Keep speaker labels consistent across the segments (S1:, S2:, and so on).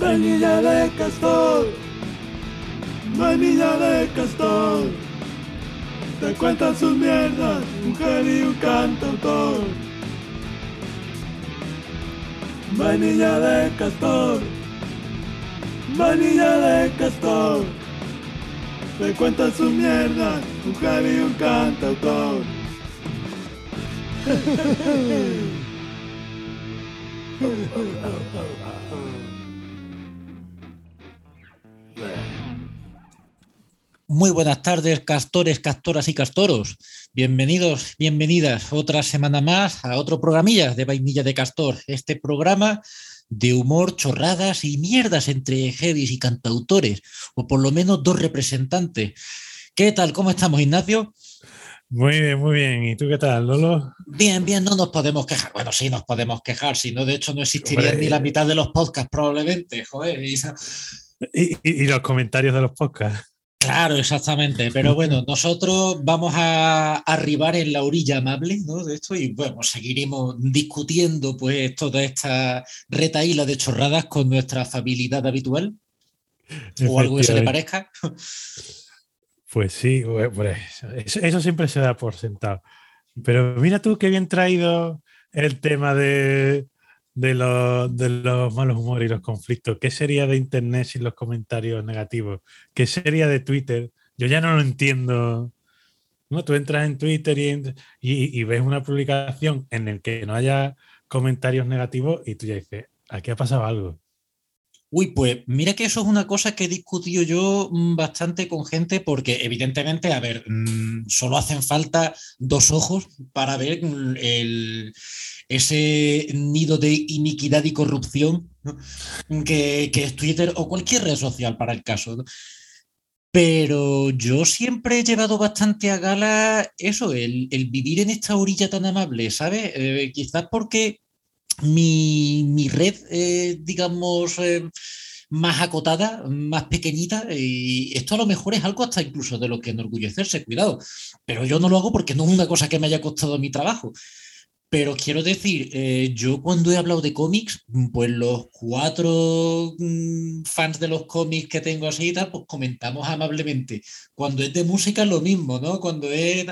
S1: Manilla de castor, manilla de castor, te cuentan sus mierdas, genio y un cantautor. Manilla de castor, manilla de castor, te cuentan sus mierdas, genio y un cantautor.
S2: Muy buenas tardes, castores, castoras y castoros. Bienvenidos, bienvenidas otra semana más a otro programilla de Vainilla de Castor. Este programa de humor, chorradas y mierdas entre heavies y cantautores, o por lo menos dos representantes. ¿Qué tal? ¿Cómo estamos, Ignacio?
S3: Muy bien, muy bien. ¿Y tú qué tal, Lolo?
S2: Bien, bien, no nos podemos quejar. Bueno, sí nos podemos quejar, si no, de hecho no existiría
S3: Hombre.
S2: ni la mitad de los podcasts probablemente, joder. y
S3: los comentarios de los podcasts.
S2: Claro, exactamente. Pero bueno, nosotros vamos a arribar en la orilla amable, ¿no? De esto y bueno, seguiremos discutiendo pues toda esta retaíla de chorradas con nuestra afabilidad habitual o algo que se le parezca.
S3: Pues sí, eso, eso siempre se da por sentado. Pero mira tú qué bien traído el tema de, de, los, de los malos humores y los conflictos. ¿Qué sería de Internet sin los comentarios negativos? ¿Qué sería de Twitter? Yo ya no lo entiendo. ¿no? Tú entras en Twitter y, y- y ves una publicación en la que no haya comentarios negativos y tú ya dices, aquí ha pasado algo.
S2: Uy, pues mira que eso es una cosa que he discutido yo mm, bastante con gente porque evidentemente, a ver, mm, solo hacen falta dos ojos para ver mm, el, ese nido de iniquidad y corrupción que, que es Twitter o cualquier red social para el caso. Pero yo siempre he llevado bastante a gala eso, el, el vivir en esta orilla tan amable, ¿sabes? Eh, quizás porque mi, mi red, eh, digamos, eh, más acotada, más pequeñita, y esto a lo mejor es algo hasta incluso de lo que enorgullecerse, cuidado, pero yo no lo hago porque no es una cosa que me haya costado mi trabajo. Pero quiero decir, eh, yo cuando he hablado de cómics, pues los cuatro mm, fans de los cómics que tengo así y tal, pues comentamos amablemente. Cuando es de música lo mismo, ¿no? Cuando es...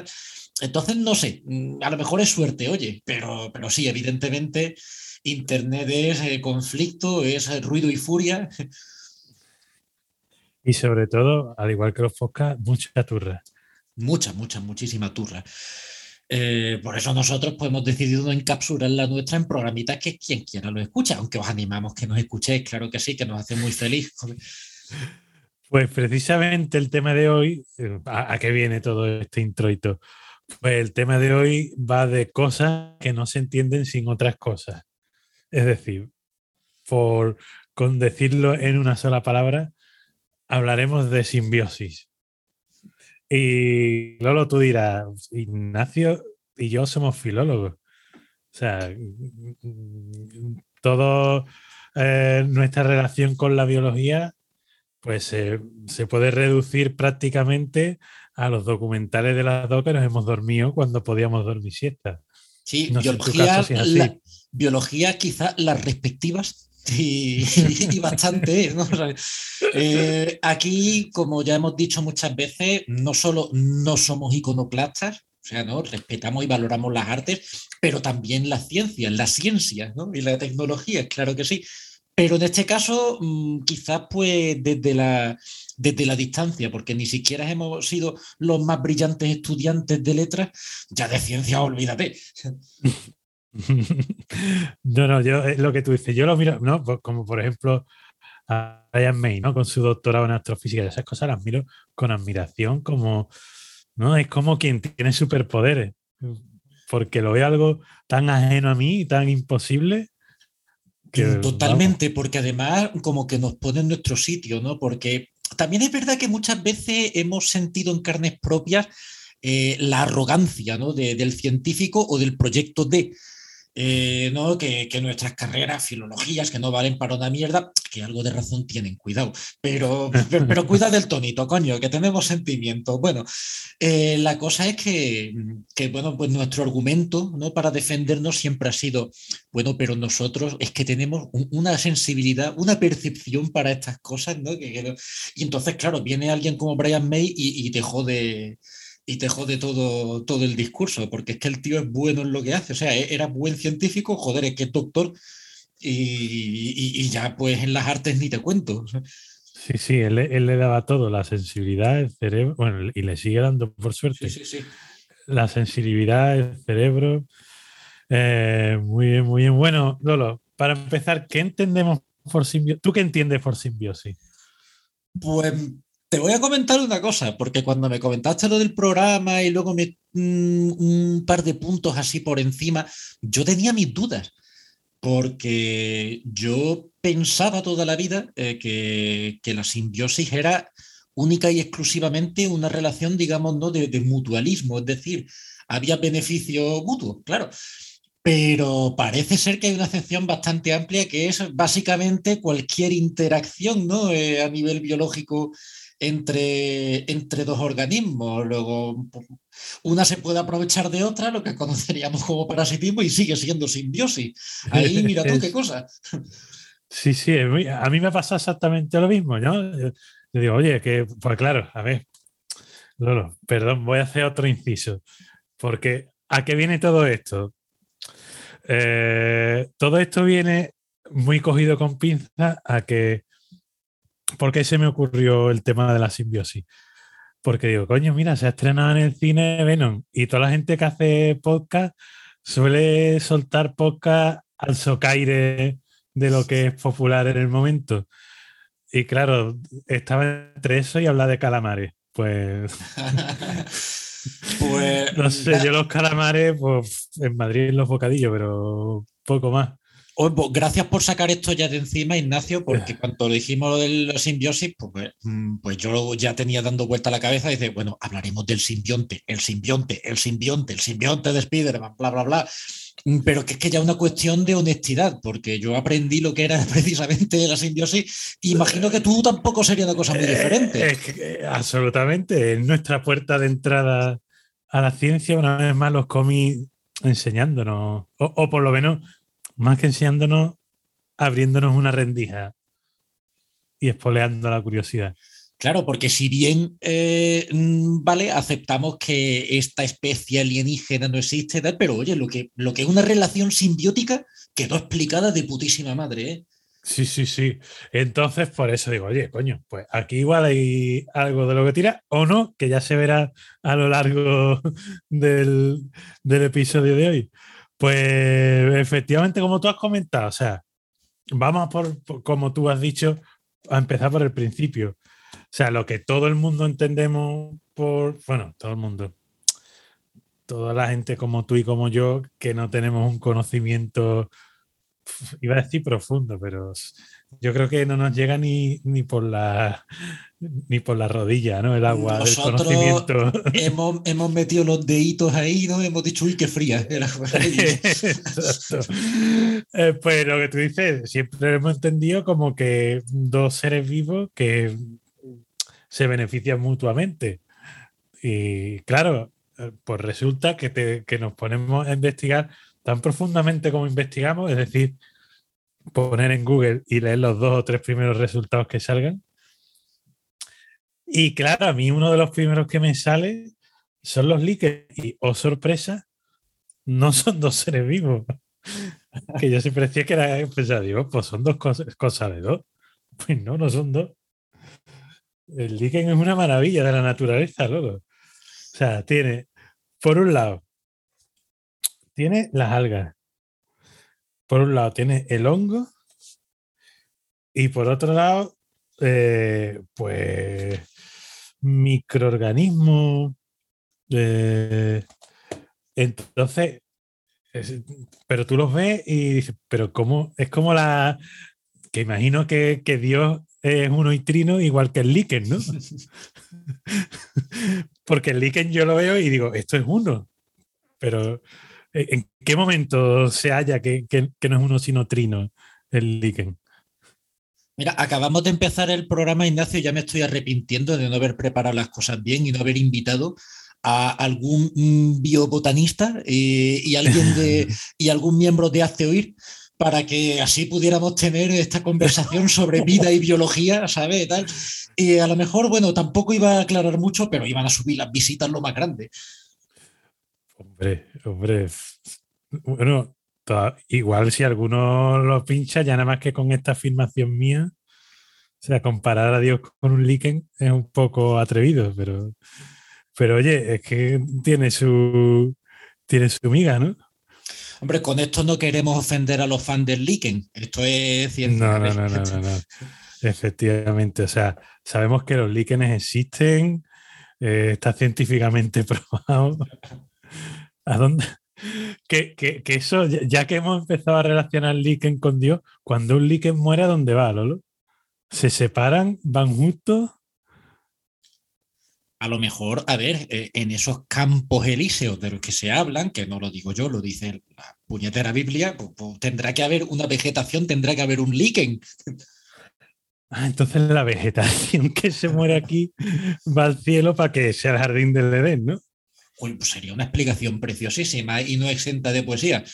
S2: Entonces, no sé, mm, a lo mejor es suerte, oye, pero, pero sí, evidentemente, Internet es eh, conflicto, es eh, ruido y furia.
S3: Y sobre todo, al igual que los podcasts, mucha turra.
S2: Mucha, mucha, muchísima turra. Eh, por eso nosotros pues, hemos decidido encapsular la nuestra en programitas que quien quiera lo escucha, aunque os animamos que nos escuchéis, claro que sí, que nos hace muy feliz.
S3: Pues precisamente el tema de hoy, ¿a, a qué viene todo este introito? Pues el tema de hoy va de cosas que no se entienden sin otras cosas. Es decir, por con decirlo en una sola palabra, hablaremos de simbiosis. Y Lolo, tú dirás, Ignacio y yo somos filólogos. O sea, todo eh, nuestra relación con la biología pues se puede reducir prácticamente a los documentales de las dos que nos hemos dormido cuando podíamos dormir siesta.
S2: Sí,
S3: No
S2: biología,
S3: caso si
S2: la- biología quizá las respectivas y, y bastante, ¿no? O sea, eh, aquí, como ya hemos dicho muchas veces, no solo no somos iconoclastas, o sea, ¿no? respetamos y valoramos las artes, pero también las ciencias, las ciencias ¿no? y la tecnología, claro que sí. Pero en este caso, mm, quizás pues desde la, desde la distancia, porque ni siquiera hemos sido los más brillantes estudiantes de letras, ya de ciencia olvídate.
S3: no, no, yo es lo que tú dices, yo lo miro, ¿no? Pues Como por ejemplo a Ryan May, ¿no? Con su doctorado en astrofísica, y esas cosas las miro con admiración, como, ¿no? Es como quien tiene superpoderes, porque lo veo algo tan ajeno a mí tan imposible. que, vamos,
S2: Totalmente, porque además como que nos pone en nuestro sitio, ¿no? Porque también es verdad que muchas veces hemos sentido en carnes propias eh, la arrogancia ¿no? de- del científico o del proyecto D. eh, ¿no? Que, nuestras carreras, filologías, que no valen para una mierda, que algo de razón tienen, cuidado. Pero, pero, cuida del tonito, coño, que tenemos sentimientos. Bueno, eh, la cosa es que, que, bueno, pues nuestro argumento ¿no? para defendernos siempre ha sido, bueno, pero nosotros es que tenemos una sensibilidad, una percepción para estas cosas, ¿no? Que, y entonces, claro, viene alguien como Brian May y, y te jode y te jode todo, todo el discurso, porque es que el tío es bueno en lo que hace, o sea, e-, era buen científico, joder, es que es doctor y, ya pues en las artes ni te cuento.
S3: Sí, sí, él, le daba todo, la sensibilidad, el cerebro, bueno, y le sigue dando por suerte.
S2: Sí, sí, sí.
S3: La sensibilidad, el cerebro. Eh, muy bien, muy bien. Bueno, Lolo, para empezar, ¿qué entendemos por simbiosis? ¿Tú qué entiendes por simbiosis?
S2: Pues te voy a comentar una cosa, porque cuando me comentaste lo del programa y luego mm, un par de puntos así por encima, yo tenía mis dudas, porque yo pensaba toda la vida eh, que, la simbiosis era única y exclusivamente una relación, digamos, ¿no? de, de mutualismo, es decir, había beneficio mutuo, claro. Pero parece ser que hay una excepción bastante amplia que es básicamente cualquier interacción ¿no? Eh, a nivel biológico entre, entre dos organismos. Luego, una se puede aprovechar de otra, lo que conoceríamos como parasitismo, y sigue siendo simbiosis. Ahí mira tú qué cosa.
S3: Sí, sí, a mí me pasa exactamente lo mismo, ¿no? Yo digo, oye, que, pues claro, a ver, no, perdón, voy a hacer otro inciso, porque ¿a qué viene todo esto? Eh, todo esto viene muy cogido con pinza a que ¿Por qué se me ocurrió el tema de la simbiosis? Porque digo, coño, mira, se ha estrenado en el cine Venom y toda la gente que hace podcast suele soltar podcast al socaire de lo que es popular en el momento. Y claro, estaba entre eso y hablar de calamares. Pues. pues. no sé, yo los calamares, pues en Madrid los bocadillos, pero poco más.
S2: Pues, gracias por sacar esto ya de encima, Ignacio, porque cuando dijimos lo de la simbiosis, pues, pues, mm, pues, yo ya tenía dando vuelta a la cabeza y dice, bueno, hablaremos del simbionte, el simbionte, el simbionte, el simbionte de Spider-Man, bla, bla, bla. Mm, pero que es que ya una cuestión de honestidad, porque yo aprendí lo que era precisamente la simbiosis. Imagino que tú tampoco sería una cosa muy diferente.
S3: Eh, absolutamente. Es nuestra puerta de entrada a la ciencia, una vez más, los cómics enseñándonos, o, o por lo menos más que enseñándonos, abriéndonos una rendija y espoleando la curiosidad.
S2: Claro, porque si bien, eh, mm, vale, aceptamos que esta especie alienígena no existe, pero oye, lo que, lo que es una relación simbiótica quedó explicada de putísima madre, ¿eh?
S3: Sí, sí, sí. Entonces, por eso digo, oye, coño, pues aquí igual hay algo de lo que tira o no, que ya se verá a lo largo del, del episodio de hoy. Pues efectivamente, como tú has comentado, o sea, vamos por, como tú has dicho, a empezar por el principio. O sea, lo que todo el mundo entendemos por, bueno, todo el mundo, toda la gente como tú y como yo, que no tenemos un conocimiento, iba a decir profundo, pero yo creo que no nos llega ni, ni por la ni por la rodilla, ¿no? El agua del conocimiento.
S2: Hemos, hemos, metido los deditos ahí, ¿no? Hemos dicho, uy, qué fría.
S3: Eh, pues lo que tú dices, siempre hemos entendido como que dos seres vivos que se benefician mutuamente. Y claro, eh, pues resulta que, te, que nos ponemos a investigar tan profundamente como investigamos, es decir, poner en Google y leer los dos o tres primeros resultados que salgan. Y claro, a mí uno de los primeros que me sale son los líquidos y, oh sorpresa, no son dos seres vivos. que yo siempre decía que era, pensaba, digo, pues son dos cosas, cosas de dos. Pues no, no son dos. El líquen es una maravilla de la naturaleza, loco. O sea, tiene, por un lado, tiene las algas, por un lado tiene el hongo y por otro lado, eh, pues microorganismos. Eh, entonces, pero tú los ves y dices, pero ¿cómo? Es como la... que imagino que, Dios es uno y trino igual que el líquen, ¿no? Porque el líquen yo lo veo y digo, esto es uno. Pero ¿En qué momento se halla que, que, no es uno sino trino el líquen?
S2: Mira, acabamos de empezar el programa, Ignacio, y ya me estoy arrepintiendo de no haber preparado las cosas bien y no haber invitado a algún mm, biobotanista eh, y, alguien de, y algún miembro de Hazte Oír para que así pudiéramos tener esta conversación sobre vida y biología, ¿sabes? Tal. Y a lo mejor, bueno, tampoco iba a aclarar mucho, pero iban a subir las visitas lo más grande.
S3: Hombre, hombre. Bueno, igual si alguno lo pincha, ya nada más que con esta afirmación mía, o sea, comparar a Dios con un líquen es un poco atrevido, pero, pero oye, es que tiene su, tiene su miga, ¿no?
S2: Hombre, con esto no queremos ofender a los fans del Liken. Esto es
S3: ciencia. No, no, no, no, no, Efectivamente. O sea, sabemos que los líquenes existen, eh, está científicamente probado. ¿A dónde? Que, que, que, eso, ya que hemos empezado a relacionar líquen con Dios, cuando un líquen muere, ¿a dónde va, Lolo? ¿Se separan? ¿Van juntos?
S2: a lo mejor, a ver, eh, en esos campos elíseos de los que se hablan, que no lo digo yo, lo dice la puñetera Biblia, pues, pues, tendrá que haber una vegetación, tendrá que haber un líquen.
S3: Ah, entonces la vegetación que se muere aquí va al cielo para que sea el jardín del Edén, ¿no?
S2: Pues sería una explicación preciosísima y no exenta de poesía.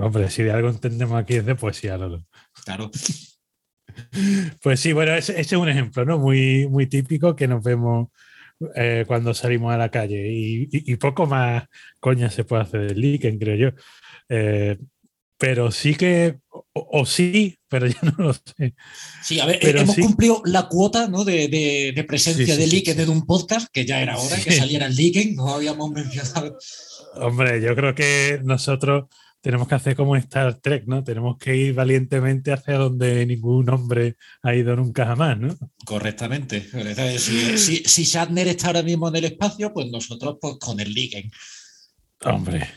S3: hombre, si de algo entendemos aquí es de poesía, Lolo.
S2: Claro.
S3: Pues sí, bueno, ese, es un ejemplo, ¿no? Muy, muy típico que nos vemos eh, cuando salimos a la calle y, poco más coña se puede hacer del líquen, creo yo. Eh, pero sí que, o, sí, pero ya no lo sé.
S2: Sí, a ver, hemos cumplido la cuota ¿no? de, presencia de líquen en un podcast, que ya era hora que saliera el líquen, no habíamos mencionado.
S3: Hombre, yo creo que nosotros tenemos que hacer como Star Trek, ¿no? Tenemos que ir valientemente hacia donde ningún hombre ha ido nunca jamás, ¿no?
S2: Correctamente. Si, si, Shatner está ahora mismo en el espacio, pues nosotros pues con el Ligen.
S3: Hombre,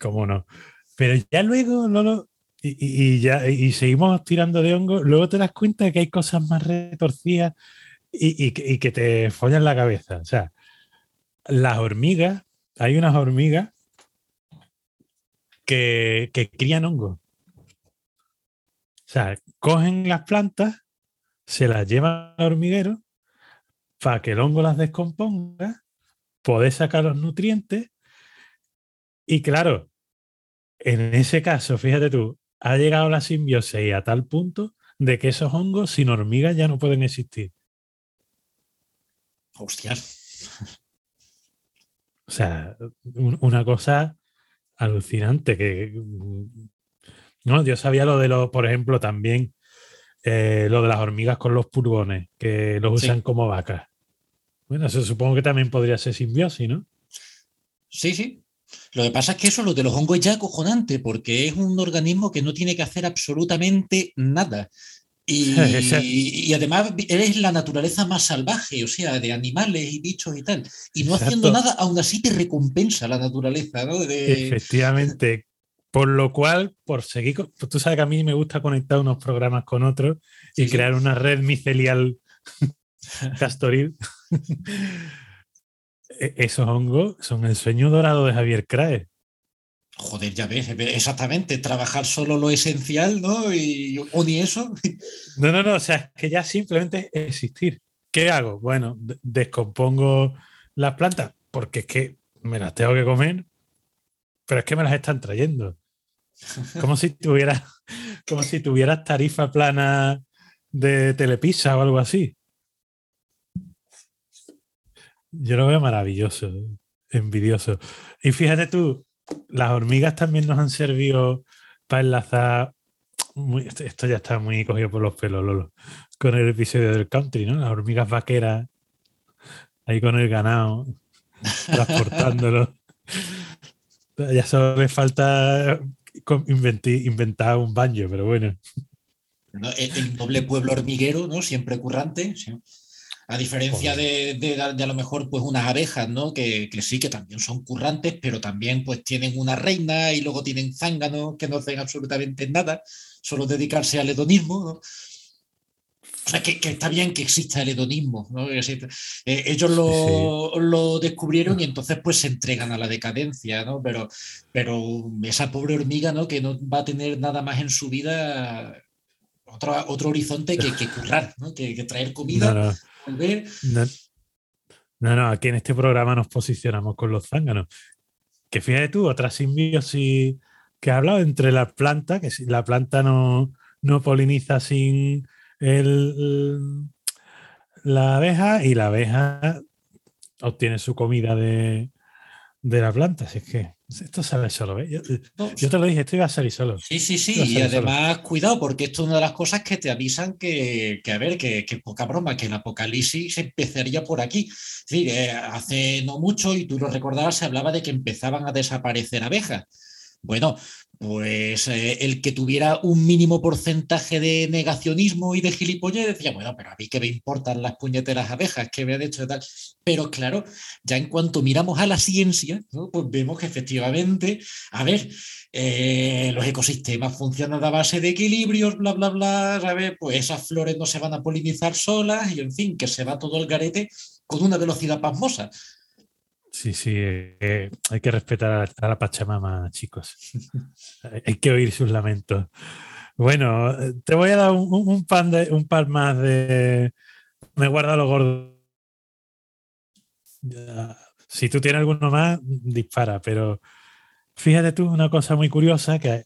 S3: cómo no. Pero ya luego, Lolo, y, ya, y seguimos tirando de hongo, luego te das cuenta de que hay cosas más retorcidas y, y que te follan la cabeza. O sea, las hormigas, hay unas hormigas que, crían hongos. O sea, cogen las plantas, se las llevan al hormiguero para que el hongo las descomponga, poder sacar los nutrientes. Y claro, en ese caso, fíjate tú, ha llegado la simbiosis a tal punto de que esos hongos sin hormigas ya no pueden existir.
S2: Hostia.
S3: O sea, una cosa alucinante que no, yo sabía lo de los, por ejemplo, también eh, lo de las hormigas con los purgones, que los usan como vacas. Bueno, eso supongo que también podría ser simbiosis, ¿no?
S2: Sí, sí. Lo que pasa es que eso, lo de los hongos es ya acojonante, porque es un organismo que no tiene que hacer absolutamente nada. Y, además eres la naturaleza más salvaje, o sea, de animales y bichos y tal. Y no haciendo nada, aún así te recompensa la naturaleza, ¿no?
S3: Efectivamente. Por lo cual, por seguir, pues tú sabes que a mí me gusta conectar unos programas con otros y crear una red micelial castoril. E-, esos hongos son el sueño dorado de Javier Crae.
S2: Joder, ya ves, exactamente, trabajar solo lo esencial, ¿no? Y, o ni eso.
S3: No, no, no, o sea, es que ya simplemente existir. ¿Qué hago? Bueno, descompongo las plantas porque es que me las tengo que comer, pero es que me las están trayendo. Como si tuvieras, como si tuvieras tarifa plana de telepisa o algo así. Yo lo veo maravilloso, envidioso. Y fíjate tú, las hormigas también nos han servido para enlazar. esto ya está muy cogido por los pelos, Lolo. Con el episodio del country, ¿no? Las hormigas vaqueras ahí con el ganado, transportándolo. ya solo le falta inventar un baño, pero bueno.
S2: el, doble pueblo hormiguero, ¿no? Siempre currante. A diferencia de, a lo mejor pues unas abejas, ¿no? Que, sí, que también son currantes, pero también pues tienen una reina y luego tienen zánganos que no hacen absolutamente nada, solo dedicarse al hedonismo, O sea, que, está bien que exista el hedonismo. ¿no? Eh, ellos lo, descubrieron y entonces pues se entregan a la decadencia, ¿no? Pero, pero esa pobre hormiga, ¿no? Que no va a tener nada más en su vida, otro, otro horizonte que, que currar, ¿no? Que, traer comida,
S3: no, No, no, aquí en este programa nos posicionamos con los zánganos. Que fíjate tú, otra simbiosis que ha hablado entre la planta, que si la planta no, no poliniza sin el, la abeja y la abeja obtiene su comida de, la planta. Así es que esto sale solo, Yo, te lo dije, esto iba a salir solo.
S2: Sí, sí, sí. Y además, cuidado, porque esto es una de las cosas que te avisan que, a ver, que, poca broma, que el apocalipsis empezaría por aquí. Sí, eh, hace no mucho, y tú lo recordarás, se hablaba de que empezaban a desaparecer abejas. Bueno, pues eh, el que tuviera un mínimo porcentaje de negacionismo y de gilipollez decía, bueno, pero a mí que me importan las puñeteras abejas que me han hecho tal. Pero claro, ya en cuanto miramos a la ciencia, pues vemos que efectivamente, a ver, eh, los ecosistemas funcionan a base de equilibrios, bla, bla, bla, ¿sabes? Pues esas flores no se van a polinizar solas y en fin, que se va todo el garete con una velocidad pasmosa.
S3: Sí, sí, eh, hay que respetar a la Pachamama, chicos. hay que oír sus lamentos. Bueno, te voy a dar un, pan de, un par más de. Me guarda lo gordo. Si tú tienes alguno más, dispara, pero fíjate tú una cosa muy curiosa que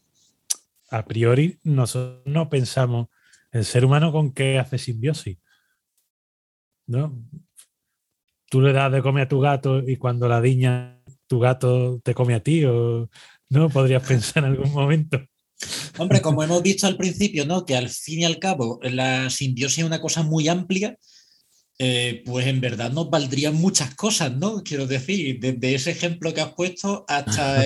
S3: a priori nosotros no pensamos el ser humano con qué hace simbiosis. ¿no? Tú le das de comer a tu gato y cuando la diña, tu gato te come a ti, o no podrías pensar en algún momento.
S2: Hombre, como hemos visto al principio, ¿no? Que al fin y al cabo la simbiosis es una cosa muy amplia, eh, pues en verdad nos valdrían muchas cosas, ¿no? Quiero decir, desde ese ejemplo que has puesto hasta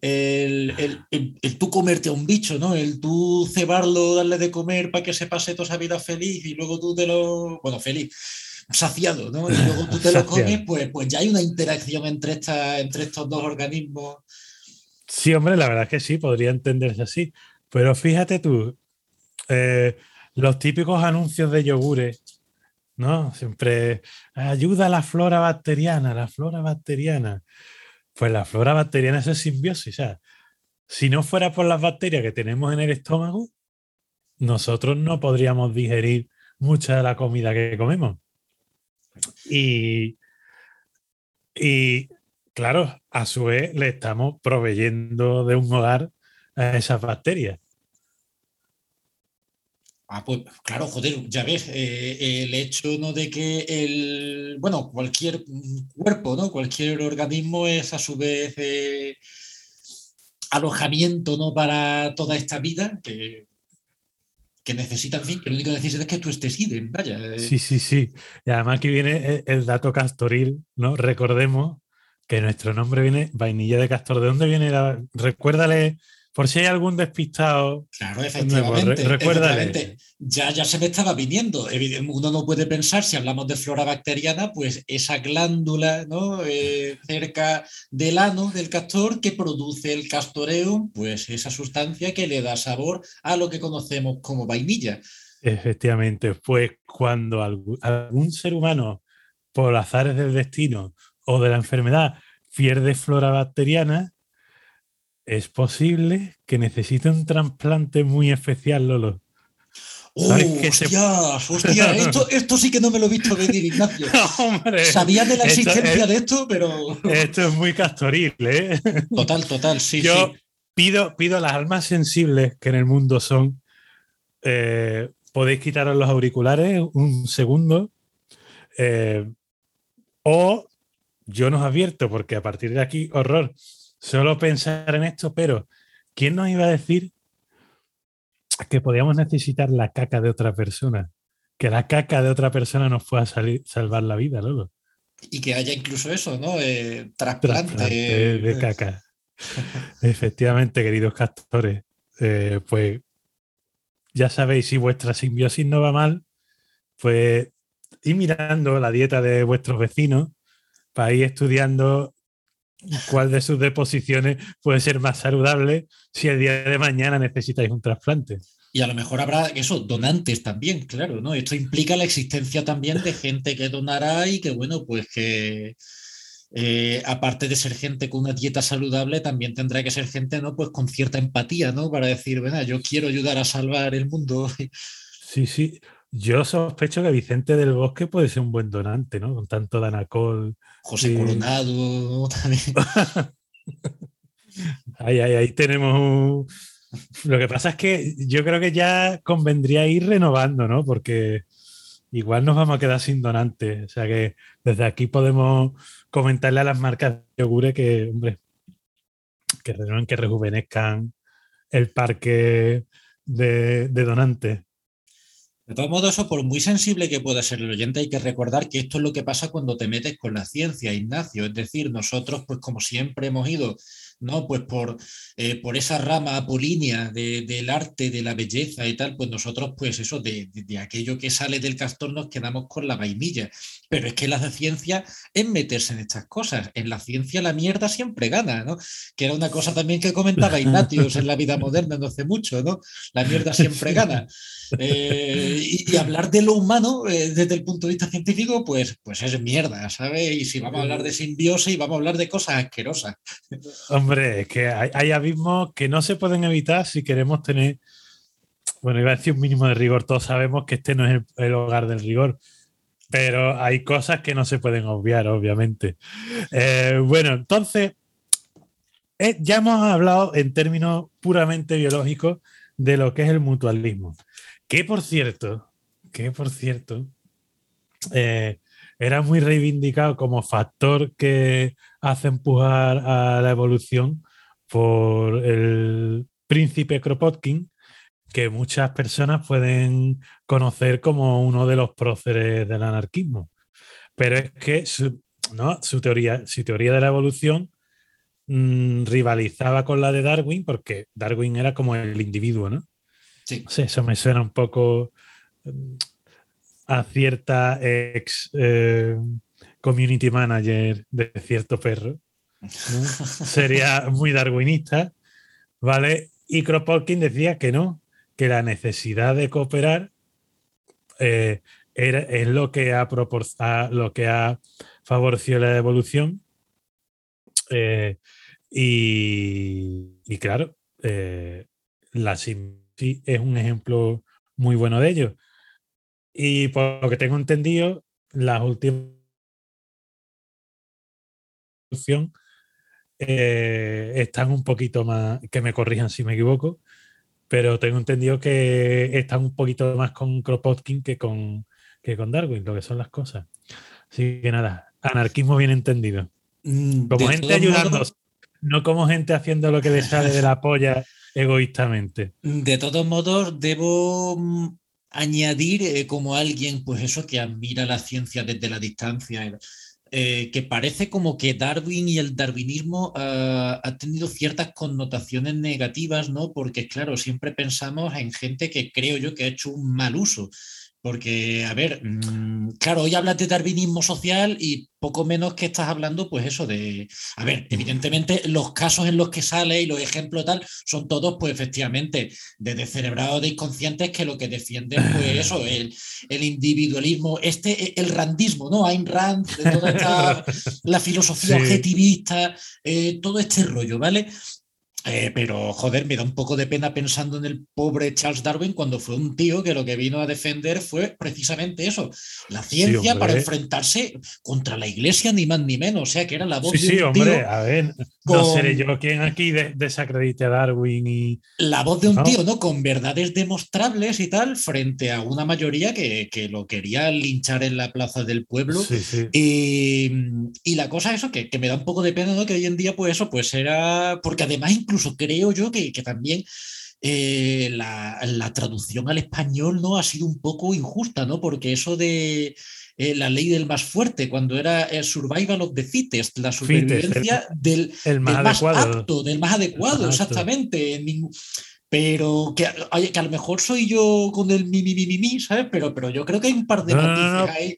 S2: el, el, tú comerte a un bicho, ¿no? El tú cebarlo, darle de comer para que se pase toda esa vida feliz y luego tú te lo. Bueno, feliz saciado, ¿no? Y luego tú te lo comes, pues, pues ya hay una interacción entre, esta, entre estos dos organismos.
S3: Sí, hombre, la verdad es que sí, podría entenderse así. Pero fíjate tú, eh, los típicos anuncios de yogures, ¿no? Siempre ayuda a la flora bacteriana, la flora bacteriana. Pues la flora bacteriana es simbiosis. O sea, si no fuera por las bacterias que tenemos en el estómago, nosotros no podríamos digerir mucha de la comida que comemos. Y, y claro, a su vez le estamos proveyendo de un hogar a esas bacterias.
S2: Ah, pues claro, joder, ya ves, eh, el hecho ¿no? de que el, bueno, cualquier cuerpo, ¿no? Cualquier organismo es a su vez eh, alojamiento, ¿no? Para toda esta vida, que que necesitan, fin, que lo único que necesitan es que tú estés idem, vaya.
S3: Eh. Sí, sí, sí. Y además que viene el dato castoril, ¿no? Recordemos que nuestro nombre viene vainilla de castor. ¿De dónde viene la...? Recuérdale por si hay algún despistado.
S2: Claro, efectivamente. Ya, ya se me estaba viniendo. Uno no puede pensar, si hablamos de flora bacteriana, pues esa glándula ¿no? Eh, cerca del ano del castor que produce el castoreo, pues esa sustancia que le da sabor a lo que conocemos como vainilla.
S3: Efectivamente, pues cuando algún ser humano, por azares del destino o de la enfermedad, pierde flora bacteriana, es posible que necesite un trasplante muy especial, Lolo.
S2: ¡Oh, hostia, esto, sí que no me lo he visto venir, Ignacio. Sabía de la existencia de esto, pero.
S3: Esto es muy castoril, ¿eh?
S2: Total, total, sí.
S3: Yo Pido, pido a las almas sensibles que en el mundo son. Eh, podéis quitaros los auriculares un segundo. Eh, o yo nos advierto, porque a partir de aquí, horror solo pensar en esto, pero ¿quién nos iba a decir que podíamos necesitar la caca de otra persona? Que la caca de otra persona nos pueda salir, salvar la vida, Lolo.
S2: Y que haya incluso eso, ¿no? Eh, trasplante. de
S3: caca. Efectivamente, queridos castores. Eh, pues ya sabéis, si vuestra simbiosis no va mal, pues ir mirando la dieta de vuestros vecinos para ir estudiando cuál de sus deposiciones puede ser más saludable si el día de mañana necesitáis un trasplante.
S2: Y a lo mejor habrá eso, donantes también, claro, ¿no? Esto implica la existencia también de gente que donará y que, bueno, pues que eh, aparte de ser gente con una dieta saludable, también tendrá que ser gente, ¿no? Pues con cierta empatía, ¿no? Para decir, bueno, yo quiero ayudar a salvar el mundo.
S3: Sí, sí. Yo sospecho que Vicente del Bosque puede ser un buen donante, ¿no? Con tanto Danacol.
S2: José Coronado también.
S3: ahí, ahí, ahí tenemos Lo que pasa es que yo creo que ya convendría ir renovando, ¿no? Porque igual nos vamos a quedar sin donantes. O sea que desde aquí podemos comentarle a las marcas de yogure que, hombre, que renueven, que rejuvenezcan el parque de, de donantes.
S2: De todos modos, eso por muy sensible que pueda ser el oyente, hay que recordar que esto es lo que pasa cuando te metes con la ciencia, Ignacio. Es decir, nosotros, pues como siempre hemos ido ¿no? Pues por, eh, por esa rama apolínea del arte, de la belleza y tal, pues nosotros, pues eso, de, aquello que sale del castor nos quedamos con la vainilla. Pero es que la ciencia es meterse en estas cosas. En la ciencia la mierda siempre gana, ¿no? Que era una cosa también que comentaba Ignatius en la vida moderna no hace mucho, ¿no? La mierda siempre gana. Eh, y, hablar de lo humano eh, desde el punto de vista científico, pues, pues es mierda, ¿sabes? Y si vamos a hablar de simbiosis, vamos a hablar de cosas asquerosas.
S3: Hombre, es que hay, abismos que no se pueden evitar si queremos tener, bueno, iba a decir un mínimo de rigor, todos sabemos que este no es el, hogar del rigor, pero hay cosas que no se pueden obviar, obviamente. Eh, bueno, entonces, ya hemos hablado en términos puramente biológicos de lo que es el mutualismo. Que por cierto, que por cierto, eh, era muy reivindicado como factor que hace empujar a la evolución por el príncipe Kropotkin, que muchas personas pueden conocer como uno de los próceres del anarquismo. Pero es que su, ¿no? su, teoría, su teoría de la evolución mm, rivalizaba con la de Darwin, porque Darwin era como el individuo, ¿no? Sí. eso me suena un poco mm, a cierta ex eh, community manager de cierto perro. Sería muy darwinista, ¿vale? Y Kropotkin decía que no, que la necesidad de cooperar eh, es lo que ha, lo que ha favorecido la evolución. Eh, y, claro, la sí es un ejemplo muy bueno de ello. Y por lo que tengo entendido, las últimas eh, están un poquito más, que me corrijan si me equivoco, pero tengo entendido que están un poquito más con Kropotkin que con, que con Darwin, lo que son las cosas. Así que nada, anarquismo bien entendido. Mm, como gente ayudando, no como gente haciendo lo que le sale de la polla egoístamente.
S2: De todos modos, debo mm, añadir eh, como alguien, pues eso, que admira la ciencia desde la distancia, eh, que parece como que Darwin y el darwinismo uh, ha tenido ciertas connotaciones negativas, ¿no? Porque, claro, siempre pensamos en gente que creo yo que ha hecho un mal uso porque, a ver, mm, claro, hoy hablas de darwinismo social y poco menos que estás hablando, pues eso de, a ver, evidentemente los casos en los que sale y los ejemplos tal son todos, pues efectivamente, de descerebrados, de inconscientes que lo que defienden, pues eso, el, el individualismo, este, el randismo, ¿no? Ayn Rand, toda esta, la filosofía objetivista, eh, todo este rollo, ¿vale? Eh, pero, joder, me da un poco de pena pensando en el pobre Charles Darwin cuando fue un tío que lo que vino a defender fue precisamente eso, la ciencia para enfrentarse contra la iglesia, ni más ni menos. O sea, que era la voz
S3: de un hombre, tío a ver, no seré yo quien aquí desacredite a Darwin y...
S2: La voz de un tío, ¿no? Con verdades demostrables y tal, frente a una mayoría que, que lo quería linchar en la plaza del pueblo. Y, y, la cosa, eso, que, que, me da un poco de pena, ¿no? Que hoy en día, pues eso, pues era... Porque además incluso creo yo que, también eh, la, traducción al español no ha sido un poco injusta, ¿no? Porque eso de eh, la ley del más fuerte, cuando era el survival of the fittest, la supervivencia del, más, apto, del más adecuado, exactamente. Pero que, que, a lo mejor soy yo con el mi, mi, mi, mi, ¿sabes? Pero, pero yo creo que hay un par de noticias ahí.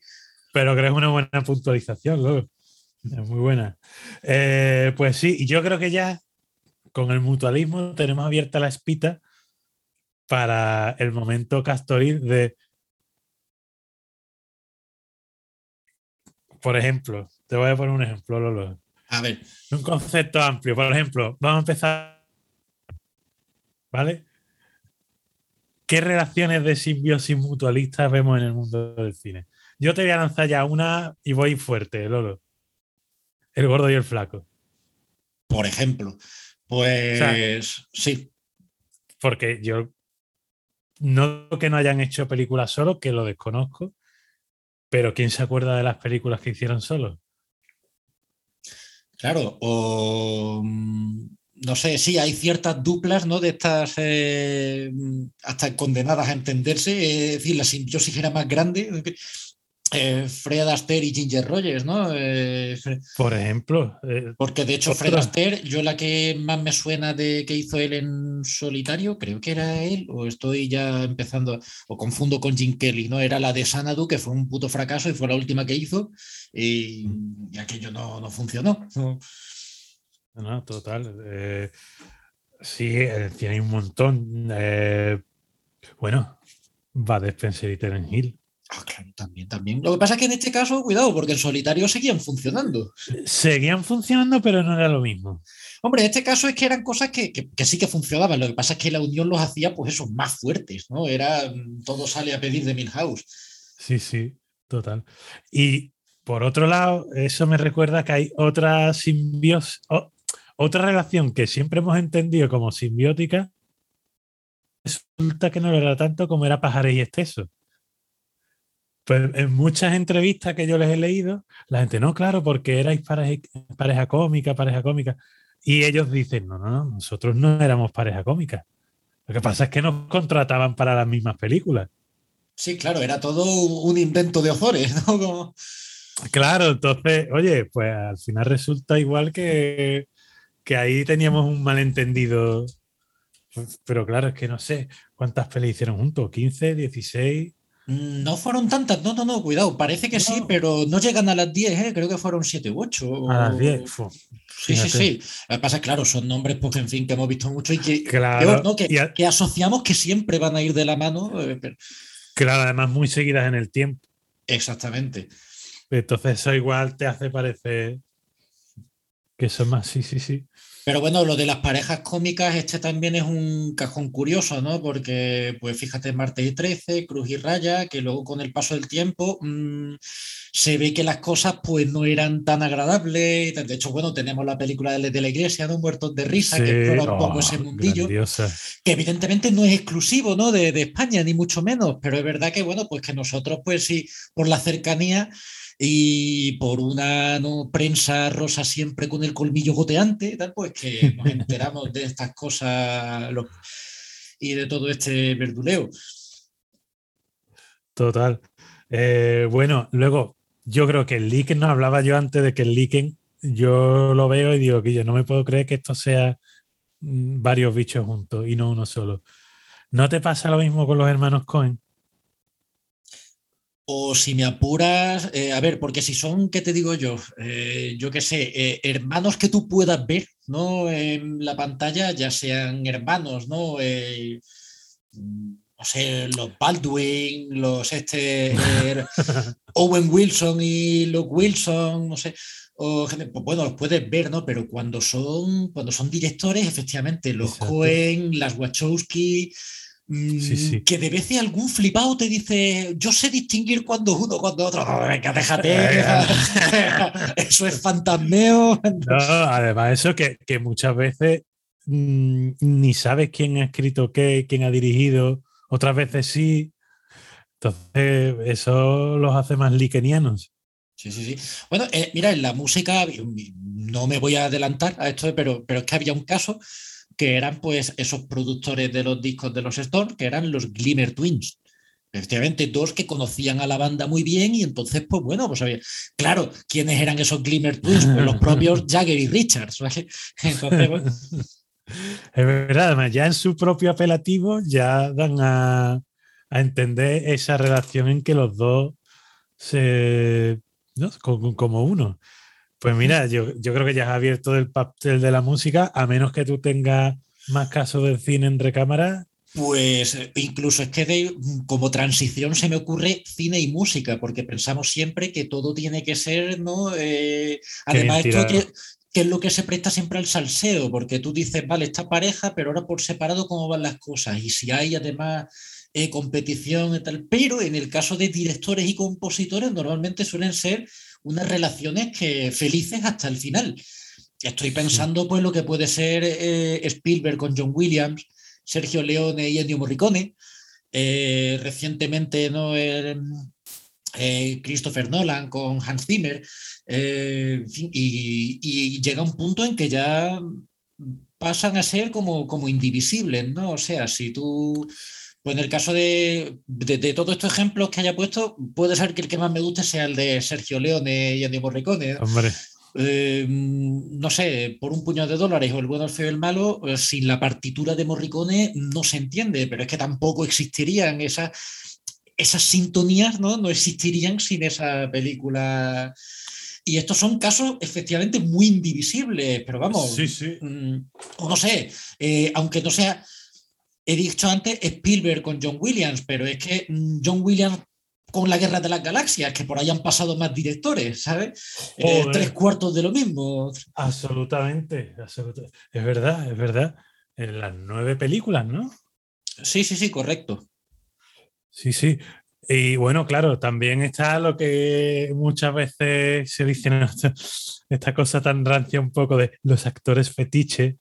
S3: Pero creo que es una buena puntualización, Es muy buena. Eh, pues sí, yo creo que ya con el mutualismo tenemos abierta la espita para el momento castoril de. Por ejemplo, te voy a poner un ejemplo, Lolo.
S2: A ver.
S3: Un concepto amplio. Por ejemplo, vamos a empezar. ¿Vale? ¿Qué relaciones de simbiosis mutualistas vemos en el mundo del cine? Yo te voy a lanzar ya una y voy fuerte, Lolo. El gordo y el flaco.
S2: Por ejemplo. Pues sí.
S3: Porque yo no que no hayan hecho películas solo, que lo desconozco, pero ¿quién se acuerda de las películas que hicieron solo?
S2: Claro, o mm, no sé, sí, hay ciertas duplas, ¿no? De estas eh, hasta condenadas a entenderse, es decir, la simbiosis era más grande. Eh, Fred Astaire y Ginger Rogers, ¿no? Eh,
S3: Por ejemplo.
S2: Eh, porque de hecho Fred Astaire, yo la que más me suena de que hizo él en solitario, creo que era él, o estoy ya empezando, o confundo con Jim Kelly, ¿no? Era la de Sanadu, que fue un puto fracaso y fue la última que hizo, y, y aquello no, no funcionó.
S3: No, total. sí, tiene un montón. bueno, va de Spencer y Terence Hill.
S2: Ah, claro, también, también. Lo que pasa es que en este caso, cuidado, porque en solitario seguían funcionando.
S3: Seguían funcionando, pero no era lo mismo.
S2: Hombre, en este caso es que eran cosas que, que, sí que funcionaban. Lo que pasa es que la unión los hacía, pues eso, más fuertes, ¿no? Era mm, todo sale a pedir de Milhouse.
S3: Sí, sí, total. Y por otro lado, eso me recuerda que hay otra simbiosis, otra relación que siempre hemos entendido como simbiótica. Resulta que no lo era tanto como era pajares y exceso. Pues en muchas entrevistas que yo les he leído, la gente, no, claro, porque erais pareja, pareja cómica, pareja cómica. Y ellos dicen, no, no, no, nosotros no éramos pareja cómica. Lo que pasa es que nos contrataban para las mismas películas.
S2: Sí, claro, era todo un invento de Ozores, ¿no?
S3: Claro, entonces, oye, pues al final resulta igual que, que ahí teníamos un malentendido. Pero claro, es que no sé cuántas pelis hicieron juntos, 15, 16.
S2: No fueron tantas, no, no, no, cuidado, parece que sí, pero no llegan a las 10, ¿eh? creo que fueron 7 u 8.
S3: A las 10,
S2: Sí, sí, sí. Lo que pasa es, claro, son nombres, pues, en fin, que hemos visto mucho y que, claro. que, asociamos que siempre van a ir de la mano. Eh,
S3: claro, además muy seguidas en el tiempo.
S2: Exactamente.
S3: Entonces eso igual te hace parecer que son más, sí, sí, sí.
S2: Pero bueno, lo de las parejas cómicas, este también es un cajón curioso, ¿no? Porque, pues fíjate, Martes y 13, Cruz y Raya, que luego con el paso del tiempo mmm, se ve que las cosas pues no eran tan agradables. De hecho, bueno, tenemos la película de, de la iglesia, ¿no? Muertos de risa, sí, que explora un poco oh, ese mundillo. Grandiosa. Que evidentemente no es exclusivo, ¿no? De, de España, ni mucho menos. Pero es verdad que, bueno, pues que nosotros, pues sí, por la cercanía y por una ¿no? prensa rosa siempre con el colmillo goteante, tal, pues que nos enteramos de estas cosas y de todo este verduleo.
S3: Total. Eh, bueno, luego, yo creo que el leaken, no hablaba yo antes de que el leaken, yo lo veo y digo que yo no me puedo creer que esto sea mm, varios bichos juntos y no uno solo. ¿No te pasa lo mismo con los hermanos Cohen?
S2: O si me apuras, eh, a ver, porque si son, ¿qué te digo yo? Eh, yo qué sé, eh, hermanos que tú puedas ver, ¿no? En la pantalla, ya sean hermanos, ¿no? no sé, los Baldwin, los este, Owen Wilson y Luke Wilson, no sé. O, pues bueno, los puedes ver, ¿no? Pero cuando son, cuando son directores, efectivamente, los Cohen, las Wachowski, Mm, que de vez en algún flipado te dice, yo sé distinguir cuando uno, cuando otro. venga, déjate. eso es fantasmeo.
S3: No, además, eso que, que muchas veces mm, ni sabes quién ha escrito qué, quién ha dirigido, otras veces sí. Entonces, eso los hace más liquenianos.
S2: Sí, sí, sí. Bueno, eh, mira, en la música, no me voy a adelantar a esto, pero, pero es que había un caso que eran pues esos productores de los discos de los Stones, que eran los Glimmer Twins. Efectivamente, dos que conocían a la banda muy bien y entonces, pues bueno, pues había, claro, ¿quiénes eran esos Glimmer Twins? Pues los propios Jagger y Richards, Entonces,
S3: Es verdad, además, ya en su propio apelativo ya dan a, a entender esa relación en que los dos se, ¿no? como, como uno. Pues mira, yo, yo creo que ya has abierto el papel de la música, a menos que tú tengas más casos del cine entre cámaras.
S2: Pues eh, incluso es que de, como transición se me ocurre cine y música, porque pensamos siempre que todo tiene que ser, ¿no? Eh, además, esto que, es lo que se presta siempre al salseo, porque tú dices, vale, esta pareja, pero ahora por separado, ¿cómo van las cosas? Y si hay además eh, competición y tal, pero en el caso de directores y compositores, normalmente suelen ser unas relaciones que felices hasta el final. Estoy pensando, pues, lo que puede ser Spielberg con John Williams Sergio Leone y Ennio Morricone. Eh, recientemente, ¿no? Eh, Christopher Nolan con Hans Zimmer. Eh, y, llega un punto en que ya pasan a ser como, como indivisibles, ¿no? O sea, si tú. Pues en el caso de, de, todos estos ejemplos que haya puesto, puede ser que el que más me guste sea el de Sergio Leone y Ennio Morricone.
S3: Hombre.
S2: Eh, no sé, por un puñado de dólares o el bueno, el feo y el malo, eh, sin la partitura de Morricone no se entiende, pero es que tampoco existirían esas, esas sintonías, ¿no? No existirían sin esa película. Y estos son casos efectivamente muy indivisibles, pero vamos,
S3: sí, sí.
S2: Mm, o no sé, eh, aunque no sea, he dicho antes Spielberg con John Williams, pero es que mm, John Williams con la Guerra de las Galaxias, que por ahí han pasado más directores, ¿sabes? Eh, tres cuartos de lo mismo.
S3: Absolutamente, absolutamente, es verdad, es verdad. En las nueve películas, ¿no?
S2: Sí, sí, sí, correcto.
S3: Sí, sí. Y bueno, claro, también está lo que muchas veces se dice, esta cosa tan rancia un poco de los actores fetiche.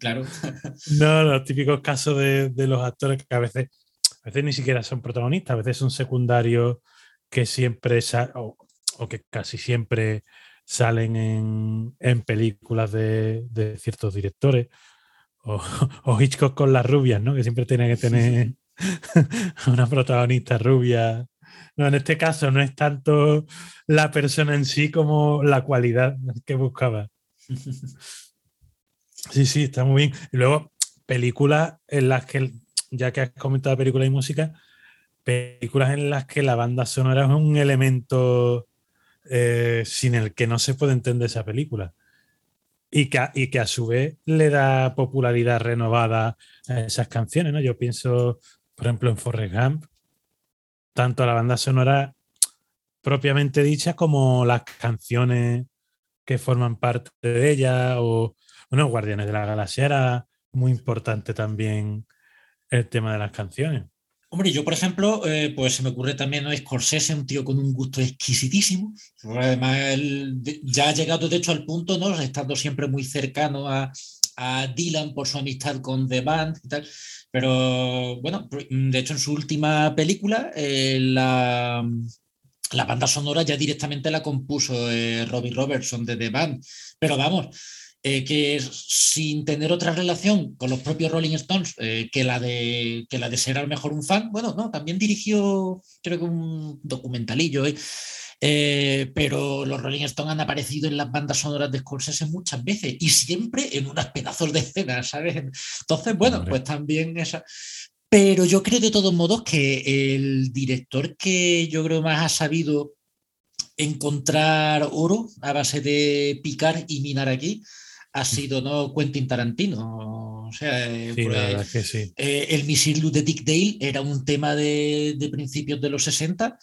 S2: Claro.
S3: No, los típicos casos de, de los actores que a veces a veces ni siquiera son protagonistas, a veces son secundarios que siempre o, o, que casi siempre salen en, en películas de, de, ciertos directores. O, o, Hitchcock con las rubias, ¿no? Que siempre tiene que tener una protagonista rubia. No, en este caso no es tanto la persona en sí como la cualidad que buscaba. Sí, sí, está muy bien. Y luego, películas en las que ya que has comentado películas y música, películas en las que la banda sonora es un elemento eh, sin el que no se puede entender esa película. Y que, y que a su vez le da popularidad renovada a esas canciones, ¿no? Yo pienso, por ejemplo, en Forrest Gump, tanto la banda sonora propiamente dicha como las canciones que forman parte de ella, o, bueno, Guardianes de la Galaxia era muy importante también el tema de las canciones.
S2: Hombre, yo, por ejemplo, eh, pues se me ocurre también ¿no? Scorsese, un tío con un gusto exquisitísimo. Además, él ya ha llegado, de hecho, al punto, ¿no? Estando siempre muy cercano a, a Dylan por su amistad con The Band y tal. Pero bueno, de hecho, en su última película, eh, la, la, banda sonora ya directamente la compuso eh, Robbie Robertson de The Band. Pero vamos, eh, que sin tener otra relación con los propios Rolling Stones eh, que, la de, que la de ser a lo mejor un fan, bueno, no, también dirigió creo que un documentalillo, eh, pero los Rolling Stones han aparecido en las bandas sonoras de Scorsese muchas veces y siempre en unas pedazos de escena, ¿sabes? Entonces, bueno, pues también esa... Pero yo creo de todos modos que el director que yo creo más ha sabido encontrar oro a base de picar y minar aquí ha sido ¿no? Quentin Tarantino. O sea,
S3: eh, pues,
S2: eh, el misil de Dick Dale era un tema de, de principios de los 60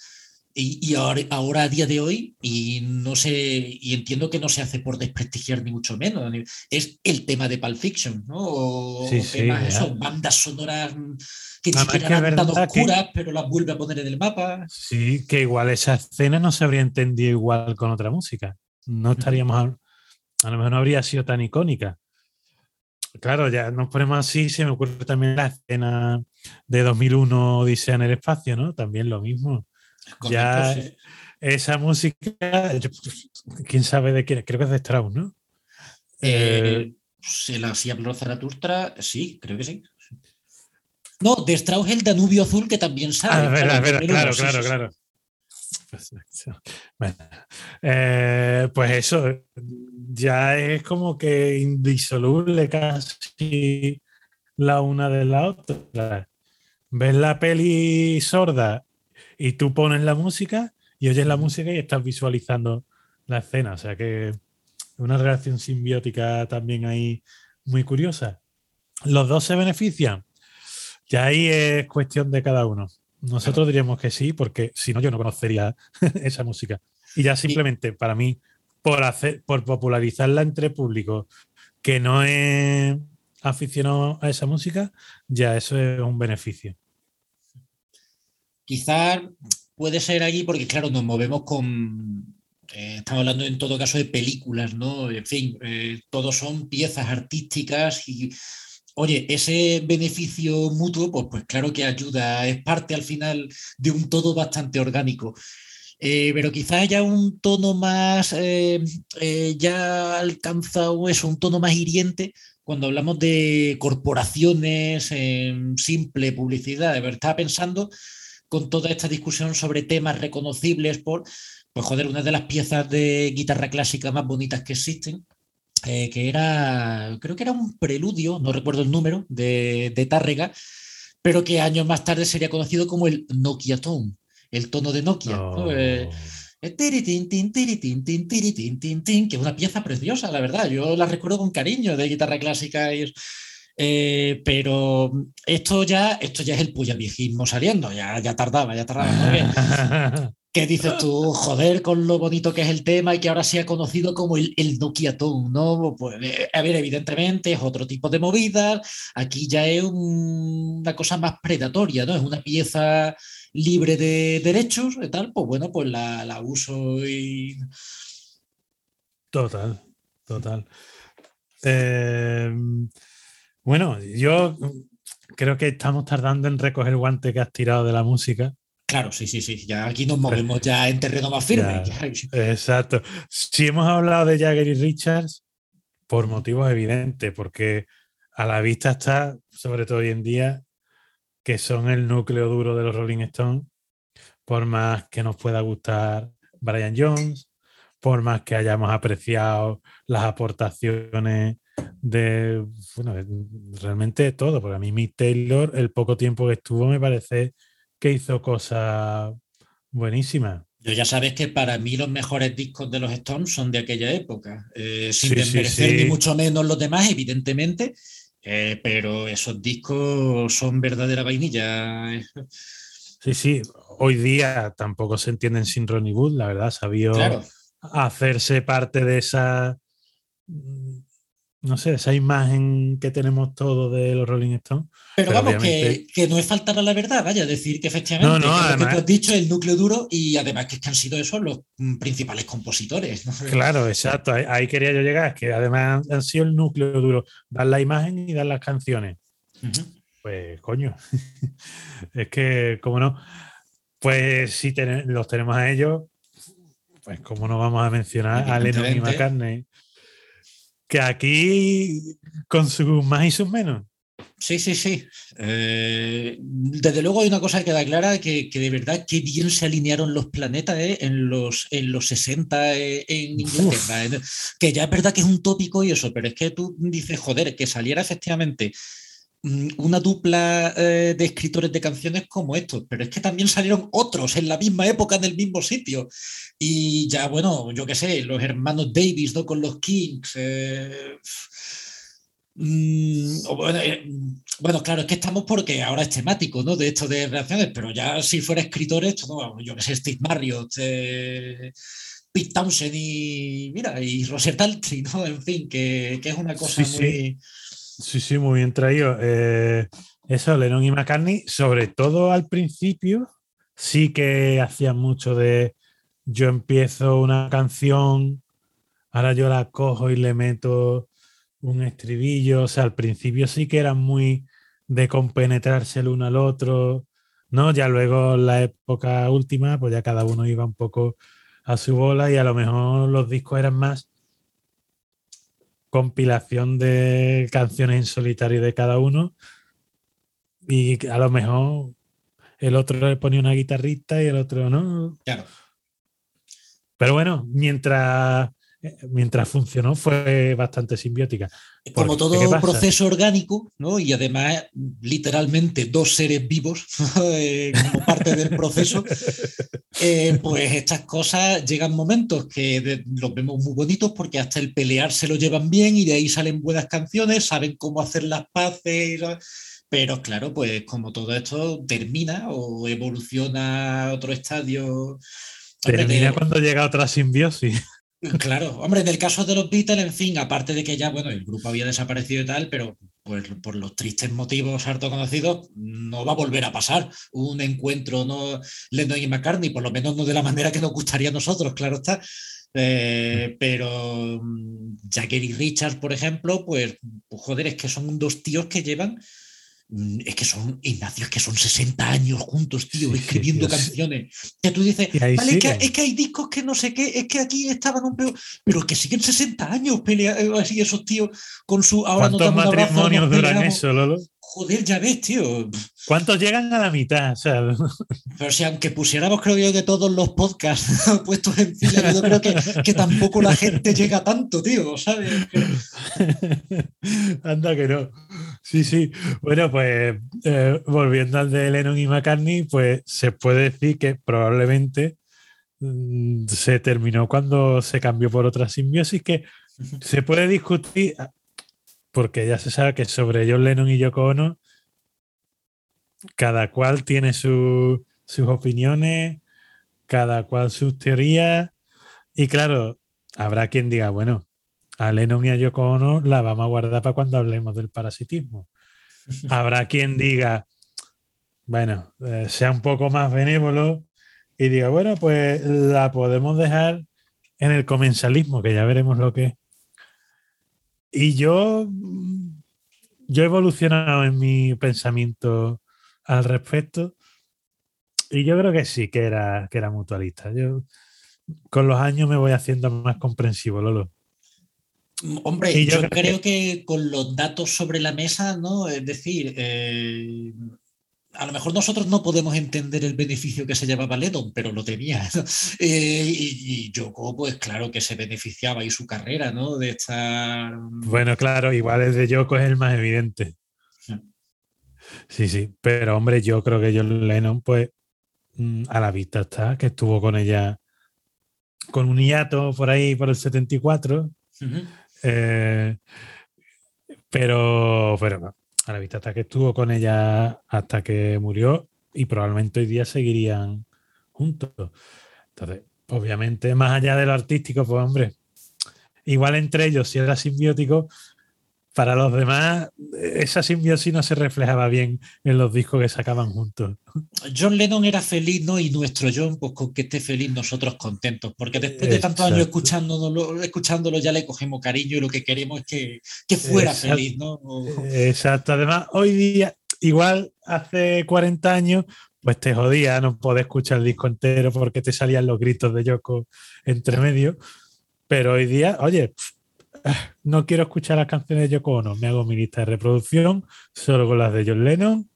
S2: y, y ahora, ahora, a día de hoy, y no sé, y entiendo que no se hace por desprestigiar ni mucho menos, es el tema de Pulp Fiction, ¿no? O temas, eso, bandas sonoras que ni siquiera han dado oscuras, pero las vuelve a poner en el mapa.
S3: Sí, que igual esa escena no se habría entendido igual con otra música. No estaríamos a lo mejor no habría sido tan icónica. Claro, ya nos ponemos así, se me ocurre también la escena de 2001 Odisea en el espacio, ¿no? También lo mismo. ya esa música, quién sabe de quién, creo que es de Strauss, ¿no?
S2: Eh, se la hacía Zaratustra, sí, creo que sí. No, de Strauss el Danubio Azul que también sabe.
S3: Ah, claro, claro, claro. Bueno, eh, pues eso, ya es como que indisoluble casi la una de la otra. Ves la peli sorda y tú pones la música y oyes la música y estás visualizando la escena. O sea que una relación simbiótica también ahí muy curiosa. ¿Los dos se benefician? Ya ahí es cuestión de cada uno. Nosotros diríamos que sí, porque si no, yo no conocería esa música. Y ya simplemente, para mí, por, hacer, por popularizarla entre público que no es aficionado a esa música, ya eso es un beneficio.
S2: Quizás puede ser allí porque, claro, nos movemos con. Eh, estamos hablando en todo caso de películas, ¿no? En fin, eh, todos son piezas artísticas y Oye, ese beneficio mutuo, pues, pues claro que ayuda, es parte al final de un todo bastante orgánico. Eh, pero quizás ya un tono más, eh, eh, ya alcanza eso, un tono más hiriente cuando hablamos de corporaciones, simple publicidad. Estaba pensando con toda esta discusión sobre temas reconocibles por, pues joder, una de las piezas de guitarra clásica más bonitas que existen, eh, que era, creo que era un preludio, no recuerdo el número, de, de Tárrega, pero que años más tarde sería conocido como el Nokia Tone, el tono de Nokia. que es una pieza preciosa, la verdad. Yo la recuerdo con cariño de guitarra clásica. Y, eh, pero esto ya, esto ya es el puya viejismo saliendo, ya, ya tardaba, ya tardaba. ¿Qué dices tú? Joder, con lo bonito que es el tema y que ahora se ha conocido como el, el Nokia Tone, ¿no? Pues, eh, a ver, evidentemente es otro tipo de movida. Aquí ya es una cosa más predatoria, ¿no? Es una pieza libre de derechos y tal, pues bueno, pues la, uso y.
S3: Total, total. Eh, bueno, yo creo que estamos tardando en recoger el guante que has tirado de la música.
S2: Claro, sí, sí, sí. Ya aquí nos movemos ya en terreno más firme.
S3: exacto. Si hemos hablado de Jagger y Richards, por motivos evidentes, porque a la vista está, sobre todo hoy en día, que son el núcleo duro de los Rolling Stones, por más que nos pueda gustar Brian Jones, por más que hayamos apreciado las aportaciones de, bueno, realmente todo, porque a mí Mick Taylor, el poco tiempo que estuvo, me parece que hizo cosas buenísimas.
S2: Yo ya sabes que para mí los mejores discos de los Stones son de aquella época, eh, sin desmerecer ni mucho menos los demás, evidentemente, eh, pero esos discos son verdadera vainilla.
S3: Sí, sí, hoy día tampoco se entienden sin Ronnie Wood, la verdad, sabía hacerse parte de esa no sé, esa imagen que tenemos todos de los Rolling Stones.
S2: Pero, vamos, que, no es faltar a la verdad, vaya, decir que efectivamente lo que tú has dicho el núcleo duro y además que, es que han sido esos los mm, principales compositores.
S3: Claro, exacto, ahí, quería yo llegar, que además han sido el núcleo duro, dar la imagen y dar las canciones. Pues coño, es que, como no, pues si los tenemos a ellos, pues cómo no vamos a mencionar a Lennon y McCartney que aquí con sus más y sus menos.
S2: Sí, sí, sí. Eh, desde luego hay una cosa que queda clara, que, que, de verdad qué bien se alinearon los planetas eh, en, los, en los 60 eh, en Inglaterra. Que ya es verdad que es un tópico y eso, pero es que tú dices, joder, que saliera efectivamente una dupla eh, de escritores de canciones como estos, pero es que también salieron otros en la misma época en el mismo sitio. Y ya, bueno, yo qué sé, los hermanos Davis, ¿no? Con los Kings. Eh, mm, eh, bueno, claro, es que estamos porque ahora es temático, ¿no? De esto de reacciones, pero ya si fuera escritor, esto, yo qué sé, Steve Marriott, Pete Townsend y, mira, y Daltrey, ¿no? En fin, que, es una cosa muy...
S3: Sí, sí, muy bien traído. Eh, eso, Lennon y McCartney, sobre todo al principio, sí que hacían mucho de yo empiezo una canción, ahora yo la cojo y le meto un estribillo. O sea, al principio sí que eran muy de compenetrarse el uno al otro, ¿no? Ya luego en la época última, pues ya cada uno iba un poco a su bola y a lo mejor los discos eran más compilación de canciones en solitario de cada uno y a lo mejor el otro le ponía una guitarrita y el otro no.
S2: Claro.
S3: Pero bueno, mientras mientras funcionó fue bastante simbiótica.
S2: Como todo proceso orgánico, ¿no? Y además literalmente dos seres vivos eh, como parte del proceso, eh, pues estas cosas llegan momentos que los vemos muy bonitos porque hasta el pelear se lo llevan bien y de ahí salen buenas canciones, saben cómo hacer las paces. Pero claro, pues como todo esto termina o evoluciona a otro estadio.
S3: Termina cuando llega otra simbiosis.
S2: Claro, hombre, en el caso de los Beatles, en fin, aparte de que ya, bueno, el grupo había desaparecido y tal, pero pues por los tristes motivos harto conocidos, no va a volver a pasar un encuentro, no Lennon y McCartney, por lo menos no de la manera que nos gustaría a nosotros, claro está. Eh, pero mm, Jagger y Richards, por ejemplo, pues, pues, joder, es que son dos tíos que llevan Mm, es que son, Ignacio, es que son 60 años juntos, tío, escribiendo canciones. Que tú dices, vale, es que, hay discos que no sé qué, es que aquí estaban un peor, pero que siguen 60 años peleando así esos tíos con su.
S3: Ahora ¿Cuántos matrimonios duran eso, Lolo?
S2: Joder, ya ves, tío.
S3: ¿Cuántos llegan a la mitad?
S2: Pero si aunque pusiéramos, creo yo, que todos los podcasts puestos en fila, yo creo que, que, tampoco la gente llega tanto, tío, ¿sabes?
S3: Anda que no. Sí, sí. Bueno, pues eh, volviendo al de Lennon y McCartney, pues se puede decir que probablemente mm, se terminó cuando se cambió por otra simbiosis que se puede discutir porque ya se sabe que sobre John Lennon y Yoko Ono, cada cual tiene sus opiniones, cada cual sus teorías, y claro, habrá quien diga, bueno, a Lennon y a Yoko Ono la vamos a guardar para cuando hablemos del parasitismo. habrá quien diga, bueno, eh, sea un poco más benévolo y diga, bueno, pues la podemos dejar en el comensalismo, que ya veremos lo que es. Y yo, yo he evolucionado en mi pensamiento al respecto. Y yo creo que sí, que era, que era mutualista. Yo con los años me voy haciendo más comprensivo, Lolo.
S2: Hombre, yo, creo, que... con los datos sobre la mesa, ¿no? Es decir, eh, a lo mejor nosotros no podemos entender el beneficio que se llevaba Lennon, pero lo tenía. Eh, y, y, Yoko, pues claro que se beneficiaba y su carrera, ¿no? De estar.
S3: Bueno, claro, igual el de Yoko es el más evidente. Sí, sí, pero hombre, yo creo que John Lennon, pues mm, a la vista está, que estuvo con ella con un hiato por ahí por el 74. Eh, pero, a la vista hasta que estuvo con ella hasta que murió y probablemente hoy día seguirían juntos. Entonces, obviamente, más allá de lo artístico, pues hombre, igual entre ellos, si era simbiótico, para los demás, esa simbiosis no se reflejaba bien en los discos que sacaban juntos.
S2: John Lennon era feliz, ¿no? Y nuestro John, pues con que esté feliz, nosotros contentos, porque después de tantos años escuchándolo, escuchándolo, ya le cogemos cariño y lo que queremos es que, fuera feliz, ¿no?
S3: Exacto. Además, hoy día, igual hace 40 años, pues te jodía no poder escuchar el disco entero porque te salían los gritos de Yoko entre medio. Pero hoy día, oye, no quiero escuchar las canciones de Yoko Ono, me hago mi lista de reproducción solo con las de John Lennon.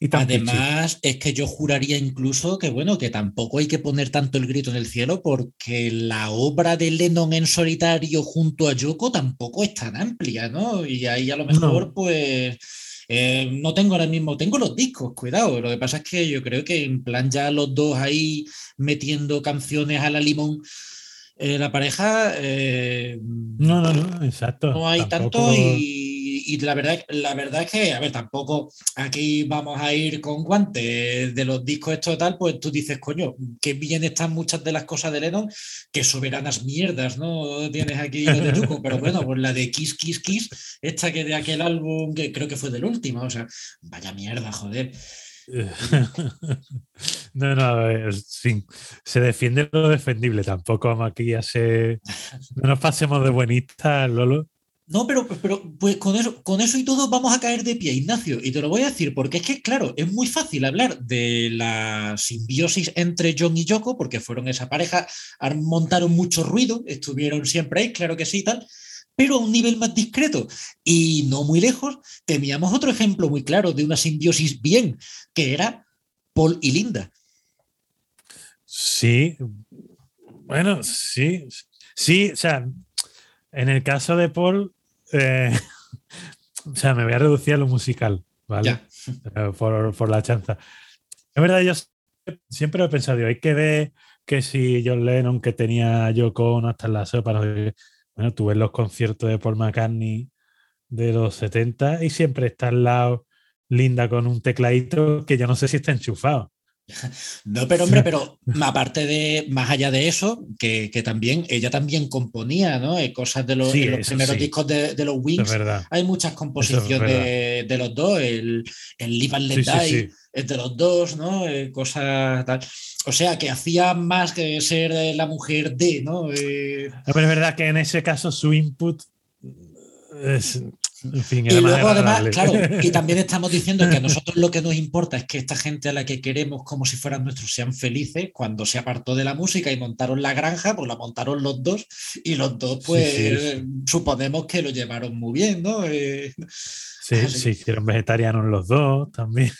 S2: Y Además, es que yo juraría incluso que, bueno, que tampoco hay que poner tanto el grito en el cielo porque la obra de Lennon en solitario junto a Yoko tampoco es tan amplia, ¿no? Y ahí a lo mejor, pues, eh, no tengo ahora mismo, tengo los discos, cuidado. Lo que pasa es que yo creo que en plan ya los dos ahí metiendo canciones a la limón eh, la pareja. Eh,
S3: no, no, no, exacto.
S2: No hay tanto y, la, verdad, la verdad es que, a ver, tampoco aquí vamos a ir con guantes de los discos esto tal, pues tú dices, coño, que bien están muchas de las cosas de Lennon, que soberanas mierdas, ¿no? Tienes aquí de pero bueno, pues la de Kiss, Kiss, Kiss, esta que de aquel álbum, que creo que fue del último, o sea, vaya mierda, joder.
S3: no, no, se defiende lo defendible. Tampoco vamos aquí a ser. No nos pasemos de buenistas, Lolo.
S2: No, pero, pero pues con eso, con eso y todo vamos a caer de pie, Ignacio. Y te lo voy a decir, porque es que, claro, es muy fácil hablar de la simbiosis entre John y Yoko, porque fueron esa pareja, montaron mucho ruido, estuvieron siempre ahí, claro que sí, tal pero a un nivel más discreto. Y no muy lejos, teníamos otro ejemplo muy claro de una simbiosis bien, que era Paul y Linda.
S3: Sí, bueno, sí, sí, o sea, en el caso de Paul, eh, o sea, me voy a reducir a lo musical, ¿vale? Eh, por, por, la chanza. Es verdad, yo siempre he pensado, hay que ver que si John Lennon, que tenía Yoko Ono hasta la sopa, bueno, tú ves los conciertos de Paul McCartney de los 70 y siempre está al lado Linda con un tecladito que yo no sé si está enchufado.
S2: No, pero hombre, pero aparte de, más allá de eso, que, también, ella también componía, ¿no? Eh, cosas de los, primeros discos de, los Wings. Hay muchas composiciones de, los dos, el, el Live and Let Die es de los dos, ¿no? Eh, cosas tal. O sea, que hacía más que ser la mujer de, ¿no?
S3: Eh, pero es verdad que en ese caso su input es,
S2: y luego además, claro, y también estamos diciendo que a nosotros lo que nos importa es que esta gente a la que queremos como si fueran nuestros sean felices. Cuando se apartó de la música y montaron la granja, pues la montaron los dos y los dos pues suponemos que lo llevaron muy bien, ¿no? Eh,
S3: sí, se hicieron vegetarianos los dos también.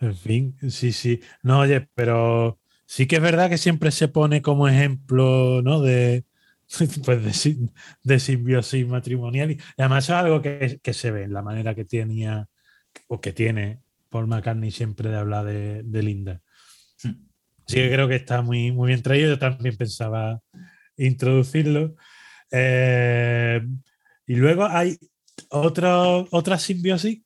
S3: En fin, sí, sí. No, oye, pero sí que es verdad que siempre se pone como ejemplo, ¿no? De, pues de, simbiosis matrimonial. Y además es algo que, se ve en la manera que tenía o que tiene Paul McCartney siempre de hablar de, Linda. Hmm. Sí que creo que está muy, muy bien traído. Yo también pensaba introducirlo. Eh, y luego hay otras simbiosis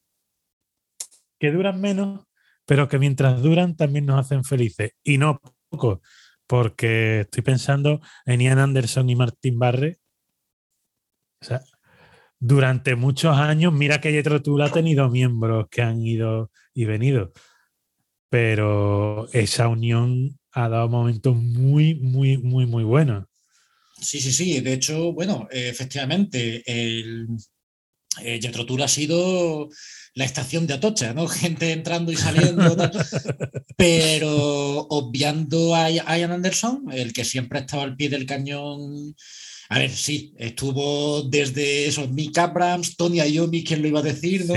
S3: que duran menos, pero que mientras duran también nos hacen felices. Y no poco porque estoy pensando en Ian Anderson y Martin Barre. O sea, durante muchos años, mira que Jetro Tull ha tenido miembros que han ido y venido, pero esa unión ha dado momentos muy, muy, muy, muy buenos.
S2: Sí, sí, sí. De hecho, bueno, efectivamente, el eh, ha sido la estación de Atocha, ¿no? Gente entrando y saliendo, pero obviando a Ian Anderson, el que siempre estaba al pie del cañón. A ver, sí, estuvo desde esos Mick Abrams, Tony Iommi, quien lo iba a decir, ¿no?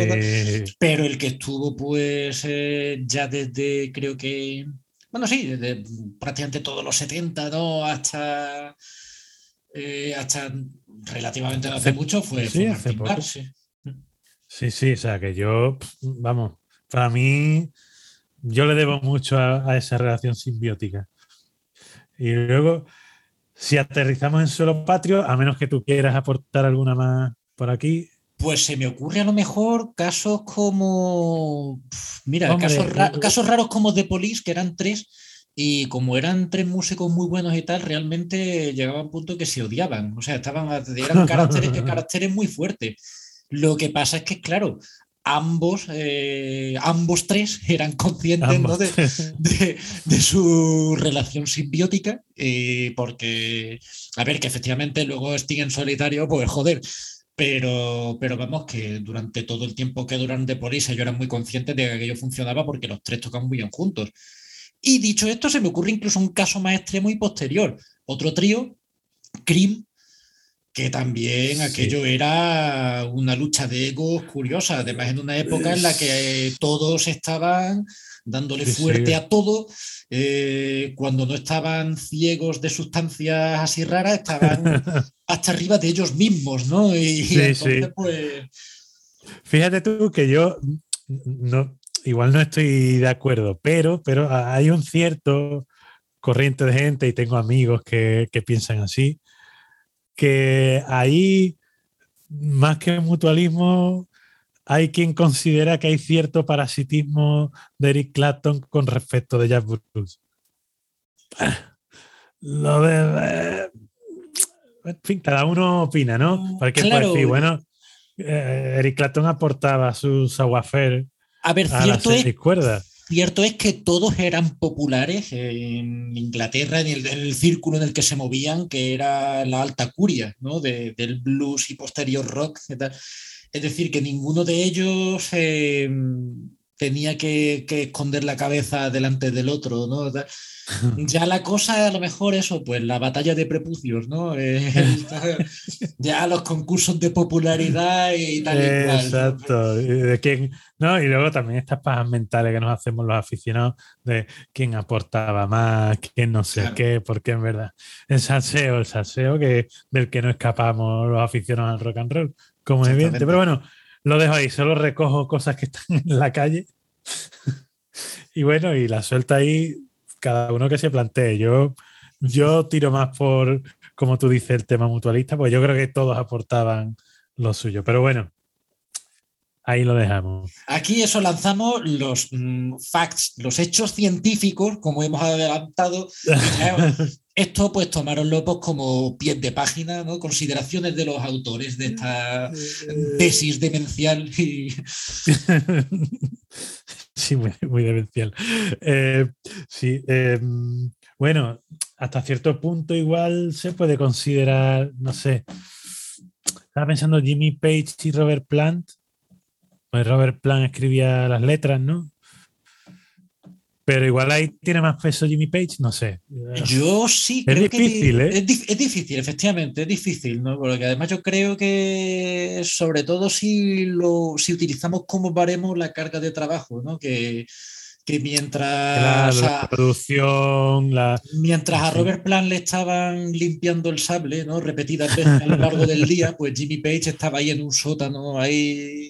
S2: Pero el que estuvo, pues, eh, ya desde, creo que, bueno, sí, desde prácticamente todos los 70, ¿no? Hasta, eh, hasta relativamente no hace, mucho, fue, sí, hace
S3: Sí, sí, o sea que yo, vamos, para mí, yo le debo mucho a, esa relación simbiótica. Y luego, si aterrizamos en suelo patrio, a menos que tú quieras aportar alguna más por aquí.
S2: Pues se me ocurre a lo mejor casos como. Mira, casos, casos, raros como The Police, que eran tres, y como eran tres músicos muy buenos y tal, realmente llegaba a un punto que se odiaban. O sea, estaban, eran caracteres, caracteres muy fuertes. Lo que pasa es que, claro, ambos, eh, ambos tres eran conscientes de, su relación simbiótica, eh, porque, a ver, que efectivamente luego Sting en solitario, pues joder, pero, pero vamos, que durante todo el tiempo que duran de Police ellos eran muy conscientes de que aquello funcionaba porque los tres tocan muy bien juntos. Y dicho esto, se me ocurre incluso un caso más extremo y posterior. Otro trío, Cream, que también aquello era una lucha de egos curiosa, además en una época en la que todos estaban dándole fuerte a todo, eh, cuando no estaban ciegos de sustancias así raras, estaban hasta arriba de ellos mismos, ¿no? Y, entonces, pues...
S3: Fíjate tú que yo no, igual no estoy de acuerdo, pero, pero hay un cierto corriente de gente y tengo amigos que, que piensan así, que ahí, más que mutualismo, hay quien considera que hay cierto parasitismo de Eric Clapton con respecto de Jack Bruce. Lo de. En fin, cada uno opina, ¿no? Porque claro. decir, bueno, eh, Eric Clapton aportaba su saguafer
S2: a ver, cierto es, Cierto es que todos eran populares en Inglaterra, en el, círculo en el que se movían, que era la alta curia, ¿no? del blues y posterior rock. Es decir, que ninguno de ellos eh, tenía que, esconder la cabeza delante del otro, ¿no? Ya la cosa, a lo mejor eso, pues la batalla de prepucios, ¿no? Eh, ya los concursos de popularidad y tal y
S3: cual. Exacto. ¿Y, de quién, ¿no? y luego también estas pajas mentales que nos hacemos los aficionados de quién aportaba más, quién no sé qué, porque en verdad el salseo, el salseo que, del que no escapamos los aficionados al rock and roll, como es evidente. Pero bueno, lo dejo ahí, solo recojo cosas que están en la calle. y bueno, y la suelta ahí cada uno que se plantee. Yo, yo tiro más por, como tú dices, el tema mutualista, pues yo creo que todos aportaban lo suyo. Pero bueno, Ahí lo dejamos.
S2: Aquí eso lanzamos los mm, facts, los hechos científicos, como hemos adelantado. esto pues tomaron locos como pies de página, ¿no? Consideraciones de los autores de esta tesis demencial.
S3: sí, muy, demencial. Eh, sí, em, bueno, hasta cierto punto igual se puede considerar, no sé, estaba pensando Jimmy Page y Robert Plant. Pues Robert Plant escribía las letras, ¿no? Pero igual ahí tiene más peso Jimmy Page, no sé.
S2: Yo sí
S3: es difícil, ¿eh?
S2: Es, difícil, efectivamente, es difícil, ¿no? Porque además yo creo que, sobre todo si lo si utilizamos como baremo la carga de trabajo, ¿no? Que, que mientras
S3: la producción, la...
S2: mientras a Robert Plant le estaban limpiando el sable, ¿no? Repetidas veces a lo largo del día, pues Jimmy Page estaba ahí en un sótano, ahí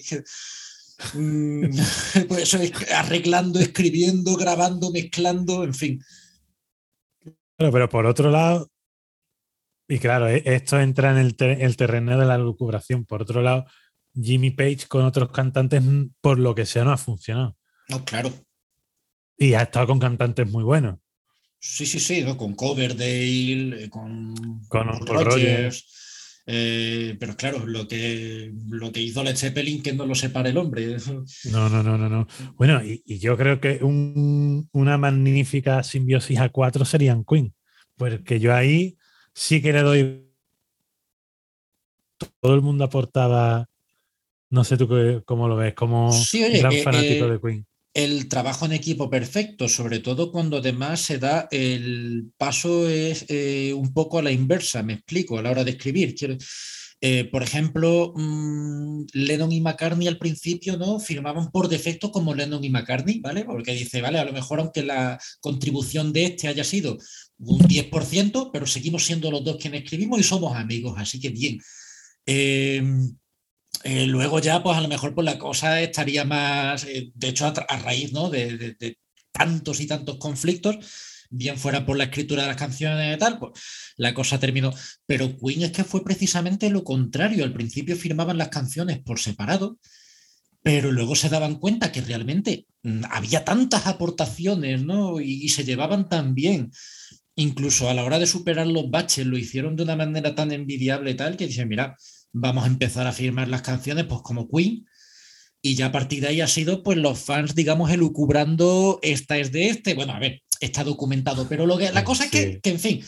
S2: Mm, pues arreglando, escribiendo, grabando, mezclando, en fin.
S3: pero por otro lado, y claro, e, esto entra en el, terreno de la lucubración. Por otro lado, Jimmy Page con otros cantantes, mm, por lo que sea, no ha funcionado.
S2: No, claro.
S3: Y ha estado con cantantes muy buenos.
S2: Sí, sí, sí, con Coverdale, eh, con,
S3: con Rogers.
S2: Eh, pero claro, lo que, lo que hizo Led Zeppelin que no lo separa el hombre.
S3: No, no, no, no. no. Bueno, y, yo creo que una magnífica simbiosis a cuatro serían Queen. Porque yo ahí sí que le doy. Todo el mundo aportaba. No sé tú cómo lo ves, como gran eh, fanático
S2: eh,
S3: de Queen
S2: el trabajo en equipo perfecto, sobre todo cuando además se da el paso es eh, un poco a la inversa, me explico, a la hora de escribir. Eh, por ejemplo, mm, Lennon y McCartney al principio no firmaban por defecto como Lennon y McCartney, ¿vale? Porque dice, vale, a lo mejor aunque la contribución de este haya sido un 10%, pero seguimos siendo los dos quienes escribimos y somos amigos, así que bien. Eh, eh, luego ya, pues a lo mejor pues la cosa estaría más, eh, de hecho, a, raíz ¿no? de, tantos y tantos conflictos, bien fuera por la escritura de las canciones y tal, pues la cosa terminó. Pero Queen es que fue precisamente lo contrario. Al principio firmaban las canciones por separado, pero luego se daban cuenta que realmente mm, había tantas aportaciones, ¿no? Y, se llevaban tan bien. Incluso a la hora de superar los baches lo hicieron de una manera tan envidiable y tal que dicen, mira, vamos a empezar a firmar las canciones pues como Queen. Y ya a partir de ahí ha sido pues los fans digamos elucubrando esta es de este, bueno a ver, está documentado, pero lo que, la cosa es que, en fin,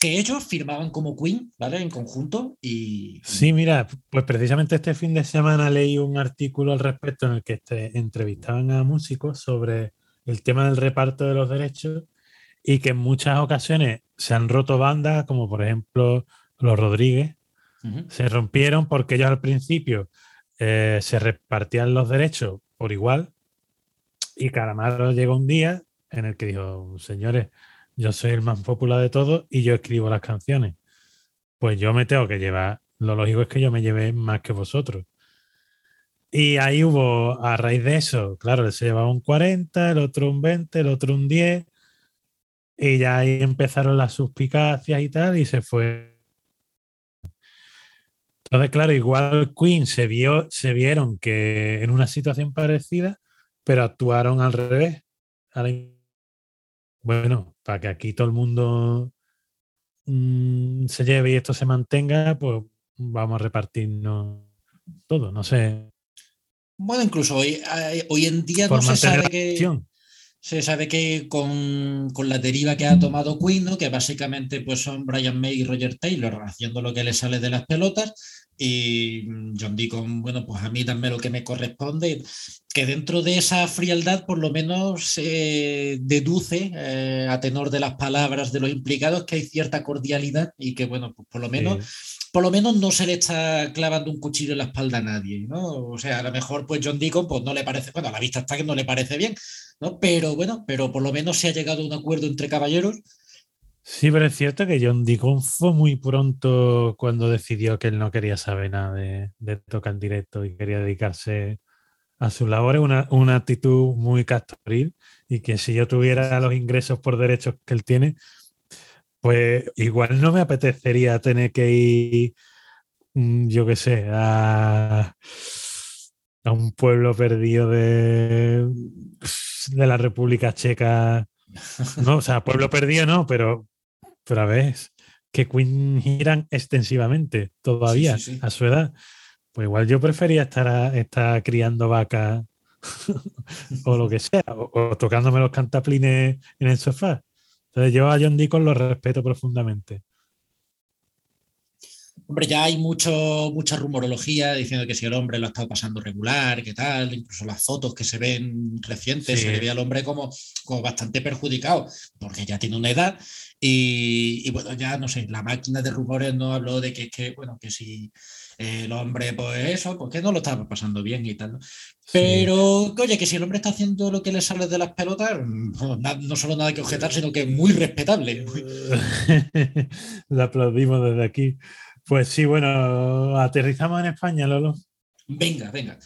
S2: que ellos firmaban como Queen, ¿vale? En conjunto y...
S3: Sí, mira, pues precisamente este fin de semana leí un artículo al respecto en el que este, entrevistaban a músicos sobre el tema del reparto de los derechos y que en muchas ocasiones se han roto bandas, como por ejemplo los Rodríguez, se rompieron porque ellos al principio eh, se repartían los derechos por igual y Calamaro llegó un día en el que dijo, señores, yo soy el más popular de todos y yo escribo las canciones. Pues yo me tengo que llevar, lo lógico es que yo me llevé más que vosotros. Y ahí hubo, a raíz de eso, claro, él se llevaba un 40, el otro un 20, el otro un 10, y ya ahí empezaron las suspicacias y tal, y se fue entonces, claro, igual Queen se, vio, se vieron que en una situación parecida, pero actuaron al revés. Bueno, para que aquí todo el mundo mm, se lleve y esto se mantenga, pues vamos a repartirnos todo, no sé.
S2: Bueno, incluso hoy, eh, hoy en día no se sabe que se sabe que con, con, la deriva que ha tomado Queen, ¿no? que básicamente pues son Brian May y Roger Taylor haciendo lo que les sale de las pelotas, y mm, John Deacon, bueno, pues a mí también lo que me corresponde, que dentro de esa frialdad por lo menos se deduce eh, a tenor de las palabras de los implicados que hay cierta cordialidad y que, bueno, pues por lo menos... Por lo menos no se le está clavando un cuchillo en la espalda a nadie, ¿no? O sea, a lo mejor pues John Deacon pues no le parece, bueno, a la vista está que no le parece bien, ¿no? Pero bueno, pero por lo menos se ha llegado a un acuerdo entre caballeros
S3: Sí, pero es cierto que John Deacon fue muy pronto cuando decidió que él no quería saber nada de, tocar en directo y quería dedicarse a sus labores, una, una actitud muy castoril y que si yo tuviera los ingresos por derechos que él tiene, pues igual no me apetecería tener que ir, mm, yo qué sé, a, a un pueblo perdido de, de la República Checa. No, o sea, pueblo perdido no, pero, pero a ver, que Queen giran extensivamente todavía
S2: Sí, sí, sí.
S3: a su edad. Pues igual yo prefería estar, a- estar criando vacas o lo que sea, o, o tocándome los cantaplines en el sofá. Entonces yo a John Deacon lo respeto profundamente.
S2: Hombre, ya hay mucho, mucha rumorología diciendo que si el hombre lo ha estado pasando regular, qué tal, incluso las fotos que se ven recientes,
S3: Sí.
S2: se le ve al hombre como, como bastante perjudicado, porque ya tiene una edad y, y, bueno, ya no sé, la máquina de rumores no habló de que, que bueno, que si el hombre, pues eso, pues que no lo estaba pasando bien y tal, ¿no? Pero, oye, que si el hombre está haciendo lo que le sale de las pelotas, no, na- no solo nada que objetar, sino que muy respetable.
S3: lo aplaudimos desde aquí. Pues sí, bueno, aterrizamos en España, Lolo.
S2: Venga, venga.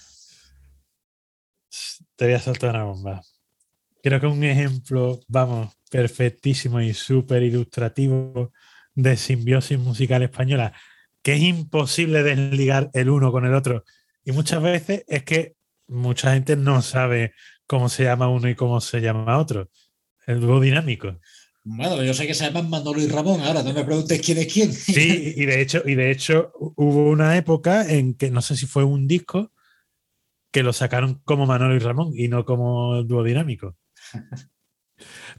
S3: Te voy a soltar una bomba. Creo que un ejemplo, vamos, perfectísimo y súper ilustrativo de simbiosis musical española, que es imposible desligar el uno con el otro. Y muchas veces es que mucha gente no sabe cómo se llama uno y cómo se llama otro. El dúo dinámico.
S2: Bueno, yo sé que se llaman Manolo y Ramón, ahora no me preguntes quién es quién.
S3: Sí, y de hecho, y de hecho hubo una época en que no sé si fue un disco que lo sacaron como Manolo y Ramón y no como dúo dinámico.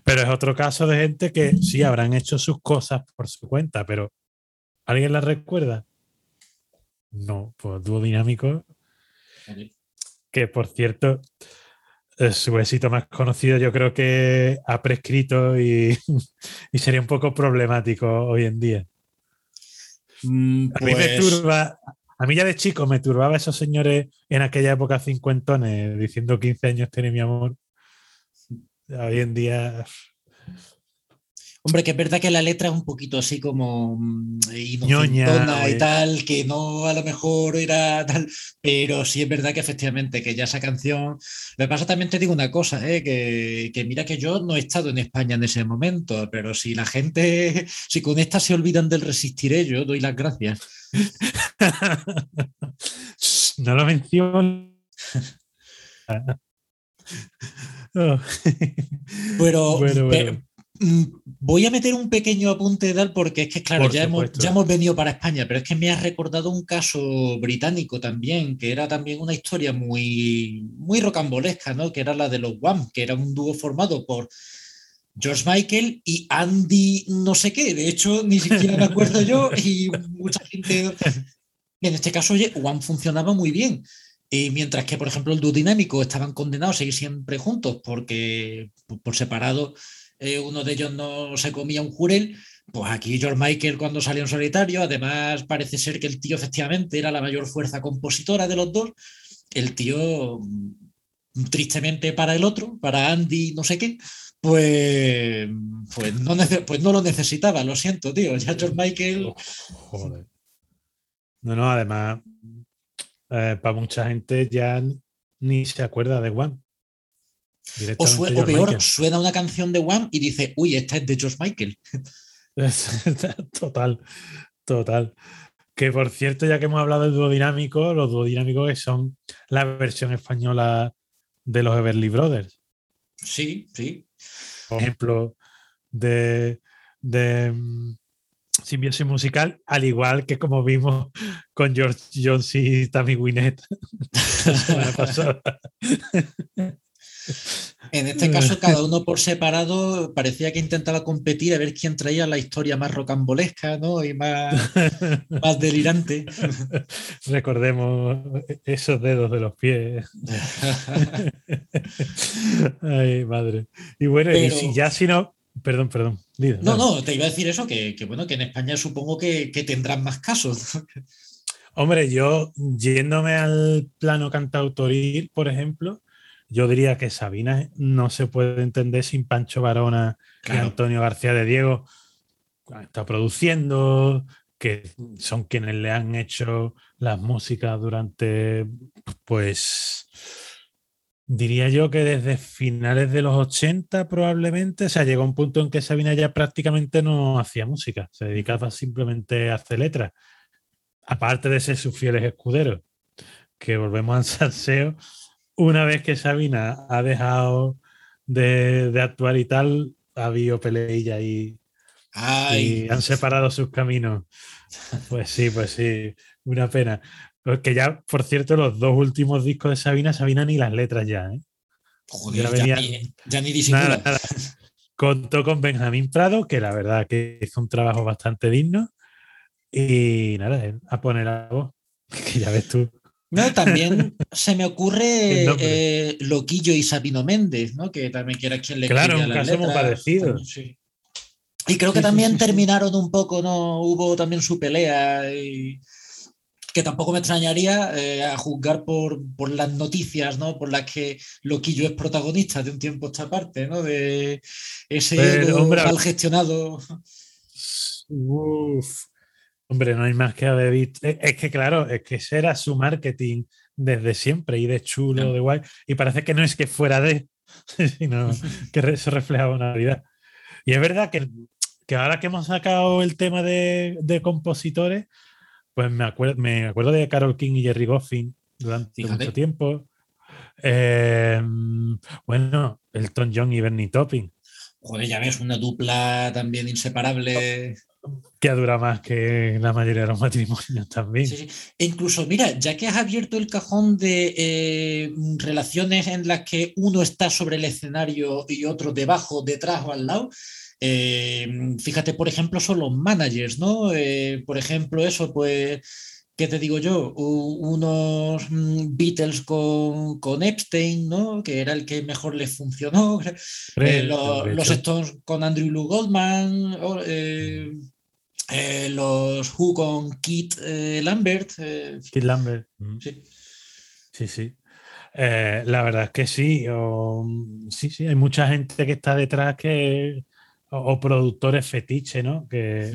S3: Pero es otro caso de gente que sí habrán hecho sus cosas por su cuenta, pero ¿alguien las recuerda? No, pues dúo dinámico, que por cierto, eh, su éxito más conocido yo creo que ha prescrito y, y sería un poco problemático hoy en día.
S2: Mm,
S3: A mí me
S2: pues,
S3: turba, a mí ya de chico me turbaba esos señores en aquella época cincuentones diciendo 15 años tiene mi amor. Hoy en día,
S2: Hombre, que es verdad que la letra es un poquito así como mm,
S3: Ñoña,
S2: inocentona y tal, que no a lo mejor era tal, pero sí es verdad que efectivamente que ya esa canción. Lo que pasa también te digo una cosa, ¿eh? que, que mira que yo no he estado en España en ese momento, pero si la gente, si con esta se olvidan del resistiré, yo doy las gracias.
S3: no lo menciono. Oh.
S2: Pero,
S3: Bueno, bueno.
S2: mm, voy a meter un pequeño apunte tal porque es que, claro,
S3: Por
S2: ya hemos, ya hemos venido para España, pero es que me ha recordado un caso británico también, que era también una historia muy, muy rocambolesca, ¿no? Que era la de los Wham, que era un dúo formado por George Michael y Andy no sé qué. De hecho, ni siquiera me acuerdo yo y mucha gente... En este caso, oye, Wham funcionaba muy bien. Y mientras que, por ejemplo, el dúo dinámico estaban condenados a seguir siempre juntos porque por- separado eh, uno de ellos no se comía un jurel, pues aquí George Michael cuando salió en solitario, además parece ser que el tío efectivamente era la mayor fuerza compositora de los dos, el tío, mm, tristemente para el otro, para Andy no sé qué, pues, pues, no, pues no lo necesitaba, lo siento, tío, ya George Michael...
S3: Joder. No, no, además, eh, para mucha gente ya ni se acuerda de One.
S2: O,
S3: Directamente
S2: sue- o
S3: George
S2: peor,
S3: Michael.
S2: suena una canción de Wham y dice, uy, esta es de George Michael.
S3: total, total. Que por cierto, ya que hemos hablado del dúo dinámico, los dúo dinámicos que son la versión española de los Everly Brothers.
S2: Sí, sí.
S3: Por ejemplo, de, de mm, simbiosis musical, al igual que como vimos con George Jones y Tammy Wynette la semana pasada.
S2: En este caso, cada uno por separado parecía que intentaba competir a ver quién traía la historia más rocambolesca ¿no? y más, más delirante.
S3: Recordemos esos dedos de los pies. Ay, madre. Y bueno, y si ya si no. Perdón, perdón.
S2: No,
S3: dale.
S2: no, te iba a decir eso, que, que bueno, que en España supongo que, que tendrán más casos.
S3: Hombre, yo yéndome al plano cantautoril, por ejemplo, yo diría que Sabina no se puede entender sin Pancho Varona y. Antonio García de Diego. Está produciendo, que son quienes le han hecho las músicas durante, pues, diría yo que desde finales de los 80 probablemente, o sea, llegó un punto en que Sabina ya prácticamente no hacía música, se dedicaba simplemente a hacer letras, aparte de ser sus fieles escuderos. que volvemos al salseo una vez que Sabina ha dejado de, actuar y tal, ha habido peleilla y, y han separado sus caminos. Pues sí, pues sí, una pena. Que ya, por cierto, los dos últimos discos de Sabina, Sabina ni las letras ya, ¿eh?
S2: Joder, ya, ni, ya ni disimula.
S3: Contó con Benjamín Prado, que la verdad que hizo un trabajo bastante digno. Y nada, a poner la voz, que ya ves tú.
S2: No, también se me ocurre eh, Loquillo y Sabino Méndez, ¿no? Que también quiera quien le
S3: Claro, un caso muy parecido.
S2: Sí. Y creo que también terminaron un poco, ¿no? Hubo también su pelea y que tampoco me extrañaría eh, a juzgar por, por, las noticias, ¿no? Por las que Loquillo es protagonista de un tiempo esta parte, ¿no? De ese hombre, mal gestionado.
S3: Uf. Hombre, no hay más que haber visto. Es que, claro, es que ese era su marketing desde siempre y de chulo, de guay. Y parece que no es que fuera de, sino que se reflejaba una realidad. Y es verdad que, que, ahora que hemos sacado el tema de, de compositores, pues me acuerdo, me acuerdo de Carol King y Jerry Goffin durante mucho tiempo. Eh, bueno, Elton John y Bernie Topping.
S2: Joder, ya ves, una dupla también inseparable
S3: que dura más que la mayoría de los matrimonios también.
S2: E incluso, mira, ya que has abierto el cajón de eh, relaciones en las que uno está sobre el escenario y otro debajo, detrás o al lado, eh, fíjate, por ejemplo, son los managers, ¿no? Eh, por ejemplo, eso, pues ¿qué te digo yo? unos mm, Beatles con, con, Epstein, ¿no? Que era el que mejor les funcionó. los, Stones con Andrew Lou Goldman. Eh, los Who con Kit eh, Lambert. Eh,
S3: Kit Lambert. Mm. Sí. Sí, sí. la verdad es que sí. sí, sí. Hay mucha gente que está detrás que. O, productores fetiche, ¿no? Que,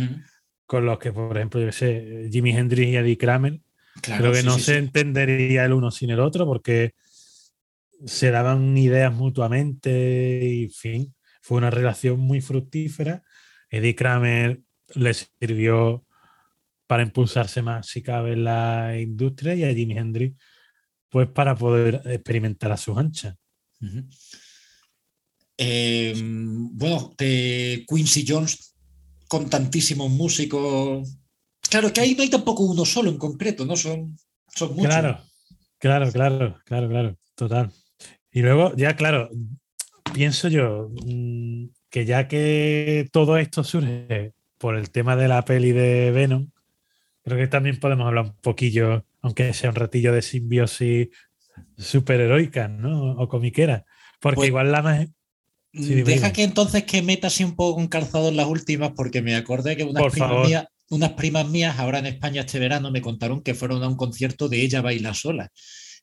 S3: Con los que, por ejemplo, yo sé, Jimi Hendrix y Eddie Kramer. creo que no se entendería el uno sin el otro porque se daban ideas mutuamente y, en fin, fue una relación muy fructífera. Eddie Kramer le sirvió para impulsarse más, si cabe, en la industria y a Jimi Hendrix, pues para poder experimentar a sus anchas.
S2: Em, bueno, de Quincy Jones con tantísimos músicos. Claro, que ahí no hay tampoco uno solo en concreto, ¿no? Son, son muchos.
S3: Claro, claro, claro, claro, claro, total. Y luego, ya, claro, pienso yo mm, que ya que todo esto surge por el tema de la peli de Venom, creo que también podemos hablar un poquillo, aunque sea un ratillo de simbiosis superheroica, ¿no? O comiquera. Porque pues igual la más.
S2: Deja que entonces que meta así un poco un calzado en las últimas, porque me acordé que unas primas, mías, unas primas mías ahora en España este verano me contaron que fueron a un concierto de ella baila sola.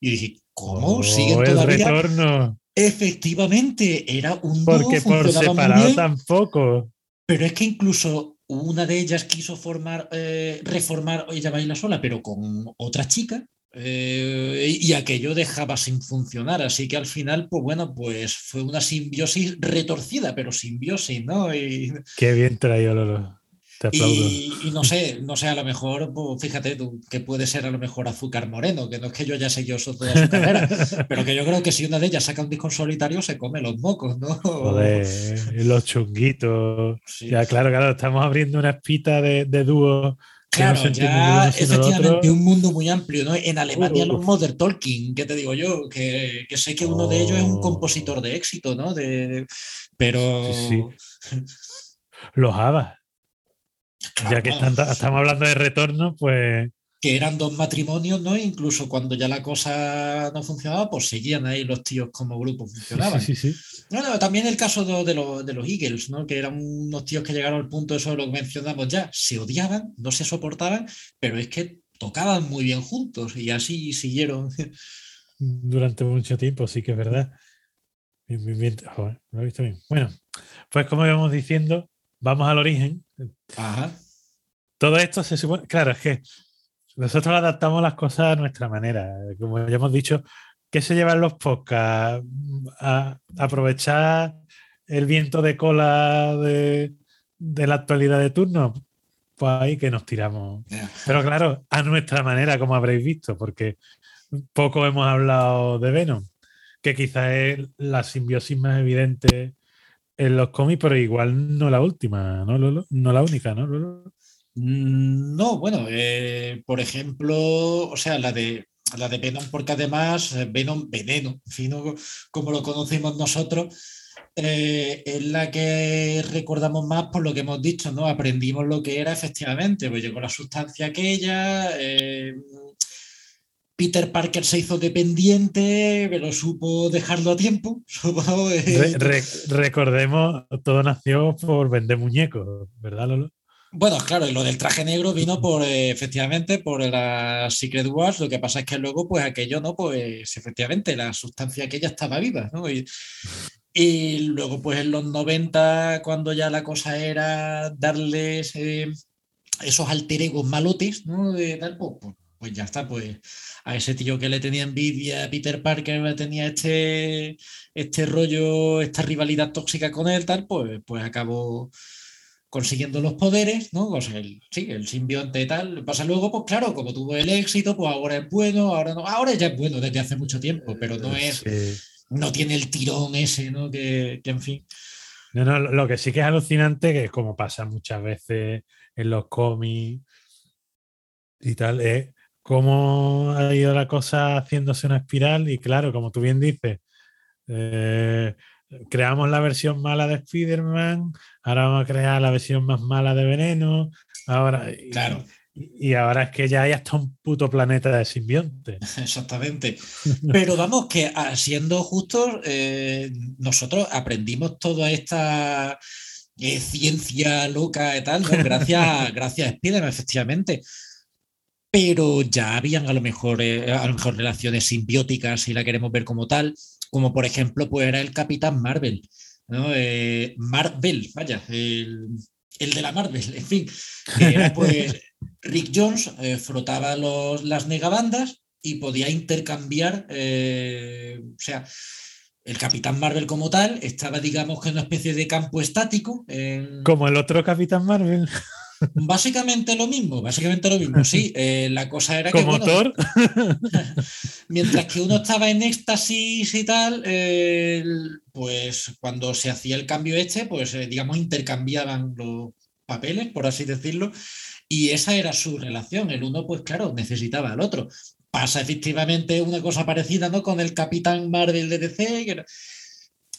S2: Y dije, ¿cómo?
S3: Oh,
S2: ¿Siguen
S3: todavía? Retorno.
S2: Efectivamente, era un
S3: Porque por separado tampoco.
S2: Pero es que incluso una de ellas quiso formar, eh, reformar Ella baila sola, pero con otra chica, eh, y aquello dejaba sin funcionar. Así que al final, pues bueno, pues fue una simbiosis retorcida, pero simbiosis, ¿no? Y,
S3: Qué bien traído, Lolo.
S2: Y, no sé, no sé, a lo mejor, pues, fíjate tú, que puede ser a lo mejor azúcar moreno, que no es que yo haya seguido eso toda su carrera, pero que yo creo que si una de ellas saca un disco solitario se come los mocos, ¿no?
S3: Joder, los chunguitos. Ya, claro, claro, estamos abriendo una espita de, de dúo.
S2: Claro, ya efectivamente un mundo muy amplio, ¿no? En Alemania los Mother Talking, ¿qué te digo yo? Que, que sé que uno de ellos es un oh. compositor de éxito, ¿no? De, pero... Sí,
S3: Los Habas ya que estamos hablando de retorno, pues.
S2: Que eran dos matrimonios, ¿no? Incluso cuando ya la cosa no funcionaba, pues seguían ahí los tíos como grupo, funcionaban. Sí, sí, Bueno, también el caso de, los, de, los, Eagles, ¿no? Que eran unos tíos que llegaron al punto de eso de lo que mencionamos ya. Se odiaban, no se soportaban, pero es que tocaban muy bien juntos y así siguieron.
S3: Durante mucho tiempo, sí que es verdad. Joder, lo he visto bien. Bueno, pues como íbamos diciendo, vamos al origen. Ajá. Todo esto se supone, claro, es que nosotros adaptamos las cosas a nuestra manera. Como ya hemos dicho, ¿qué se llevan los podcasts? A, aprovechar el viento de cola de, la actualidad de turno. Pues ahí que nos tiramos. Pero claro, a nuestra manera, como habréis visto, porque poco hemos hablado de Venom, que quizás es la simbiosis más evidente en los cómics, pero igual no la última, no, no la única, ¿no?
S2: Mm, no, bueno, eh, por ejemplo, o sea, la de la de Venom, porque además eh, Venom, veneno, como lo conocemos nosotros, eh, es la que recordamos más por lo que hemos dicho, ¿no? Aprendimos lo que era efectivamente, pues llegó la sustancia aquella, Peter Parker se hizo dependiente, pero supo dejarlo a tiempo.
S3: recordemos, todo nació por vender muñecos, ¿verdad, Lolo?
S2: Bueno, claro, y lo del traje negro vino por, eh, efectivamente, por la Secret Wars. Lo que pasa es que luego, pues aquello, ¿no? Pues efectivamente, la sustancia aquella estaba viva, ¿no? Y, luego, pues en los 90, cuando ya la cosa era darles eh, esos alter egos malotes, ¿no? De tal, pues, pues pues ya está, pues a ese tío que le tenía envidia Peter Parker, tenía este, este rollo, esta rivalidad tóxica con él, tal, pues, pues acabó consiguiendo los poderes, ¿no? O sea, el, sí, el simbionte tal. Pasa luego, pues claro, como tuvo el éxito, pues ahora es bueno, ahora no, ahora ya es bueno desde hace mucho tiempo, pero no es, no tiene el tirón ese, ¿no? Que, que en fin.
S3: No, no, lo que sí que es alucinante, que es como pasa muchas veces en los cómics y tal, es cómo ha ido la cosa haciéndose una espiral y claro, como tú bien dices, eh, creamos la versión mala de Spider-Man, ahora vamos a crear la versión más mala de Veneno, ahora...
S2: Claro.
S3: Y, ahora es que ya hay hasta un puto planeta de simbionte.
S2: Exactamente. Pero vamos, que ah, siendo justos, eh, nosotros aprendimos toda esta eh, ciencia loca y tal, gracias, gracias a Spider-Man, efectivamente pero ya habían a lo mejor, eh, a lo mejor relaciones simbióticas, si la queremos ver como tal, como por ejemplo, pues era el Capitán Marvel, ¿no? Eh, Marvel, vaya, el, de la Marvel, en fin, era pues Rick Jones eh, frotaba los, las negabandas y podía intercambiar, o sea, el Capitán Marvel como tal estaba, digamos, que en una especie de campo estático.
S3: Como el otro Capitán Marvel.
S2: Básicamente lo mismo, básicamente lo mismo, sí. Eh, la cosa era
S3: que.
S2: Mientras que uno estaba en éxtasis y tal, pues cuando se hacía el cambio este, pues eh, digamos intercambiaban los papeles, por así decirlo, y esa era su relación. El uno, pues claro, necesitaba al otro. Pasa efectivamente una cosa parecida, ¿no? Con el Capitán Marvel de DC, que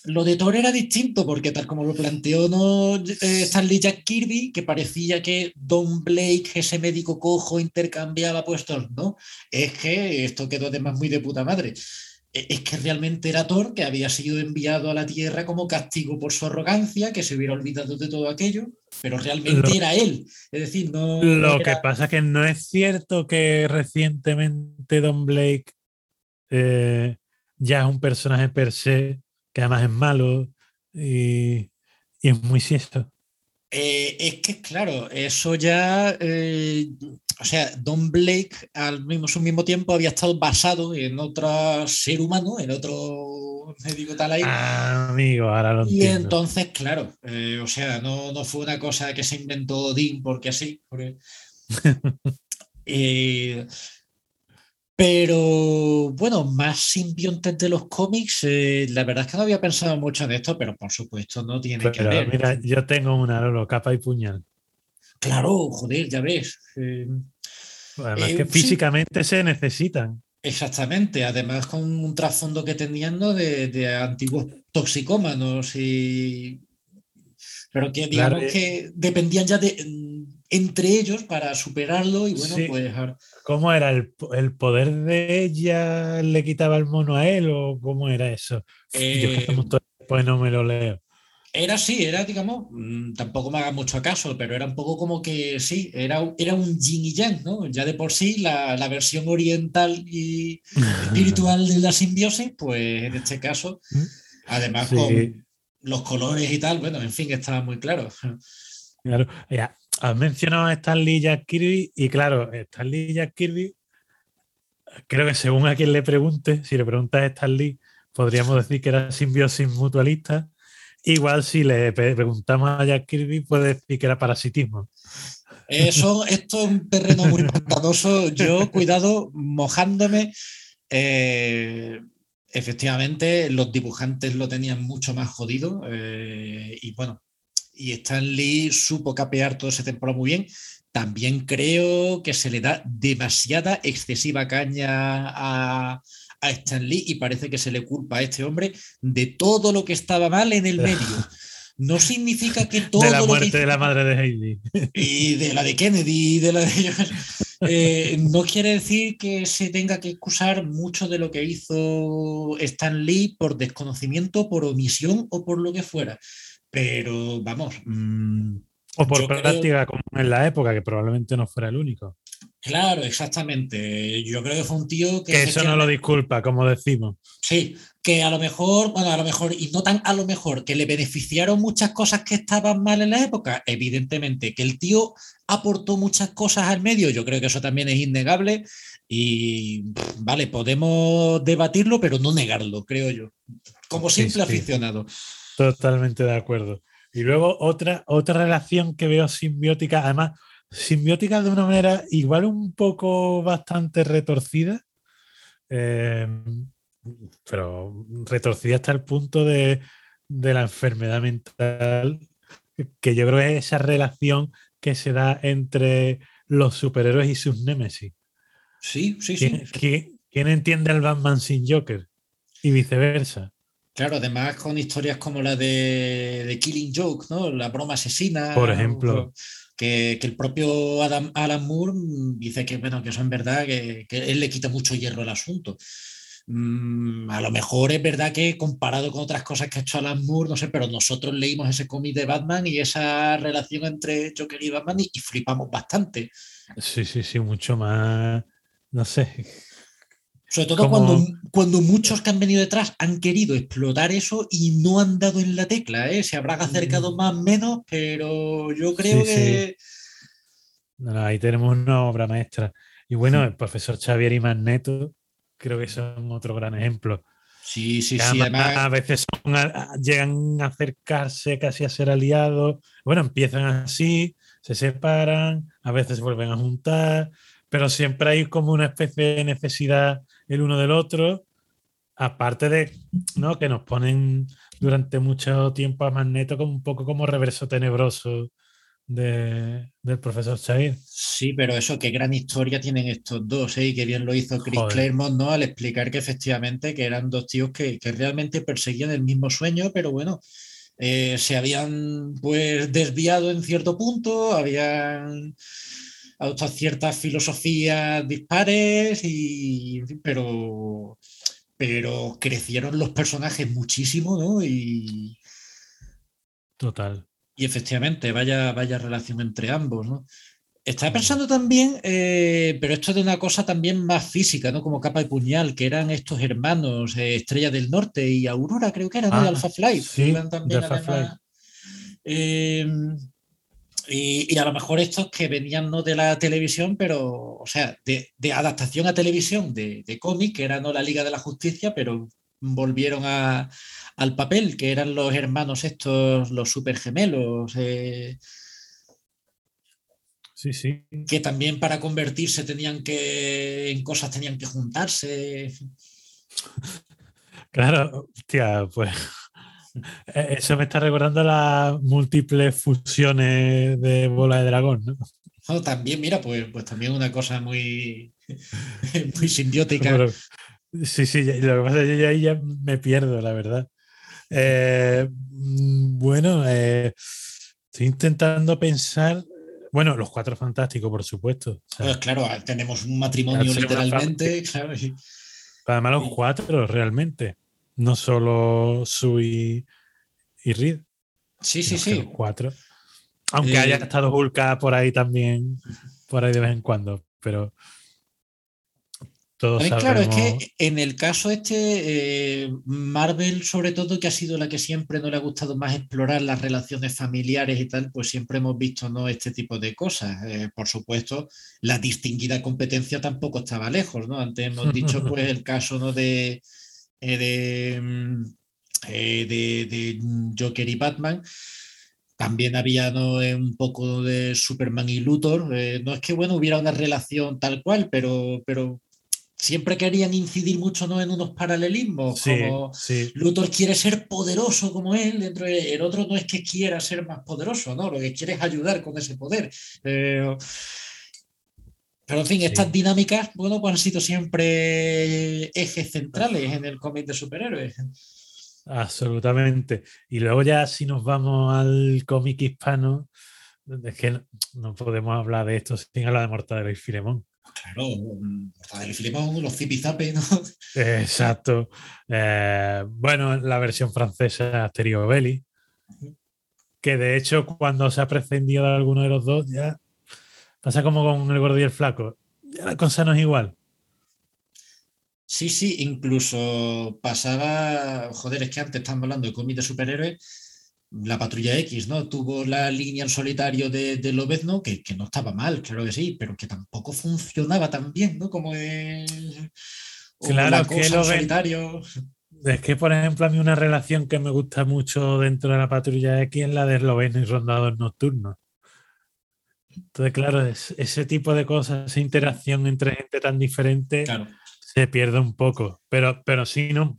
S2: lo de Thor era distinto porque tal como lo planteó ¿no? Eh, Stanley Jack Kirby, que parecía que Don Blake, ese médico cojo, intercambiaba puestos, ¿no? Es que esto quedó además muy de puta madre. E, es que realmente era Thor que había sido enviado a la Tierra como castigo por su arrogancia, que se hubiera olvidado de todo aquello, pero realmente era él. Es decir, no.
S3: Lo que pasa es que no es cierto que recientemente Don Blake eh, ya es un personaje per se que además es malo y, es muy siesto.
S2: Eh, es que, claro, eso ya, eh, o sea, Don Blake al mismo, su mismo tiempo había estado basado en otro ser humano, en otro médico tal ahí.
S3: Ah, amigo, ahora lo
S2: Y entonces, claro, eh, o sea, no, no, fue una cosa que se inventó Dean porque así. Porque, Pero bueno, más simbiontes de los cómics, eh, la verdad es que no había pensado mucho en esto, pero por supuesto no tiene que ver.
S3: Mira, yo tengo una Lolo, capa y puñal.
S2: Claro, joder, ya ves.
S3: Eh, además eh, que físicamente se necesitan.
S2: Exactamente, además con un trasfondo que tenían de, antiguos toxicómanos y pero que digamos que dependían ya de entre ellos para superarlo y bueno, pues...
S3: ¿Cómo era? ¿El, poder de ella le quitaba el mono a él o cómo era eso? Eh, pues no me lo leo.
S2: Era así, era, digamos, mm, tampoco me haga mucho caso, pero era un poco como que sí, era, era un yin y yang, ¿no? Ya de por sí, la, versión oriental y espiritual de la simbiosis, pues en este caso, además con los colores y tal, bueno, en fin, estaba muy claro.
S3: Claro, ya, has mencionado a Stanley Jack Kirby y claro, Stanley Jack Kirby, creo que según a quien le pregunte, si le preguntas a Stanley, podríamos decir que era simbiosis mutualista. Igual si le preguntamos a Jack Kirby, puede decir que era parasitismo.
S2: Eso, esto es un terreno muy pantanoso. Yo, cuidado, mojándome, eh, efectivamente los dibujantes lo tenían mucho más jodido y bueno, y Stan Lee supo capear todo ese temporada muy bien. También creo que se le da demasiada, excesiva caña a, a Stan Lee y parece que se le culpa a este hombre de todo lo que estaba mal en el medio. No significa que todo.
S3: De la muerte de la madre de Heidi.
S2: Y de la de Kennedy y de la de. Eh, no quiere decir que se tenga que excusar mucho de lo que hizo Stan Lee por desconocimiento, por omisión o por lo que fuera. Pero vamos.
S3: Mm, o por práctica como en la época, que probablemente no fuera el único.
S2: Claro, exactamente. Yo creo que fue un tío que.
S3: Que eso no lo disculpa, como decimos.
S2: Sí, que a lo mejor, bueno, a lo mejor, y no tan a lo mejor, que le beneficiaron muchas cosas que estaban mal en la época. Evidentemente, que el tío aportó muchas cosas al medio, yo creo que eso también es innegable. Y vale, podemos debatirlo, pero no negarlo, creo yo. Como simple aficionado.
S3: Totalmente de acuerdo. Y luego otra, otra relación que veo simbiótica, además, simbiótica de una manera igual un poco bastante retorcida, eh, pero retorcida hasta el punto de, la enfermedad mental, que yo creo que es esa relación que se da entre los superhéroes y sus némesis.
S2: Sí, sí, sí.
S3: ¿Quién entiende al Batman sin Joker? Y viceversa.
S2: Claro, además con historias como la de, Killing Joke, ¿no? La broma asesina.
S3: Por ejemplo.
S2: Que, el propio Adam, Alan Moore dice que, bueno, que eso en verdad, que, él le quita mucho hierro al asunto. Mm, a lo mejor es verdad que comparado con otras cosas que ha hecho Alan Moore, no sé, pero nosotros leímos ese cómic de Batman y esa relación entre Joker y Batman y flipamos bastante.
S3: Sí, sí, sí, mucho más, no sé,
S2: sobre todo cuando, cuando muchos que han venido detrás han querido explotar eso y no han dado en la tecla, ¿eh? Se habrá acercado mm. más o menos, pero yo creo que.
S3: ahí tenemos una obra maestra. Y bueno, el profesor Xavier y Magneto, creo que son otro gran ejemplo.
S2: Sí, sí, sí. Además,
S3: a veces llegan a acercarse casi a ser aliados. Bueno, empiezan así, se separan, a veces vuelven a juntar, pero siempre hay como una especie de necesidad el uno del otro, aparte de ¿no? que nos ponen durante mucho tiempo a Magneto como un poco como reverso tenebroso del profesor Xavier.
S2: Sí, pero eso, qué gran historia tienen estos dos, ¿eh? y qué bien lo hizo Chris Claremont, ¿no? Al explicar que efectivamente que eran dos tíos que, realmente perseguían el mismo sueño, pero bueno, eh, se habían pues desviado en cierto punto, habían adoptado ciertas filosofías dispares, y, pero, pero crecieron los personajes muchísimo, ¿no? Y,
S3: Total.
S2: Y efectivamente, vaya, vaya relación entre ambos, ¿no? Estaba pensando también, eh, pero esto de una cosa también más física, ¿no? Como capa y puñal, que eran estos hermanos, eh, Estrella del Norte y Aurora, creo que eran, de ah, Alpha Flight.
S3: Sí, también, Alpha Flight.
S2: Eh, y, a lo mejor estos que venían no de la televisión, pero, o sea, de, adaptación a televisión de, cómic, que era no la Liga de la Justicia, pero volvieron al papel, que eran los hermanos estos, los super gemelos. Eh,
S3: sí, sí.
S2: Que también para convertirse tenían que, en cosas tenían que juntarse.
S3: Claro, hostia, pues eso me está recordando las múltiples fusiones de bola de dragón, ¿no?
S2: también, mira, pues, pues también una cosa muy, muy simbiótica.
S3: sí, sí, lo que pasa es que yo ahí ya me pierdo, la verdad. Eh, bueno, eh, estoy intentando pensar. Bueno, los cuatro fantásticos, por supuesto.
S2: pues claro, tenemos un matrimonio literalmente.
S3: Además, los cuatro, realmente no solo Sui y Reed.
S2: Sí, sí, sí.
S3: Cuatro. Aunque haya eh, estado Hulk por ahí también, por ahí de vez en cuando, pero
S2: todos Claro, es que en el caso este, eh, Marvel, sobre todo, que ha sido la que siempre no le ha gustado más explorar las relaciones familiares y tal, pues siempre hemos visto ¿no? este tipo de cosas. Eh, por supuesto, la distinguida competencia tampoco estaba lejos, ¿no? Antes hemos dicho, pues, el caso ¿no? de eh, mm, eh, de, de, Joker y Batman. También había ¿no? Eh, un poco de Superman y Luthor. no es que bueno hubiera una relación tal cual, pero, pero siempre querían incidir mucho ¿no? en unos paralelismos,
S3: Sí,
S2: como
S3: sí.
S2: Luthor quiere ser poderoso como él, dentro de- el otro no es que quiera ser más poderoso, ¿no? Lo que quiere es ayudar con ese poder. Eh, pero en fin,
S3: Sí.
S2: estas dinámicas, bueno, pues han sido siempre ejes centrales en el cómic de superhéroes.
S3: Absolutamente. Y luego ya si nos vamos al cómic hispano, es que no, no podemos hablar de esto sin hablar de Mortadelo y Filemón.
S2: Claro, Mortadelo y Filemón, los zipizape, ¿no?
S3: Exacto. Eh, bueno, la versión francesa Asterio Belli, que de hecho cuando se ha prescindido de alguno de los dos, ya pasa como con el gordo y el flaco. La cosa no es igual.
S2: Sí, sí, incluso pasaba, joder, es que antes estábamos hablando de cómic de superhéroes, la Patrulla X, ¿no? Tuvo la línea en solitario de, de Lobezno, que, que no estaba mal, claro que sí, pero que tampoco funcionaba tan bien, ¿no? Como el...
S3: Claro,
S2: la
S3: que
S2: en
S3: Lobezno-
S2: solitario.
S3: Es que, por ejemplo, a mí una relación que me gusta mucho dentro de la patrulla X es la de Esloveno y Rondador Nocturno. Entonces, claro, es- ese tipo de cosas, esa interacción entre gente tan diferente,
S2: Claro.
S3: se pierde un poco. Pero, pero sí, no.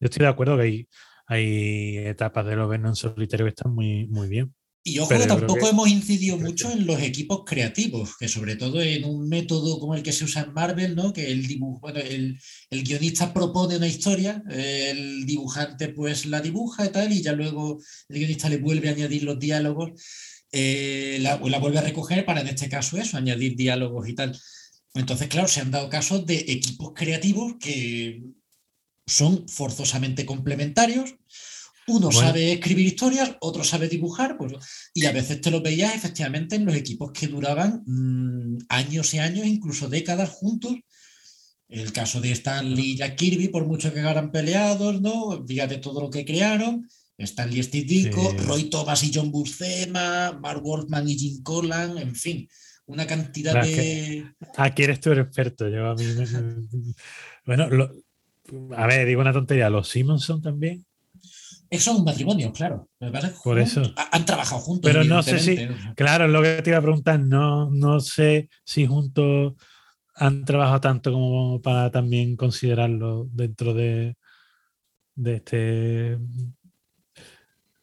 S3: Yo estoy de acuerdo que hay, hay etapas de Esloveno en solitario que están muy, muy bien.
S2: Y ojo,
S3: Pero
S2: que tampoco
S3: que-
S2: hemos incidido mucho en los equipos creativos, que sobre todo en un método como el que se usa en Marvel, ¿no? Que el dibujo, bueno, el, el guionista propone una historia, el dibujante pues la dibuja y tal, y ya luego el guionista le vuelve a añadir los diálogos, eh, la, la vuelve a recoger para en este caso eso, añadir diálogos y tal. Entonces, claro, se han dado casos de equipos creativos que son forzosamente complementarios. Uno
S3: Bueno.
S2: sabe escribir historias, otro sabe dibujar, pues, y a veces te lo veías efectivamente en los equipos que duraban mm, años y años, incluso décadas juntos. El caso de Stanley y Jack Kirby, por mucho que hagan peleados, ¿no? Fíjate todo lo que crearon. Stanley Ditko,
S3: Sí.
S2: Roy Thomas y John Buscema, Mark Wolfman y Jim Collan, en fin, una cantidad
S3: Claro,
S2: de.
S3: Aquí eres tú el experto. Yo a mí me- bueno, lo- a ver, digo una tontería. Los Simonson también.
S2: Eso es un matrimonio, claro.
S3: Por eso.
S2: ha- Han trabajado juntos.
S3: Pero no sé si-. Claro, es lo que te iba a preguntar. No, no sé si juntos han trabajado tanto como para también considerarlo dentro de, de este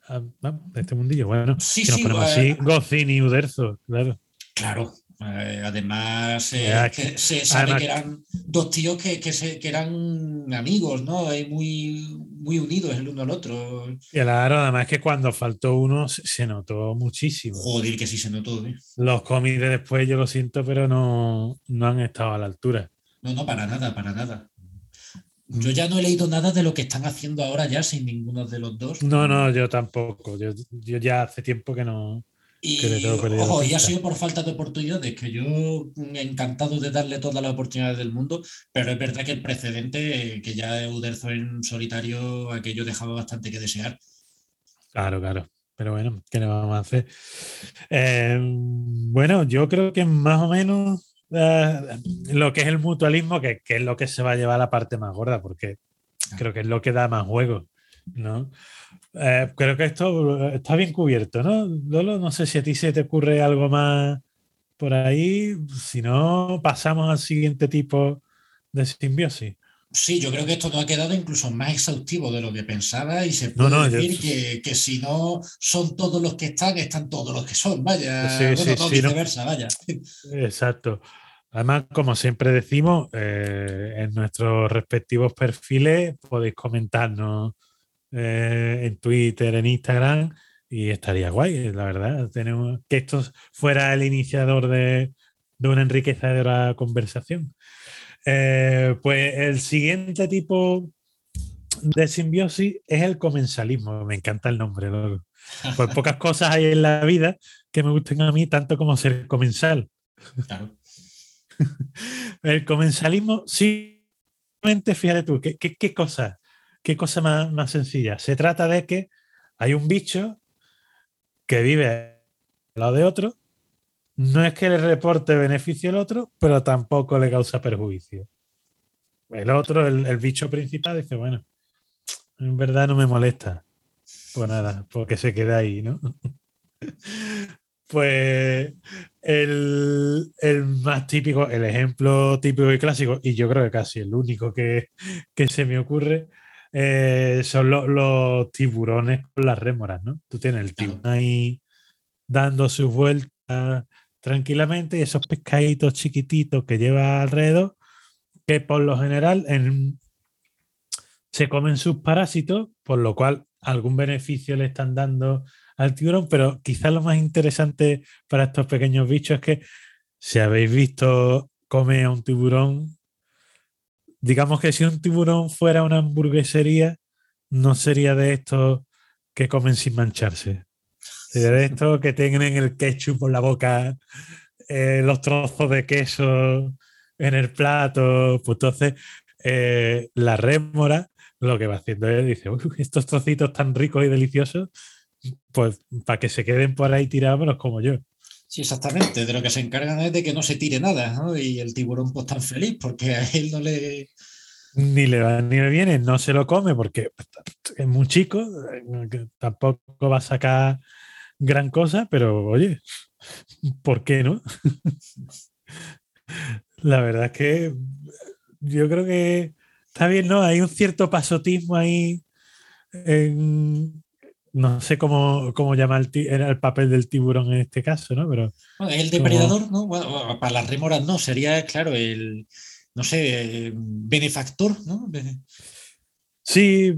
S3: ah, ah, de este mundillo. Bueno,
S2: Sí,
S3: si nos
S2: sí,
S3: ponemos
S2: eh,
S3: así, y Uderzo, claro.
S2: Claro. eh, además, eh,
S3: Ya,
S2: que se sabe
S3: además-
S2: que eran dos tíos que, que, se- que eran amigos, ¿no? Muy, muy unidos el uno al otro.
S3: Claro, además que cuando faltó uno se, notó muchísimo.
S2: Joder, que sí se notó.
S3: Los cómics de después, yo lo siento, pero no, no han estado a la altura.
S2: No, no, para nada, para nada. Yo ya no he leído nada de lo que están haciendo ahora ya sin ninguno de los dos.
S3: No, no, yo tampoco. Yo, yo ya hace tiempo que no.
S2: Y,
S3: que le
S2: ojo, y ha sido por falta de oportunidades, que yo mm, encantado de darle todas las oportunidades del mundo, pero es verdad que el precedente, eh, que ya Uderzo en solitario, aquello dejaba bastante que desear.
S3: Claro, claro. Pero bueno, ¿qué le vamos a hacer? Eh, bueno, yo creo que más o menos eh, lo que es el mutualismo, que, que es lo que se va a llevar la parte más gorda, porque creo que es lo que da más juego, ¿no? Eh, creo que esto está bien cubierto, ¿no? Lolo, no sé si a ti se te ocurre algo más por ahí, si no, pasamos al siguiente tipo de simbiosis.
S2: Sí, yo creo que esto nos ha quedado incluso más exhaustivo de lo que pensaba y se puede
S3: no,
S2: decir que, que si no son todos los que están, están todos los que son, vaya,
S3: Sí,
S2: bueno,
S3: sí,
S2: no,
S3: sí,
S2: viceversa, vaya.
S3: Exacto. Además, como siempre decimos, eh, en nuestros respectivos perfiles podéis comentarnos eh, en Twitter, en Instagram, y estaría guay, la verdad. Tenemos que esto fuera el iniciador de, de una enriquecedora conversación. Eh, pues el siguiente tipo de simbiosis es el comensalismo. Me encanta el nombre. loco. Pues pocas cosas hay en la vida que me gusten a mí tanto como ser comensal.
S2: Claro.
S3: El comensalismo, simplemente fíjate tú, ¿qué, qué, qué cosa? ¿Qué cosa más, más sencilla? Se trata de que hay un bicho que vive al lado de otro, no es que le reporte beneficio al otro, pero tampoco le causa perjuicio. El otro, el, el bicho principal, dice, bueno, en verdad no me molesta. Pues nada, porque se queda ahí, ¿no? Pues el, el, más típico, el ejemplo típico y clásico, y yo creo que casi el único que, que se me ocurre, eh, son los, los, tiburones con las rémoras, ¿no? Tú tienes el tiburón ahí dando sus vueltas tranquilamente y esos pescaditos chiquititos que lleva alrededor, que por lo general en, se comen sus parásitos, por lo cual algún beneficio le están dando al tiburón, pero quizás lo más interesante para estos pequeños bichos es que si habéis visto comer a un tiburón, digamos que si un tiburón fuera una hamburguesería, no sería de estos que comen sin mancharse. De estos que tienen el ketchup por la boca, eh, los trozos de queso en el plato. Pues entonces, eh, la rémora lo que va haciendo es, dice, estos trocitos tan ricos y deliciosos, pues para que se queden por ahí tirados como yo.
S2: Sí, exactamente. De lo que se encargan es de que no se tire nada, ¿no? Y el tiburón pues tan feliz porque a él no le...
S3: Ni le va ni le viene, no se lo come porque es muy chico, tampoco va a sacar gran cosa, pero oye, ¿por qué no? La verdad es que yo creo que está bien, ¿no? Hay un cierto pasotismo ahí en, no sé cómo, cómo llamar el, era el papel del tiburón en este caso, ¿no? Pero
S2: el depredador, ¿no? Bueno, para las rémoras no, sería, claro, el, no sé, benefactor, ¿no?
S3: Sí,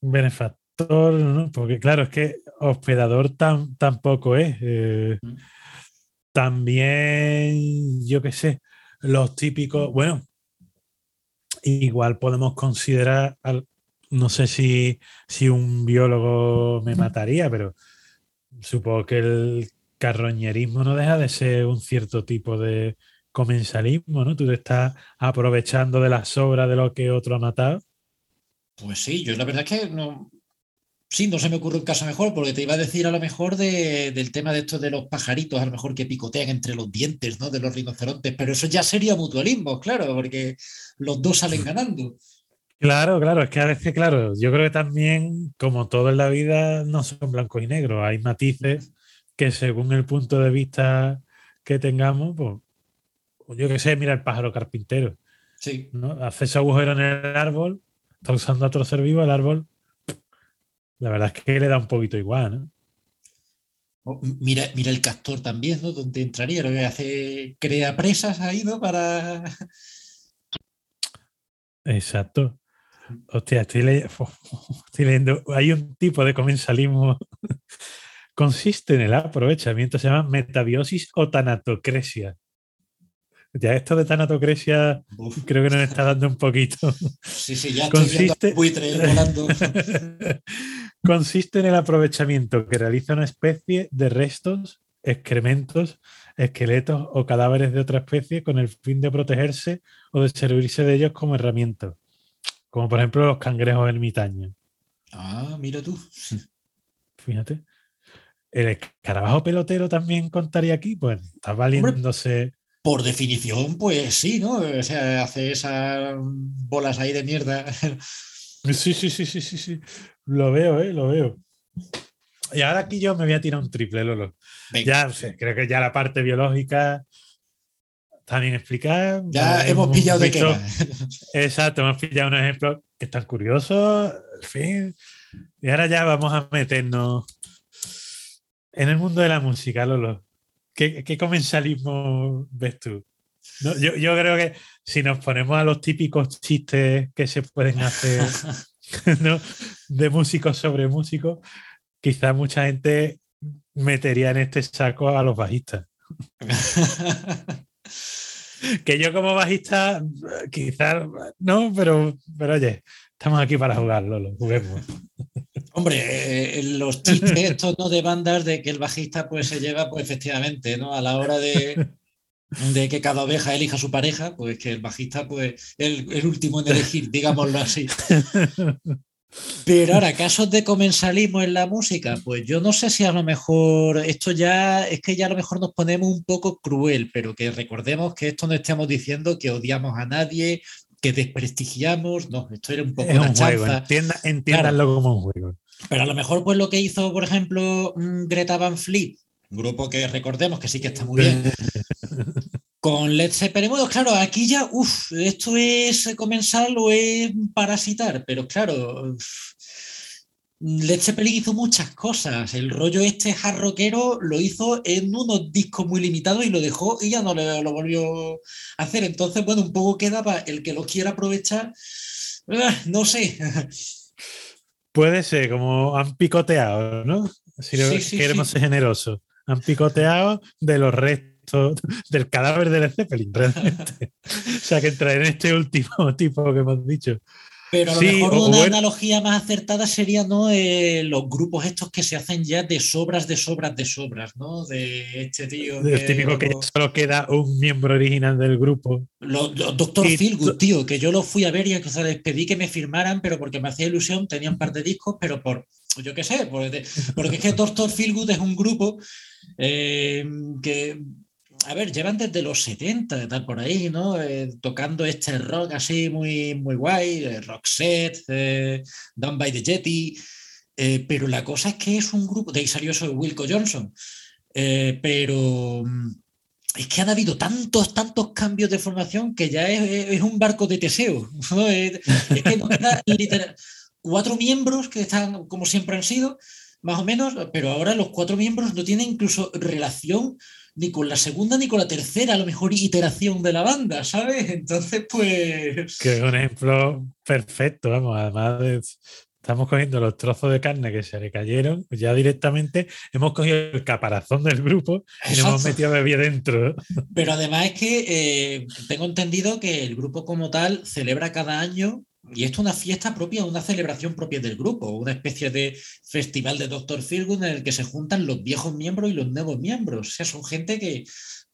S3: benefactor, ¿no? Porque claro, es que hospedador tampoco es. Eh, mm. También, yo qué sé, los típicos, bueno, igual podemos considerar al, no sé si, si un biólogo me mataría, pero supongo que el carroñerismo no deja de ser un cierto tipo de comensalismo, ¿no? Tú te estás aprovechando de las sobras de lo que otro ha matado.
S2: Pues sí, yo la verdad es que no. Sí, no se me ocurre un caso mejor, porque te iba a decir a lo mejor del tema de estos de los pajaritos, a lo mejor que picotean entre los dientes, ¿no? De los rinocerontes, pero eso ya sería mutualismo, claro, porque los dos salen ganando.
S3: Claro, claro, es que a veces, claro, yo creo que también, como todo en la vida, no son blancos y negros, hay matices que según el punto de vista que tengamos, pues, yo qué sé, mira el pájaro carpintero.
S2: Sí.
S3: ¿no? Hace ese agujero en el árbol, está usando otro ser vivo, el árbol, la verdad es que le da un poquito igual, ¿no?
S2: Mira, mira el castor también, ¿no? Donde entraría, lo que hace, crea presas ahí, ¿no? Para.
S3: Exacto. Hostia, estoy, leyendo. Hay un tipo de comensalismo. Consiste en el aprovechamiento, se llama metabiosis o tanatocresia. Ya esto de tanatocresia creo que nos está dando un poquito.
S2: Sí, sí, ya Consiste... volando.
S3: Consiste en el aprovechamiento que realiza una especie de restos, excrementos, esqueletos o cadáveres de otra especie con el fin de protegerse o de servirse de ellos como herramienta como por ejemplo los cangrejos ermitaños.
S2: Ah, mira tú.
S3: Fíjate. El escarabajo pelotero también contaría aquí, pues está valiéndose.
S2: por definición, pues sí, ¿no? O sea, hace esas bolas ahí de mierda.
S3: Sí, sí, sí, sí, sí, sí. Lo veo, ¿eh? Lo veo. Y ahora aquí yo me voy a tirar un triple, Lolo. Ya, o sea, creo que ya la parte biológica está bien explicada.
S2: Ya hemos, pillado de qué.
S3: Exacto, hemos pillado un ejemplo que es tan curioso. En fin. Y ahora ya vamos a meternos en el mundo de la música, Lolo. ¿Qué, qué comensalismo ves tú? yo, yo, creo que si nos ponemos a los típicos chistes que se pueden hacer ¿no? de músicos sobre músicos, quizás mucha gente metería en este saco a los bajistas. que yo como bajista, quizás no, pero, pero oye, estamos aquí para jugar, Lolo, juguemos.
S2: Hombre, eh, los chistes estos ¿no? de bandas de que el bajista pues se lleva, pues efectivamente, ¿no? A la hora de, de que cada oveja elija su pareja, pues que el bajista, pues, el, el último en elegir, digámoslo así. Pero ahora, casos de comensalismo en la música, pues yo no sé si a lo mejor esto ya es que ya a lo mejor nos ponemos un poco cruel, pero que recordemos que esto no estamos diciendo que odiamos a nadie, que desprestigiamos, no, esto era un poco
S3: una chanza. entiéndanlo como un juego.
S2: Pero a lo mejor, pues lo que hizo, por ejemplo, mm, Greta Van Fleet, grupo que recordemos que sí que está muy bien. Con Led Zeppelin, bueno, claro, aquí ya, uff, esto es comensal o es parasitar, pero claro, Led Zeppelin hizo muchas cosas. El rollo este jarroquero lo hizo en unos discos muy limitados y lo dejó y ya no lo volvió a hacer. Entonces, bueno, un poco queda para el que lo quiera aprovechar. Ah, no sé.
S3: Puede ser, como han picoteado, ¿no? Si queremos ser generosos. Han picoteado de los restos del cadáver de Led Zeppelin, realmente. o sea, que entra en este último tipo que hemos dicho.
S2: Pero a lo mejor una analogía más acertada sería ¿no? Eh, los grupos estos que se hacen ya de sobras, de sobras, de sobras, ¿no? De este tío.
S3: El típico que solo queda un miembro original del grupo.
S2: Doctor Philgood, tío, que yo lo fui a ver y o sea, les pedí que me firmaran, pero porque me hacía ilusión, tenía un par de discos, pero por, yo qué sé, porque, es que Doctor Philgood es un grupo eh, que a ver, llevan desde los 70, tal por ahí, ¿no? Eh, tocando este rock así muy, muy guay, eh, rock set, eh, Down by the Jetty. pero la cosa es que es un grupo, de ahí salió Wilco Johnson. pero mm, es que han habido tantos, tantos cambios de formación que ya es, un barco de Teseo. Es, que no literal, cuatro miembros que están como siempre han sido, más o menos, pero ahora los cuatro miembros no tienen incluso relación ni con la segunda ni con la tercera, a lo mejor, iteración de la banda, ¿sabes? Entonces, pues.
S3: Que es un ejemplo perfecto, vamos, además estamos cogiendo los trozos de carne que se le cayeron, ya directamente hemos cogido el caparazón del grupo y nos hemos metido bebida dentro.
S2: Pero además es que eh, tengo entendido que el grupo como tal celebra cada año y esto es una fiesta propia, una celebración propia del grupo, una especie de festival de Doctor Feelgood en el que se juntan los viejos miembros y los nuevos miembros. O sea, son gente que,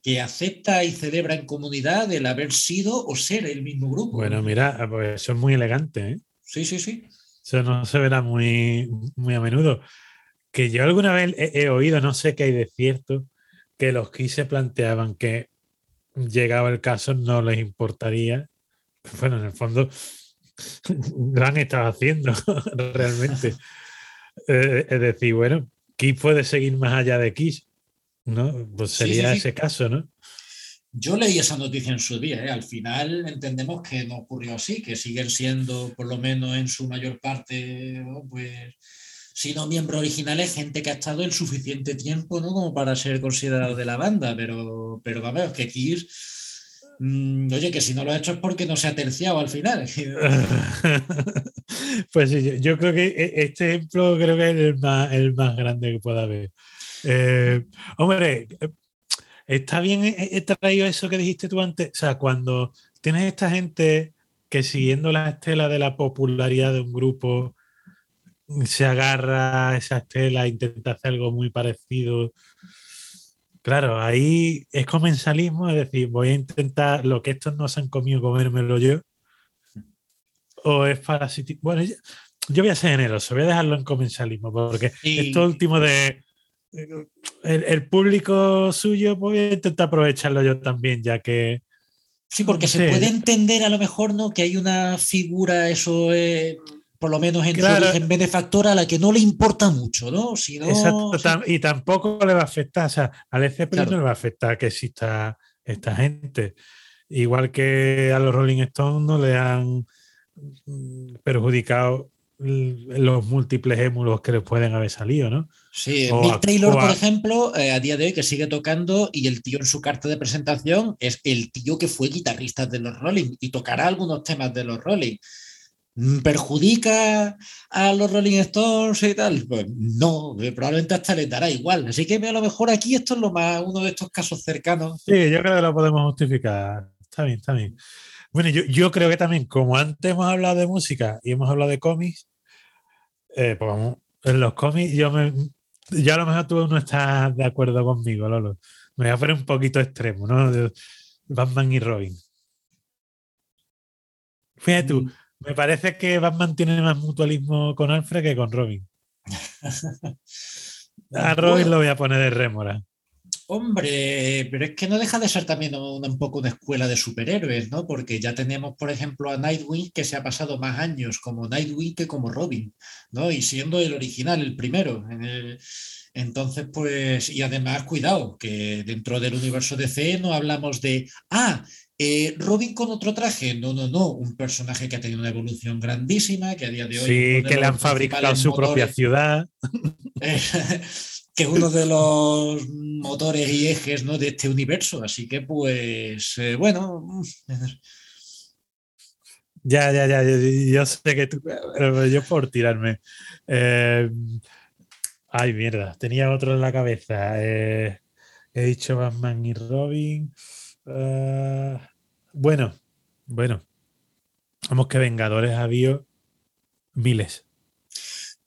S2: que acepta y celebra en comunidad el haber sido o ser el mismo grupo.
S3: Bueno, mira, pues eso es muy elegante. ¿eh?
S2: Sí, sí, sí.
S3: Eso no se verá muy, muy a menudo. Que yo alguna vez he, oído, no sé qué hay de cierto, que los que se planteaban que llegaba el caso no les importaría. Bueno, en el fondo gran estaba haciendo realmente. Eh, es decir, bueno, Kiss puede seguir más allá de Kiss, ¿no? Pues sería ese caso, ¿no?
S2: Yo leí esa noticia en su día, ¿eh? al final entendemos que no ocurrió así, que siguen siendo, por lo menos en su mayor parte, pues, si no miembros originales, gente que ha estado el suficiente tiempo, ¿no? Como para ser considerado de la banda, pero, pero vamos, que Kiss Mm, oye, que si no lo ha hecho es porque no se ha terciado al final.
S3: pues sí, yo creo que e, este ejemplo creo que es el más, grande que pueda haber. Eh, hombre, está bien, he traído eso que dijiste tú antes. O sea, cuando tienes esta gente que siguiendo la estela de la popularidad de un grupo se agarra a esa estela, intenta hacer algo muy parecido Claro, ahí es comensalismo, es decir, voy a intentar lo que estos no se han comido, comérmelo yo. O es parasitismo. Bueno, yo, voy a ser generoso, voy a dejarlo en comensalismo, porque esto último de el, público suyo, pues voy a intentar aprovecharlo yo también, ya que.
S2: Sí, porque se puede entender a lo mejor, ¿no? Que hay una figura, eso es por lo menos en claro. origen benefactora a la que no le importa mucho, ¿no? Si
S3: Exacto, y tampoco le va a afectar, o sea, al ECP no le va a afectar que exista esta gente. Igual que a los Rolling Stones no le han mm, perjudicado los múltiples émulos que les pueden haber salido, ¿no?
S2: Sí, Mick Taylor, por ejemplo, eh, a día de hoy que sigue tocando y el tío en su carta de presentación es el tío que fue guitarrista de los Rolling y tocará algunos temas de los Rolling. Mm, perjudica a los Rolling Stones y tal, pues no, eh, probablemente hasta le dará igual. Así que a lo mejor aquí esto es lo más, uno de estos casos cercanos.
S3: Sí, yo creo que lo podemos justificar. Está bien, está bien. Bueno, yo, creo que también, como antes hemos hablado de música y hemos hablado de cómics, eh, pues vamos, en los cómics yo me, ya a lo mejor tú no estás de acuerdo conmigo, Lolo. Me voy a poner un poquito extremo, ¿no? Batman y Robin. Fíjate tú, mm. Me parece que Batman tiene más mutualismo con Alfred que con Robin. A Robin lo voy a poner de rémora.
S2: Hombre, pero es que no deja de ser también un, poco una escuela de superhéroes, ¿no? Porque ya tenemos, por ejemplo, a Nightwing que se ha pasado más años como Nightwing que como Robin, ¿no? Y siendo el original, el primero. Entonces, pues, y además, cuidado, que dentro del universo DC no hablamos de, ah, eh, Robin con otro traje, no, no, no, un personaje que ha tenido una evolución grandísima, que a día de hoy...
S3: Sí, que le han fabricado su propia ciudad.
S2: que es uno de los motores y ejes ¿no? de este universo. Así que, pues, eh, bueno...
S3: Ya, ya, ya, yo, sé que tú, yo por tirarme. Eh, ay, mierda, tenía otro en la cabeza. he dicho Batman y Robin. Ah, bueno, bueno. Vamos que Vengadores ha habido miles.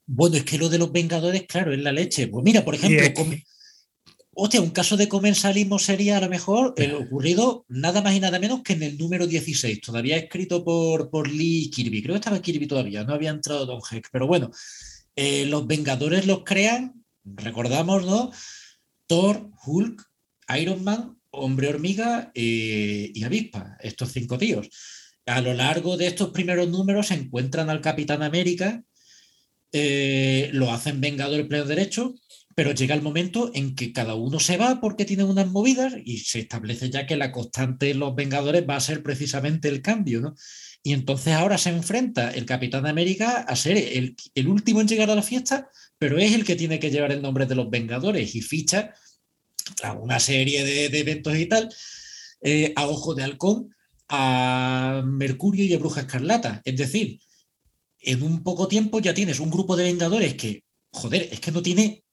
S2: Bueno, es que lo de los Vengadores, claro, es la leche. Pues mira, por ejemplo, hostia, un caso de comensalismo sería a lo mejor el ocurrido nada más y nada menos que en el número 16, todavía escrito por, por Lee Kirby. Creo que estaba Kirby todavía, no había entrado Don Heck, pero bueno, eh, los Vengadores los crean, recordamos, ¿no? Thor, Hulk, Iron Man, Hombre Hormiga eh, y Avispa, estos cinco tíos. A lo largo de estos primeros números se encuentran al Capitán América, eh, lo hacen Vengador pleno derecho, pero llega el momento en que cada uno se va porque tiene unas movidas y se establece ya que la constante de los Vengadores va a ser precisamente el cambio, ¿no? Y entonces ahora se enfrenta el Capitán América a ser el, último en llegar a la fiesta, pero es el que tiene que llevar el nombre de los Vengadores y ficha una serie de, eventos y tal, eh, a Ojo de Halcón, a Mercurio y a Bruja Escarlata. Es decir, en un poco tiempo ya tienes un grupo de Vengadores que, joder, es que no tiene,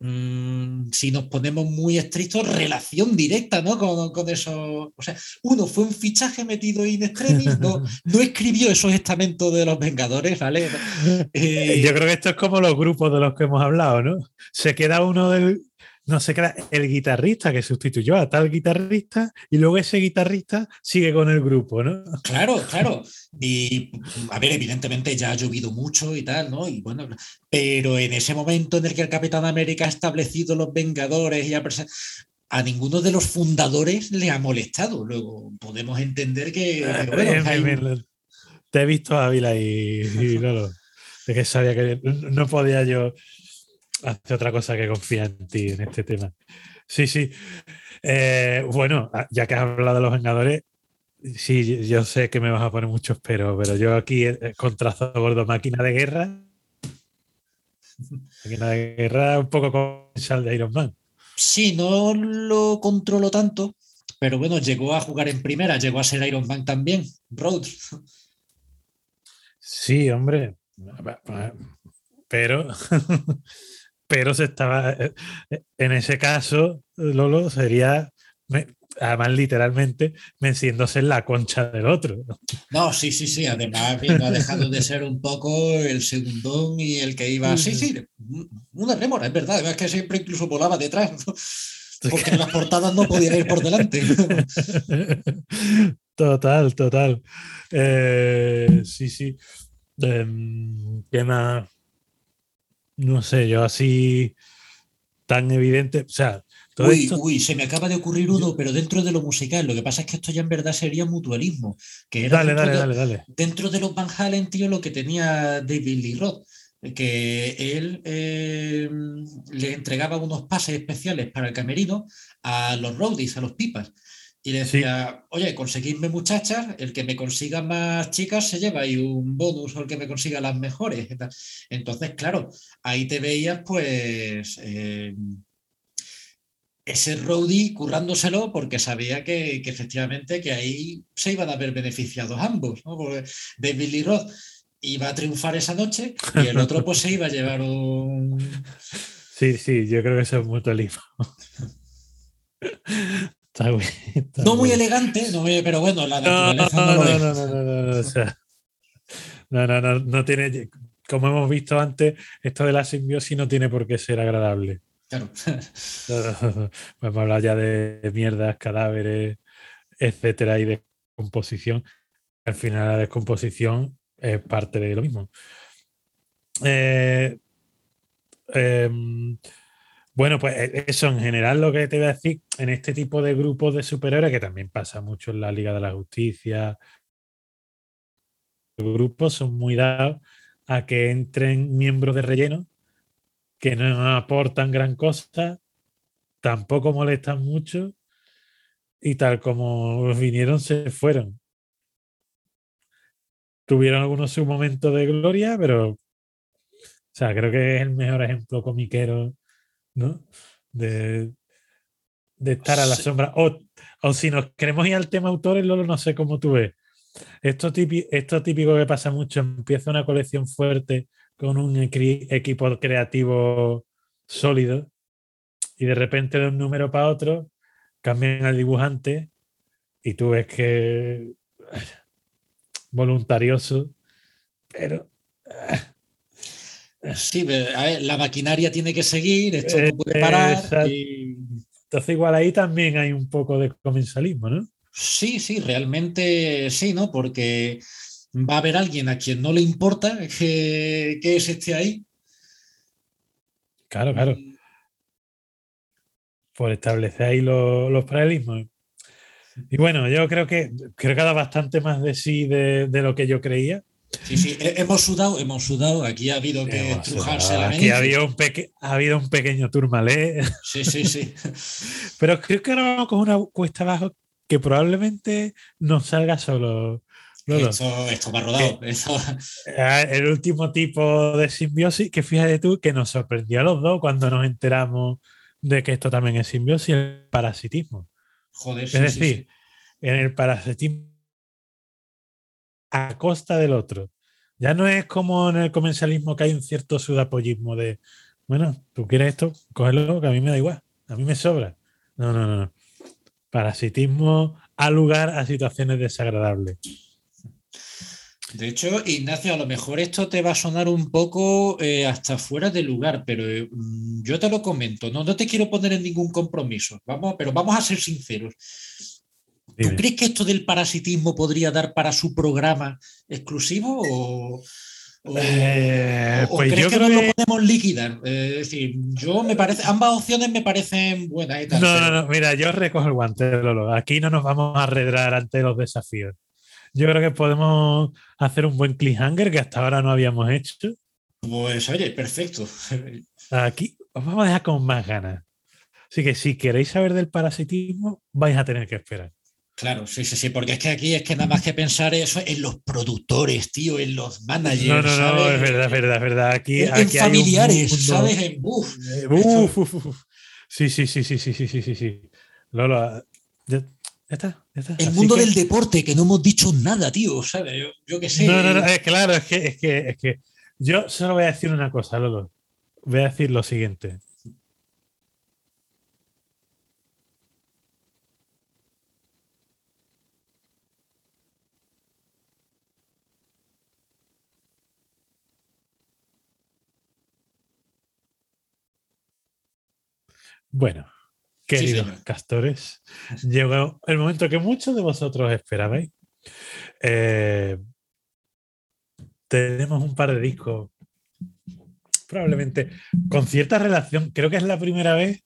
S2: mm, si nos ponemos muy estrictos, relación directa ¿no? con, eso. O sea, uno fue un fichaje metido in extremis, no, no escribió esos estamentos de los Vengadores, ¿vale?
S3: Yo creo que esto es como los grupos de los que hemos hablado, ¿no? Se queda uno del, no sé qué el guitarrista que sustituyó a tal guitarrista y luego ese guitarrista sigue con el grupo, ¿no?
S2: Claro, claro. Y a ver, evidentemente ya ha llovido mucho y tal, ¿no? Y bueno, pero en ese momento en el que el Capitán América ha establecido los Vengadores y ha a ninguno de los fundadores le ha molestado. Luego podemos entender que.
S3: Te he visto Ávila y, y no. Es que sabía que no podía yo hace otra cosa que confía en ti en este tema. Sí, sí. Eh, bueno, ah, ya que has hablado de los Vengadores, sí, yo sé que me vas a poner muchos pero, pero yo aquí eh, contrazo gordo máquina de guerra. Máquina de guerra un poco con sal de Iron Man.
S2: Sí, no lo controlo tanto, pero bueno, llegó a jugar en primera, llegó a ser Iron Man también, Rhodes.
S3: Sí, hombre, pero pero se estaba, eh, eh, en ese caso, Lolo sería, además literalmente, venciéndose en la concha del otro.
S2: No, sí, sí, sí, además no ha dejado de ser un poco el segundón y el que iba, sí, sí, una remora, es verdad, es que siempre incluso volaba detrás, porque las portadas no podía ir por delante.
S3: Total, total. Eh, sí, sí. Em, ¿Qué más? No sé, yo así tan evidente, o sea...
S2: uy, uy, se me acaba de ocurrir uno, pero dentro de lo musical. Lo que pasa es que esto ya en verdad sería mutualismo. Que era
S3: dale,
S2: dale,
S3: de, dale, dale.
S2: Dentro de los Van Halen, tío, lo que tenía David Lee Roth, que él eh, le entregaba unos pases especiales para el camerino a los roadies, a los pipas. Y le decía, oye, conseguidme muchachas, el que me consiga más chicas se lleva y un bonus o el que me consiga las mejores. Entonces, claro, ahí te veías pues eh, ese roadie currándoselo porque sabía que, efectivamente que ahí se iban a ver beneficiados ambos, ¿no? Porque David Lee Roth iba a triunfar esa noche y el otro pues se iba a llevar un...
S3: Sí, sí, yo creo que eso es mutualismo.
S2: No muy elegante, eh, pero bueno, la naturaleza no, no, no, no,
S3: no, no, tiene, como hemos visto antes, esto de la simbiosis no tiene por qué ser agradable.
S2: Claro.
S3: Vamos a hablar ya de mierdas, cadáveres, etcétera, y de composición. Al final la descomposición es parte de lo mismo. Eh, eh, bueno, pues e, eso en general lo que te voy a decir, en este tipo de grupos de superhéroes, que también pasa mucho en la Liga de la Justicia, los grupos son muy dados a que entren miembros de relleno que no aportan gran cosa, tampoco molestan mucho y tal como vinieron se fueron. Tuvieron algunos su momento de gloria, pero o sea, creo que es el mejor ejemplo comiquero, ¿no? De, de estar a la sombra. O, o, si nos queremos ir al tema autores, Lolo, no sé cómo tú ves. Esto, típico, esto típico que pasa mucho, empieza una colección fuerte con un equipo creativo sólido y de repente de un número para otro cambian al dibujante y tú ves que voluntarioso, pero...
S2: Sí, la maquinaria tiene que seguir, esto no puede parar.
S3: Entonces igual ahí también hay un poco de comensalismo, ¿no?
S2: Sí, sí, realmente sí, ¿no? Porque va a haber alguien a quien no le importa que, que esté ahí.
S3: Claro, claro. Por establecer ahí los, los paralelismos. Y bueno, yo creo que creo que ha dado bastante más de sí de, lo que yo creía.
S2: Sí, sí, hemos sudado, hemos sudado. Aquí ha habido que estrujarse la
S3: Aquí ha habido, un ha habido un pequeño turmalé.
S2: Sí, sí, sí.
S3: Pero creo que ahora vamos con una cuesta abajo que probablemente no salga solo.
S2: Esto, va rodado.
S3: Ah, el último tipo de simbiosis que fíjate tú que nos sorprendió a los dos cuando nos enteramos de que esto también es simbiosis, el parasitismo.
S2: Joder,
S3: es decir, en el parasitismo a costa del otro. Ya no es como en el comensalismo que hay un cierto sudapollismo de, bueno, tú quieres esto, cógelo, que a mí me da igual, a mí me sobra. No, no, no. Parasitismo a lugar a situaciones desagradables.
S2: De hecho, Ignacio, a lo mejor esto te va a sonar un poco eh, hasta fuera de lugar, pero eh, mm, yo te lo comento, no, no te quiero poner en ningún compromiso, vamos, pero vamos a ser sinceros. ¿Tú crees que esto del parasitismo podría dar para su programa exclusivo o,
S3: eh, pues
S2: crees
S3: yo
S2: que no lo podemos liquidar? es decir, yo me parece, ambas opciones me parecen buenas.
S3: no, no, no, mira, yo recojo el guante, Lolo. Aquí no nos vamos a arredrar ante los desafíos yo creo que podemos hacer un buen cliffhanger que hasta ahora no habíamos hecho.
S2: Pues oye, perfecto.
S3: Aquí os vamos a dejar con más ganas. Así que si queréis saber del parasitismo, vais a tener que esperar.
S2: Claro, sí, sí, sí, porque es que aquí es que nada más que pensar eso en los productores, tío, en los managers.
S3: No, no, no, es verdad, es verdad, es verdad. Aquí,
S2: en, aquí familiares, hay ¿sabes? En buf.
S3: Eh, Uf. Sí, sí, sí, sí, sí, sí, sí, sí. Lola, ya, está, está.
S2: El mundo del deporte, que no hemos dicho nada, tío, ¿sabes? Yo, yo qué sé.
S3: No, no, no, es claro, es que, es que, es que yo solo voy a decir una cosa, Lolo. Voy a decir lo siguiente. Bueno, queridos castores, llegó el momento que muchos de vosotros esperabais. Eh, tenemos un par de discos, probablemente con cierta relación. Creo que es la primera vez,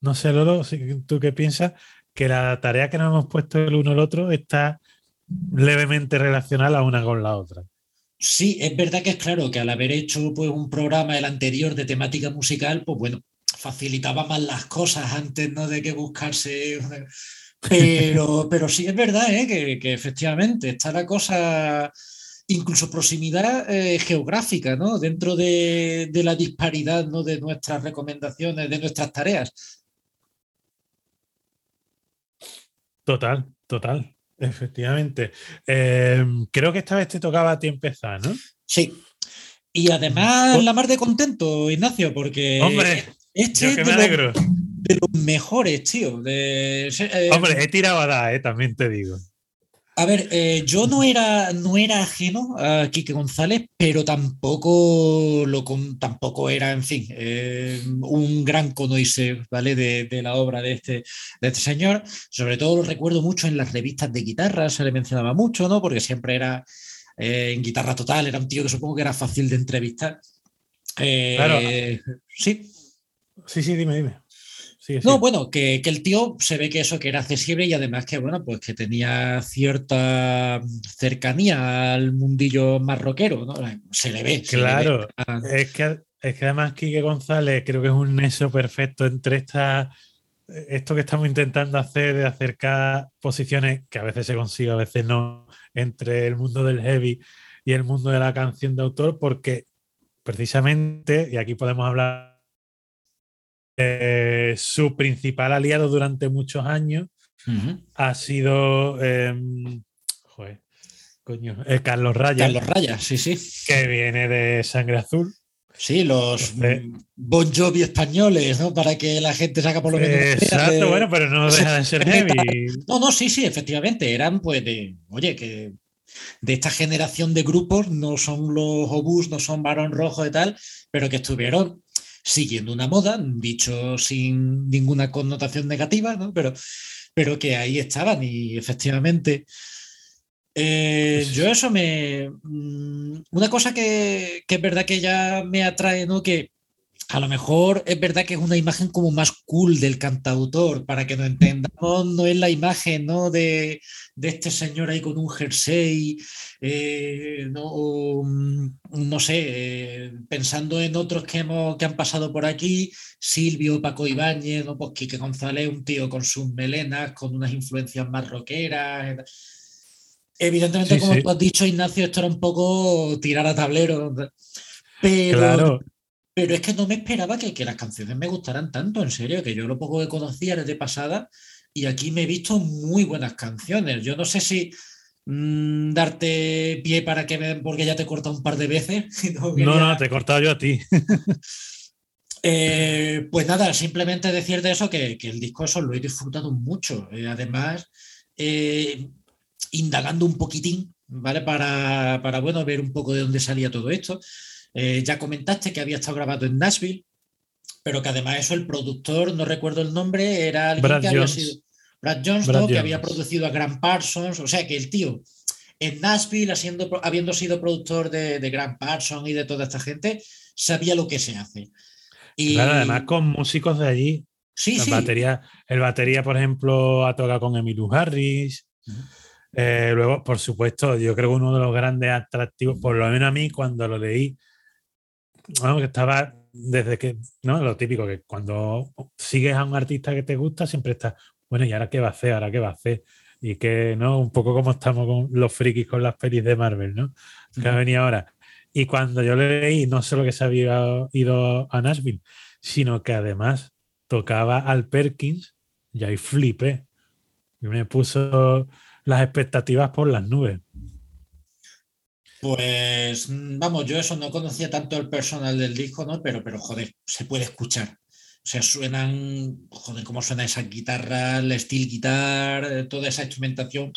S3: no sé, Lolo, tú qué piensas, que la tarea que nos hemos puesto el uno al otro está levemente relacionada la una con la otra.
S2: Sí, es verdad que es claro que al haber hecho pues, un programa el anterior de temática musical, pues bueno, facilitaba más las cosas antes ¿no? de que buscarse. Pero, pero sí es verdad ¿eh? que, efectivamente está la cosa, incluso proximidad eh, geográfica, ¿no? dentro de, la disparidad ¿no? de nuestras recomendaciones, de nuestras tareas.
S3: Total, total, efectivamente. Em, creo que esta vez te tocaba a ti empezar, ¿no?
S2: Sí. Y además la mar de contento, Ignacio, porque
S3: Hombre.
S2: Este es de, Los, mejores, tío. Eh,
S3: Hombre, he tirado a dar, eh, también te digo.
S2: A ver, eh, yo no era, no era ajeno a Quique González, pero tampoco, lo, tampoco era, en fin, un gran conocer ¿vale? De, la obra de este, de este señor. Sobre todo lo recuerdo mucho en las revistas de guitarra, se le mencionaba mucho, ¿no? Porque siempre era en guitarra total, era un tío que supongo que era fácil de entrevistar.
S3: claro.
S2: Sí.
S3: Sí, sí, dime, dime.
S2: no, bueno, que, el tío se ve que eso que era accesible y además que, bueno, pues que tenía cierta cercanía al mundillo marroquero, ¿no? Se le ve.
S3: Claro, Es, que, es que además Quique González creo que es un neso perfecto entre esta, esto que estamos intentando hacer de acercar posiciones que a veces se consigue, a veces no, entre el mundo del heavy y el mundo de la canción de autor, porque precisamente, y aquí podemos hablar, eh, su principal aliado durante muchos años ha sido, em, joder, coño, eh, Carlos Raya.
S2: Carlos Raya, sí, sí.
S3: Que viene de Sangre Azul.
S2: Sí, los Bon Jovi españoles, ¿no? Para que la gente saca por lo menos.
S3: Exacto, bueno, pero no deja de ser heavy.
S2: No, no, sí, sí, efectivamente. Eran, pues, de. Oye, que de esta generación de grupos, no son los Obús, no son Barón Rojo y tal, pero que estuvieron siguiendo una moda, dicho sin ninguna connotación negativa, ¿no? pero, pero que ahí estaban y efectivamente. Eh, yo eso me... Mm, una cosa que, que, es verdad que ya me atrae, ¿no? Que a lo mejor es verdad que es una imagen como más cool del cantautor, para que nos entendamos, no es la imagen ¿no? De, este señor ahí con un jersey, eh, no, mm, no, sé, eh, pensando en otros que, hemos, que han pasado por aquí, Silvio, Paco Ibáñez, ¿no? pues Quique González, un tío con sus melenas, con unas influencias más rockeras. Evidentemente, como tú has dicho, Ignacio, esto era un poco tirar a tablero. Pero, claro. Pero es que no me esperaba que, las canciones me gustaran tanto, en serio, que yo lo poco que conocía desde pasada y aquí me he visto muy buenas canciones. Yo no sé si mm, darte pie para que me, porque ya te he cortado un par de veces.
S3: No, no, te he cortado yo a ti.
S2: Eh, pues nada, simplemente decir de eso que, el disco eso lo he disfrutado mucho. Eh, además, eh, indagando un poquitín, ¿vale? Para, para, bueno, ver un poco de dónde salía todo esto. Eh, ya comentaste que había estado grabado en Nashville, pero que además eso el productor, no recuerdo el nombre, era alguien Brad que había sido Brad Jones, que había producido a Grant Parsons, o sea que el tío en Nashville, habiendo sido productor de, de Grant Parsons y de toda esta gente, sabía lo que se hace.
S3: Y... Claro, además con músicos de allí.
S2: Sí, sí.
S3: Batería, el batería, por ejemplo, ha tocado con Emilio Harris. Eh, luego, por supuesto, yo creo que uno de los grandes atractivos, por lo menos a mí, cuando lo leí, bueno, que estaba desde que, ¿no? Lo típico, que cuando sigues a un artista que te gusta, siempre está, bueno, ¿y ahora qué va a hacer? ¿Ahora qué va a hacer? Y que, ¿no? Un poco como estamos con los frikis con las pelis de Marvel, ¿no? Que ha venido ahora. Y cuando yo leí, no solo que se había ido a Nashville, sino que además tocaba al Perkins, y ahí flipé. Y me puso las expectativas por las nubes.
S2: Pues mm, vamos, yo eso no conocía tanto el personal del disco, ¿no? Pero, pero joder, se puede escuchar. O sea, suenan, joder, cómo suena esa guitarra, el steel guitar, eh, toda esa instrumentación.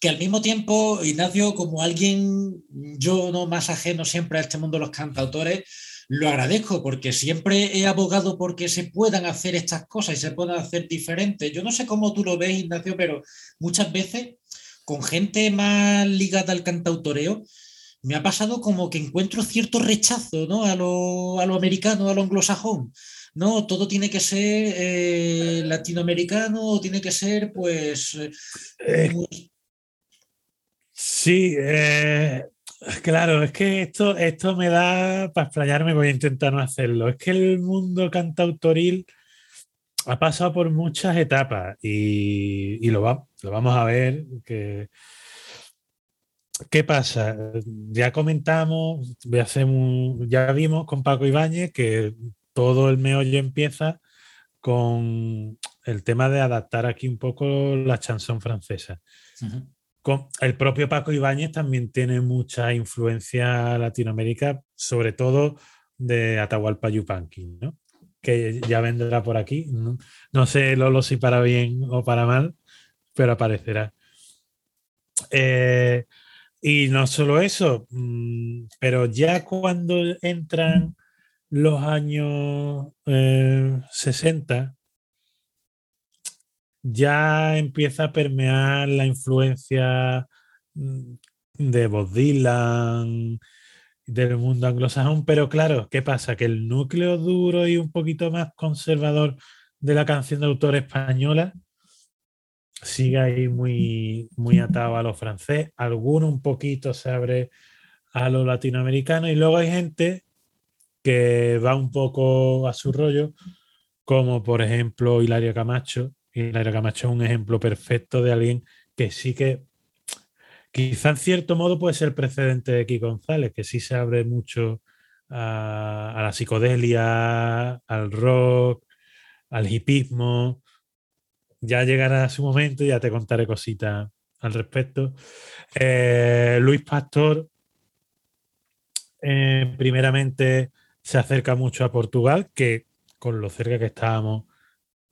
S2: Que al mismo tiempo, Ignacio, como alguien, yo no más ajeno siempre a este mundo de los cantautores, lo agradezco porque siempre he abogado porque se puedan hacer estas cosas y se puedan hacer diferentes. Yo no sé cómo tú lo ves, Ignacio, pero muchas veces con gente más ligada al cantautoreo, me ha pasado como que encuentro cierto rechazo ¿no? a, lo, a lo americano, a lo anglosajón. No, todo tiene que ser eh, latinoamericano, tiene que ser, pues.
S3: Eh, sí, eh, claro, es que esto, esto me da para explayarme, voy a intentar no hacerlo. Es que el mundo cantautoril ha pasado por muchas etapas y, lo, lo, vamos a ver. Que, ¿Qué pasa? Ya comentamos, ya vimos con Paco Ibáñez que todo el meollo empieza con el tema de adaptar aquí un poco la chanson francesa. con, el propio Paco Ibáñez también tiene mucha influencia latinoamérica, sobre todo de Atahualpa Yupanqui, ¿no? Que ya vendrá por aquí. No, sé, Lolo, si para bien o para mal, pero aparecerá. Eh, y no solo eso, mm, pero ya cuando entran los años 60, eh, ya empieza a permear la influencia mm, de Bob Dylan, del mundo anglosajón, pero claro, ¿qué pasa? Que el núcleo duro y un poquito más conservador de la canción de autor española sigue ahí muy, muy atado a lo francés, alguno un poquito se abre a lo latinoamericano y luego hay gente que va un poco a su rollo, como por ejemplo Hilario Camacho. Hilario Camacho es un ejemplo perfecto de alguien que sí que Quizá en cierto modo puede ser precedente de Kiko González, que sí se abre mucho a, la psicodelia, al rock, al hipismo. Ya llegará su momento y ya te contaré cositas al respecto. Eh, Luis Pastor, eh, primeramente, se acerca mucho a Portugal, que con lo cerca que estábamos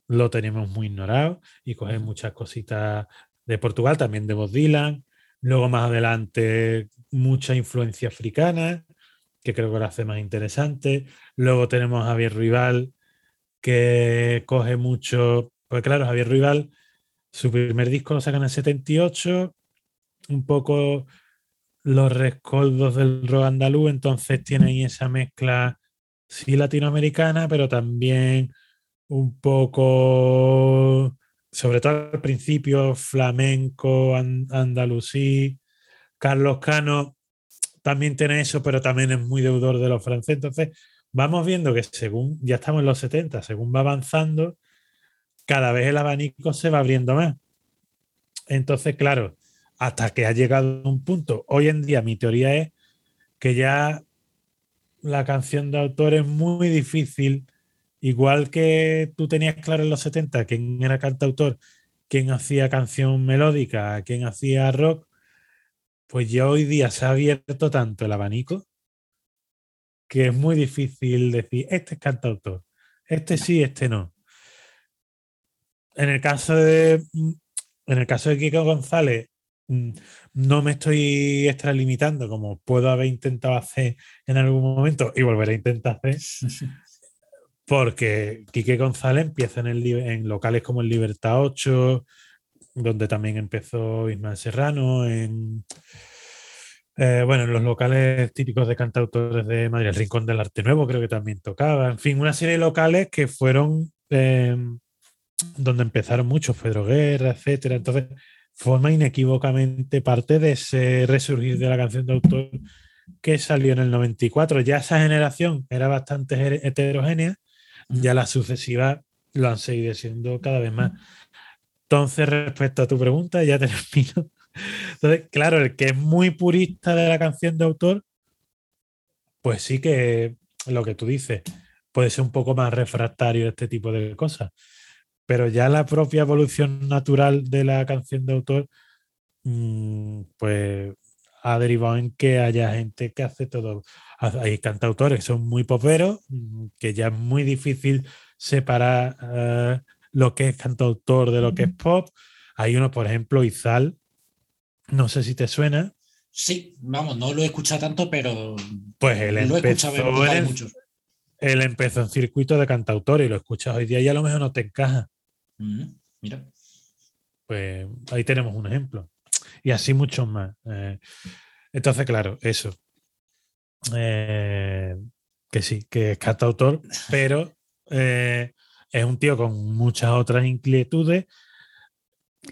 S3: lo tenemos muy ignorado y coge muchas cositas de Portugal, también de Bob Dylan, Luego más adelante mucha influencia africana, que creo que lo hace más interesante. Luego tenemos a Javier Rival, que coge mucho, pues claro, Javier Rival, su primer disco lo sacan en el 78, un poco los rescoldos del rock andaluz, entonces tiene ahí esa mezcla, sí latinoamericana, pero también un poco sobre todo al principio, flamenco, andalusí, Carlos Cano también tiene eso, pero también es muy deudor de los franceses. Entonces, vamos viendo que según, ya estamos en los 70, según va avanzando, cada vez el abanico se va abriendo más. Entonces, claro, hasta que ha llegado un punto, hoy en día mi teoría es que ya la canción de autor es muy difícil Igual que tú tenías claro en los 70 quién era cantautor, quién hacía canción melódica, quién hacía rock, pues ya hoy día se ha abierto tanto el abanico que es muy difícil decir, este es cantautor, este sí, este no. En el caso de, en el caso de Kiko González, mm, no me estoy extralimitando como puedo haber intentado hacer en algún momento y volver a intentar hacer. Porque Quique González empieza en, el, locales como el Libertad 8, donde también empezó Ismael Serrano, en, eh, bueno, en los locales típicos de cantautores de Madrid, el Rincón del Arte Nuevo creo que también tocaba, en fin, una serie de locales que fueron em, donde empezaron muchos, Pedro Guerra, etcétera. Entonces, forma inequívocamente parte de ese resurgir de la canción de autor que salió en el 94. Ya esa generación era bastante heterogénea ya las sucesivas lo han seguido siendo cada vez más. Entonces, respecto a tu pregunta, ya termino. Entonces, claro, el que es muy purista de la canción de autor, pues sí que lo que tú dices puede ser un poco más refractario este tipo de cosas. Pero ya la propia evolución natural de la canción de autor, mm, pues ha derivado en que haya gente que hace todo hay cantautores que son muy poperos, mm, que ya es muy difícil separar eh, lo que es cantautor de lo que es pop. Hay uno, por ejemplo, Izal, no sé si te suena.
S2: Sí, vamos, no lo he escuchado tanto, pero
S3: pues él empezó, en, él empezó en circuito de cantautor y lo escuchas hoy día y a lo mejor no te encaja.
S2: Mm, mira.
S3: Pues ahí tenemos un ejemplo. Y así muchos más. Eh, entonces, claro, eso. Eh, que sí, que es cantautor, pero eh, es un tío con muchas otras inquietudes.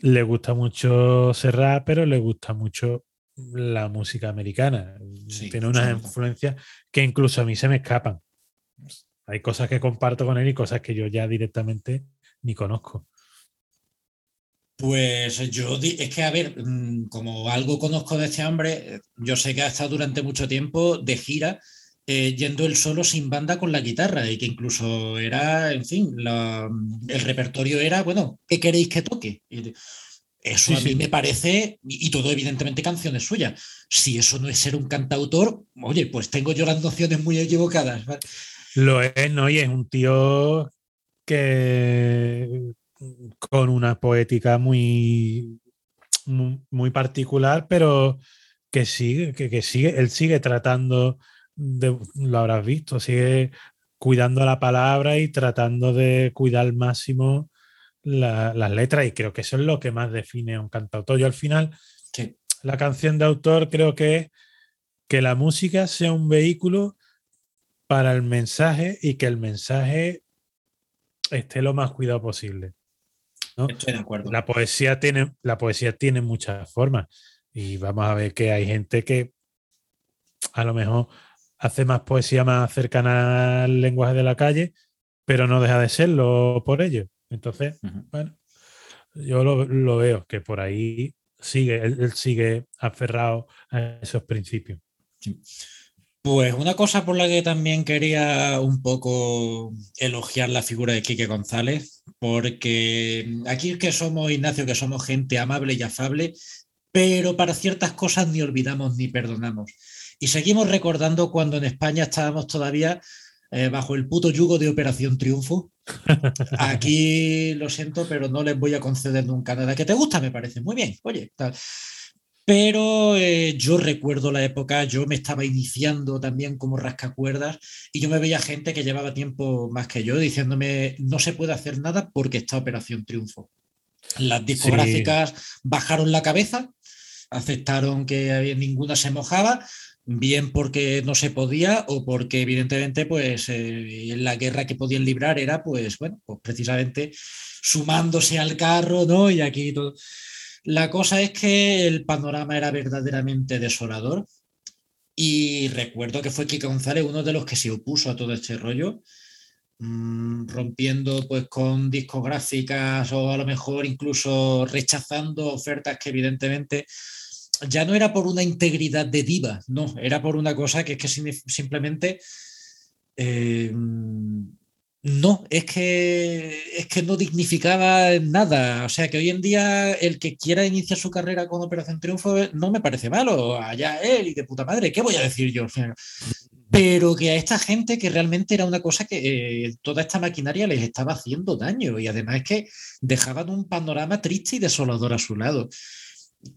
S3: Le gusta mucho Serrat, pero le gusta mucho la música americana. Tiene unas influencias que incluso a mí se me escapan. Hay cosas que comparto con él y cosas que yo ya directamente ni conozco.
S2: Pues yo, es que, a ver, mm, como algo conozco de este hombre, yo sé que ha estado durante mucho tiempo de gira eh, yendo él solo sin banda con la guitarra y que incluso era, en fin, el repertorio era, bueno, ¿qué queréis que toque? eso a mí me parece, y, todo evidentemente canciones suyas. Si eso no es ser un cantautor, oye, pues tengo yo las nociones muy equivocadas.
S3: Lo es, ¿no? Y es un tío que con una poética muy, muy, particular, pero que sigue, que, sigue, él sigue tratando, de, lo habrás visto, sigue cuidando la palabra y tratando de cuidar al máximo las letras y creo que eso es lo que más define a un cantautor. Yo al final, la canción de autor creo que que la música sea un vehículo para el mensaje y que el mensaje esté lo más cuidado posible.
S2: Estoy de acuerdo.
S3: La poesía tiene, la poesía tiene muchas formas y vamos a ver que hay gente que a lo mejor hace más poesía más cercana al lenguaje de la calle, pero no deja de serlo por ello. Entonces, bueno, yo lo, veo, que por ahí sigue, él, sigue aferrado a esos principios.
S2: Pues una cosa por la que también quería un poco elogiar la figura de Quique González, porque aquí que somos, Ignacio, que somos gente amable y afable, pero para ciertas cosas ni olvidamos ni perdonamos. Y seguimos recordando cuando en España estábamos todavía eh, bajo el puto yugo de Operación Triunfo. Aquí lo siento, pero no les voy a conceder nunca nada que te gusta, me parece. Muy bien, oye, tal. Pero eh, yo recuerdo la época, yo me estaba iniciando también como rascacuerdas y yo me veía gente que llevaba tiempo más que yo diciéndome no se puede hacer nada porque está Operación Triunfo. Las discográficas bajaron la cabeza, aceptaron que ninguna se mojaba bien porque no se podía o porque evidentemente pues eh, la guerra que podían librar era pues bueno, pues precisamente sumándose al carro, ¿no? Y aquí todo. La cosa es que el panorama era verdaderamente desolador y recuerdo que fue Kike González uno de los que se opuso a todo este rollo, mm, rompiendo pues con discográficas o a lo mejor incluso rechazando ofertas que evidentemente ya no era por una integridad de diva, no, era por una cosa que es que simplemente eh, no, es que, es que no dignificaba nada. O sea que hoy en día el que quiera iniciar su carrera con Operación Triunfo eh, no me parece malo, allá él y de puta madre, ¿qué voy a decir yo? Pero que a esta gente que realmente era una cosa que eh, toda esta maquinaria les estaba haciendo daño y además es que dejaban un panorama triste y desolador a su lado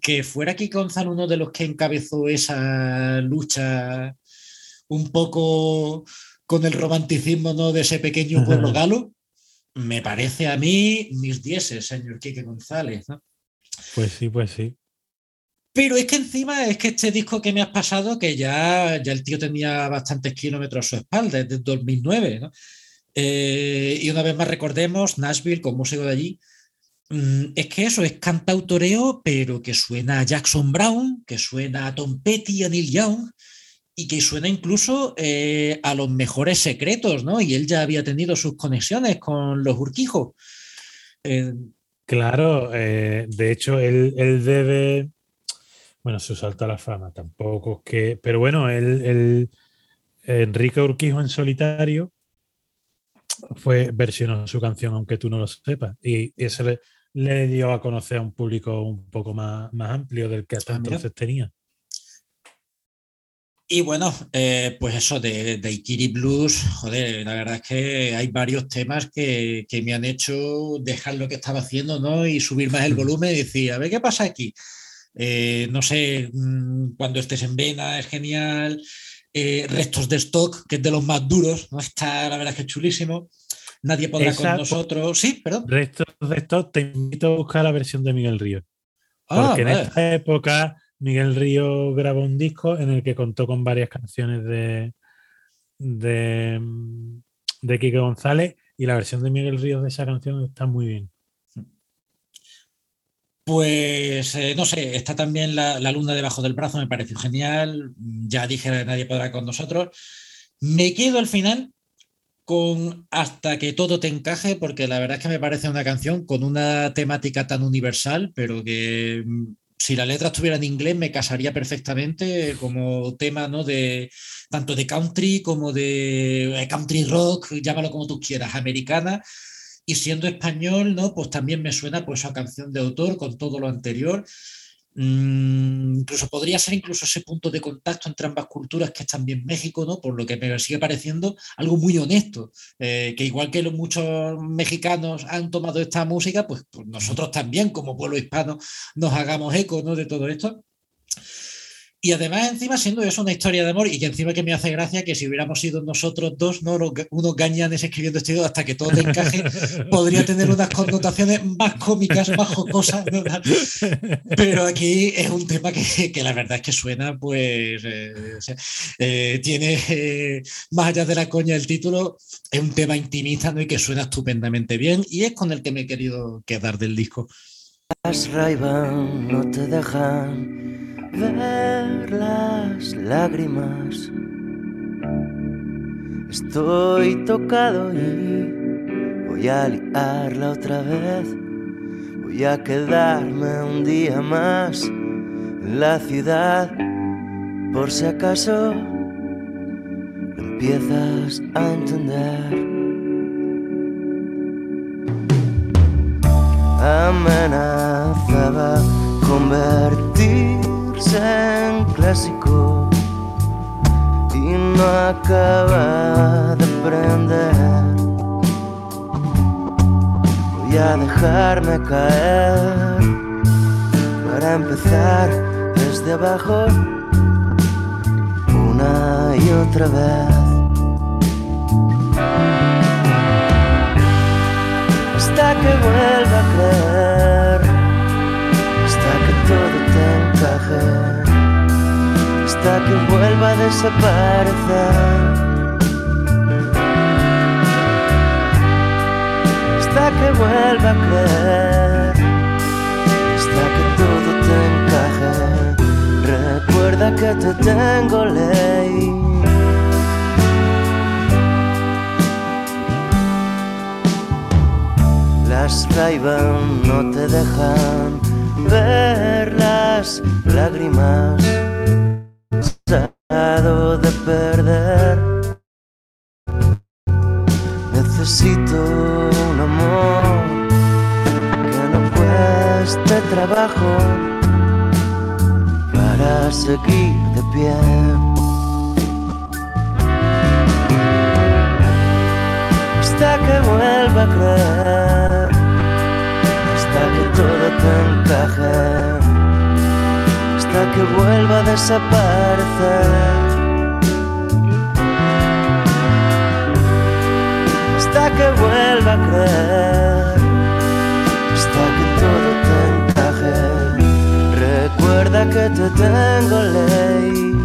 S2: que fuera aquí Gonzalo uno de los que encabezó esa lucha un poco con el romanticismo ¿no? de ese pequeño pueblo galo, me parece a mí mis dieces, señor Quique González.
S3: Pues sí, pues sí.
S2: Pero es que encima es que este disco que me has pasado, que ya, ya el tío tenía bastantes kilómetros a su espalda, desde 2009, ¿no? Eh, y una vez más recordemos, Nashville, con músico de allí, Mm, es que eso es cantautoreo, pero que suena a Jackson Brown, que suena a Tom Petty, a Neil Young, y que suena incluso eh, a los mejores secretos, ¿no? Y él ya había tenido sus conexiones con los Urquijos.
S3: Eh, claro, eh, de hecho, él, debe. Bueno, su salto a la fama tampoco que. Pero bueno, él, Enrique Urquijo en solitario fue versionó su canción, aunque tú no lo sepas. Y, y ese le, le dio a conocer a un público un poco más, más amplio del que hasta ah, entonces tenía.
S2: Y bueno, eh, pues eso de, de, Ikiri Blues, joder, la verdad es que hay varios temas que, que, me han hecho dejar lo que estaba haciendo, ¿no? Y subir más el volumen y decir, a ver qué pasa aquí. Eh, no sé, mm, cuando estés en Vena es genial. Eh, restos de stock, que es de los más duros, ¿no? Está, la verdad es que es chulísimo. Nadie podrá con nosotros. Sí, perdón.
S3: Resto de esto, te invito a buscar la versión de Miguel Río. Ah, Porque en esta época Miguel Río grabó un disco en el que contó con varias canciones de, de, de Quique González y la versión de Miguel Río de esa canción está muy bien.
S2: Pues eh, no sé, está también la, la, luna debajo del brazo, me pareció genial. Ya dije, nadie podrá con nosotros. Me quedo al final con Hasta que todo te encaje, porque la verdad es que me parece una canción con una temática tan universal, pero que si la letra estuviera en inglés me casaría perfectamente como tema, ¿no? De tanto de country como de eh, country rock, llámalo como tú quieras, americana. Y siendo español, ¿no? Pues también me suena pues a canción de autor con todo lo anterior. Mm, incluso podría ser incluso ese punto de contacto entre ambas culturas que es también México, ¿no? Por lo que me sigue pareciendo algo muy honesto, eh, que igual que los muchos mexicanos han tomado esta música, pues, pues, nosotros también como pueblo hispano nos hagamos eco, ¿no? De todo esto. Y además, encima, siendo eso una historia de amor, y que encima que me hace gracia que si hubiéramos sido nosotros dos, ¿no? unos gañanes escribiendo este hasta que todo te encaje, podría tener unas connotaciones más cómicas, más jocosas, ¿verdad? Pero aquí es un tema que, que la verdad es que suena, pues, eh, o sea, eh, tiene, eh, más allá de la coña del título, es un tema intimista, ¿no? Y que suena estupendamente bien, y es con el que me he querido quedar del disco.
S4: Las no te dejan ver las lágrimas. Estoy tocado y voy a liarla otra vez. Voy a quedarme un día más en la ciudad por si acaso empiezas a entender. amenazaba convertirse en clásico y no acaba de aprender. Voy a dejarme caer para empezar desde abajo una y otra vez. hasta que vuelva a creer, vuelva a desaparecer. Hasta que vuelva a creer, hasta que todo te encaje, recuerda que te tengo ley. las ray no te dejan ver las lágrimas. Para seguir de pie. hasta que vuelva a creer todo te encaje hasta que vuelva a desaparecer. Hasta que vuelva a creer, Recuerda que te tengo ley.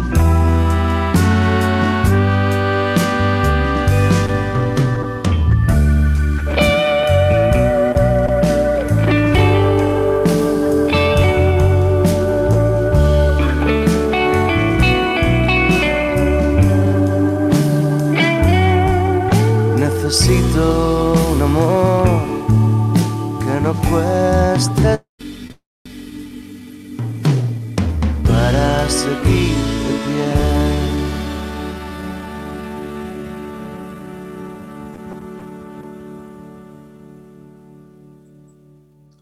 S4: necesito un amor que no cueste seguir de pie.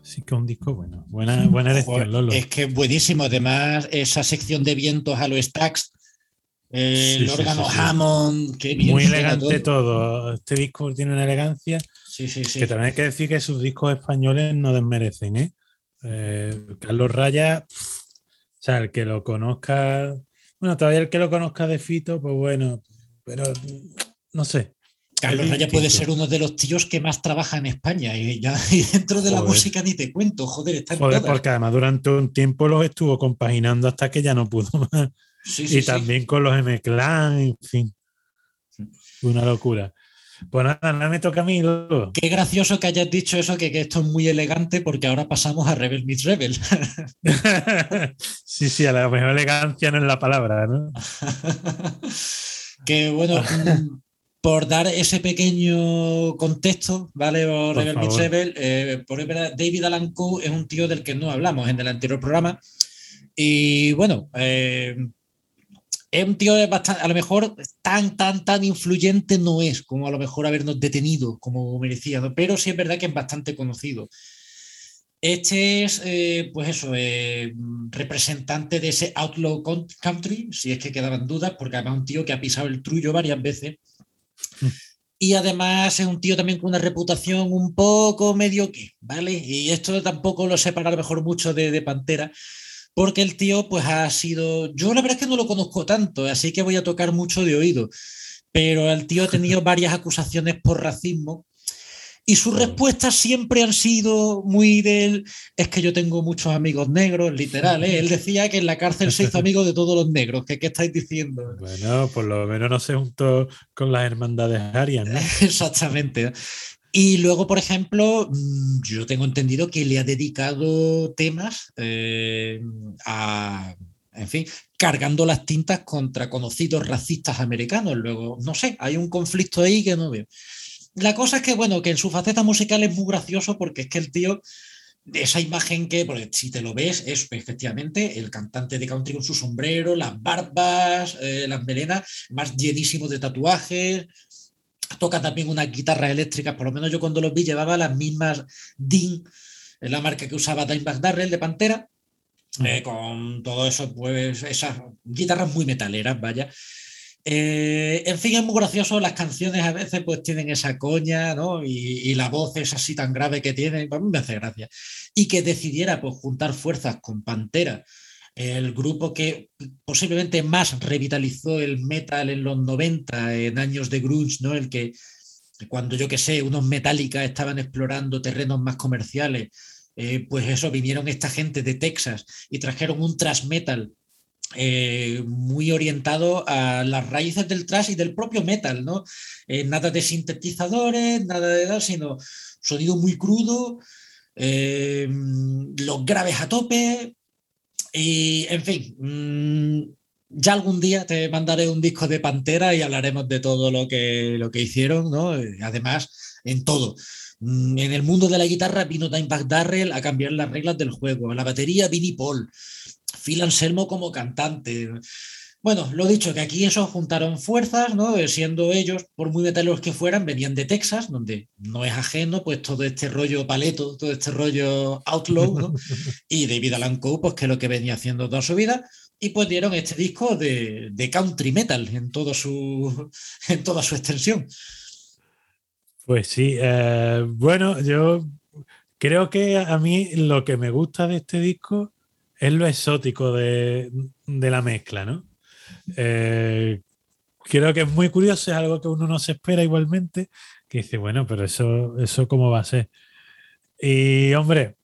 S3: Sí que un disco bueno. Buena, buena elección, Lolo.
S2: Es que buenísimo. Además, esa sección de vientos a los stacks el órgano Hammond, qué bien.
S3: Muy elegante todo. Este disco tiene una elegancia.
S2: Sí, sí, sí.
S3: Que también hay que decir que sus discos españoles no desmerecen, ¿eh? eh Carlos Raya, sea, el que lo conozca. Bueno, todavía el que lo conozca de Fito, pues bueno, pero no sé.
S2: Carlos Raya puede ser uno de los tíos que más trabaja en España y, ya, dentro de la música ni te cuento, joder, está en
S3: Joder, porque además durante un tiempo los estuvo compaginando hasta que ya no pudo más y también con los M-Clan, en fin. Una locura. Pues nada, nada me toca a mí.
S2: Qué gracioso que hayas dicho eso, que, esto es muy elegante, porque ahora pasamos a Rebel Meets Rebel.
S3: sí, sí, a la mejor elegancia no es la palabra, ¿no?
S2: que bueno, por dar ese pequeño contexto, ¿vale? Rebel Meets Rebel, eh, por David Alan Coe es un tío del que no hablamos en el anterior programa. Y bueno, eh, es un tío bastante, a lo mejor tan, tan, tan influyente no es como a lo mejor habernos detenido como merecía, pero sí es verdad que es bastante conocido. Este es, eh, pues eso, eh, representante de ese Outlaw Country, si es que quedaban dudas, porque además es un tío que ha pisado el trullo varias veces. Mm. Y además es un tío también con una reputación un poco medio que, ¿vale? Y esto tampoco lo separa a lo mejor mucho de, de Pantera, porque el tío pues ha sido, yo la verdad es que no lo conozco tanto, así que voy a tocar mucho de oído, pero el tío ha tenido varias acusaciones por racismo y sus respuestas siempre han sido muy del, es que yo tengo muchos amigos negros, literal, ¿eh? él decía que en la cárcel se hizo amigo de todos los negros, que qué estáis diciendo.
S3: Bueno, por lo menos no se juntó con las hermandades arias, ¿no?
S2: Exactamente. Y luego, por ejemplo, mm, yo tengo entendido que le ha dedicado temas eh, a, en fin, cargando las tintas contra conocidos racistas americanos. Luego, no sé, hay un conflicto ahí que no veo. La cosa es que, bueno, que en su faceta musical es muy gracioso porque es que el tío, esa imagen que, porque si te lo ves, es efectivamente el cantante de country con su sombrero, las barbas, eh, las melenas, más llenísimo de tatuajes, toca también unas guitarras eléctricas, por lo menos yo cuando los vi llevaba las mismas DIN, la marca que usaba Dimebag Darrell de Pantera, eh, con todo eso, pues esas guitarras muy metaleras, vaya. Eh, en fin, es muy gracioso, las canciones a veces pues tienen esa coña, ¿no? Y, la voz es así tan grave que tiene, pues, me hace gracia. Y que decidiera pues juntar fuerzas con Pantera el grupo que posiblemente más revitalizó el metal en los 90, en años de grunge, ¿no? El que cuando yo que sé, unos Metallica estaban explorando terrenos más comerciales, eh, pues eso, vinieron esta gente de Texas y trajeron un thrash metal eh, muy orientado a las raíces del thrash y del propio metal, ¿no? Eh, nada de sintetizadores, nada de nada, sino sonido muy crudo, los graves a tope, y, en fin, mm, ya algún día te mandaré un disco de Pantera y hablaremos de todo lo que, lo que hicieron, ¿no? Además, en todo. Mm, en el mundo de la guitarra vino Dimebag Darrell a cambiar las reglas del juego. En la batería, Vinnie Paul. Phil Anselmo como cantante. Bueno, lo dicho, que aquí eso juntaron fuerzas, ¿no? Eh, siendo ellos, por muy metaleros que fueran, venían de Texas, donde no es ajeno, pues todo este rollo paleto, todo este rollo outlaw, ¿no? y David Alan Coe, pues que es lo que venía haciendo toda su vida, y pues dieron este disco de, country metal en, todo su, en toda su extensión.
S3: Pues sí, eh, bueno, yo creo que a mí lo que me gusta de este disco es lo exótico de, de la mezcla, ¿no? Eh, creo que es muy curioso, es algo que uno no se espera igualmente, que dice, bueno, pero eso, eso cómo va a ser. Y hombre,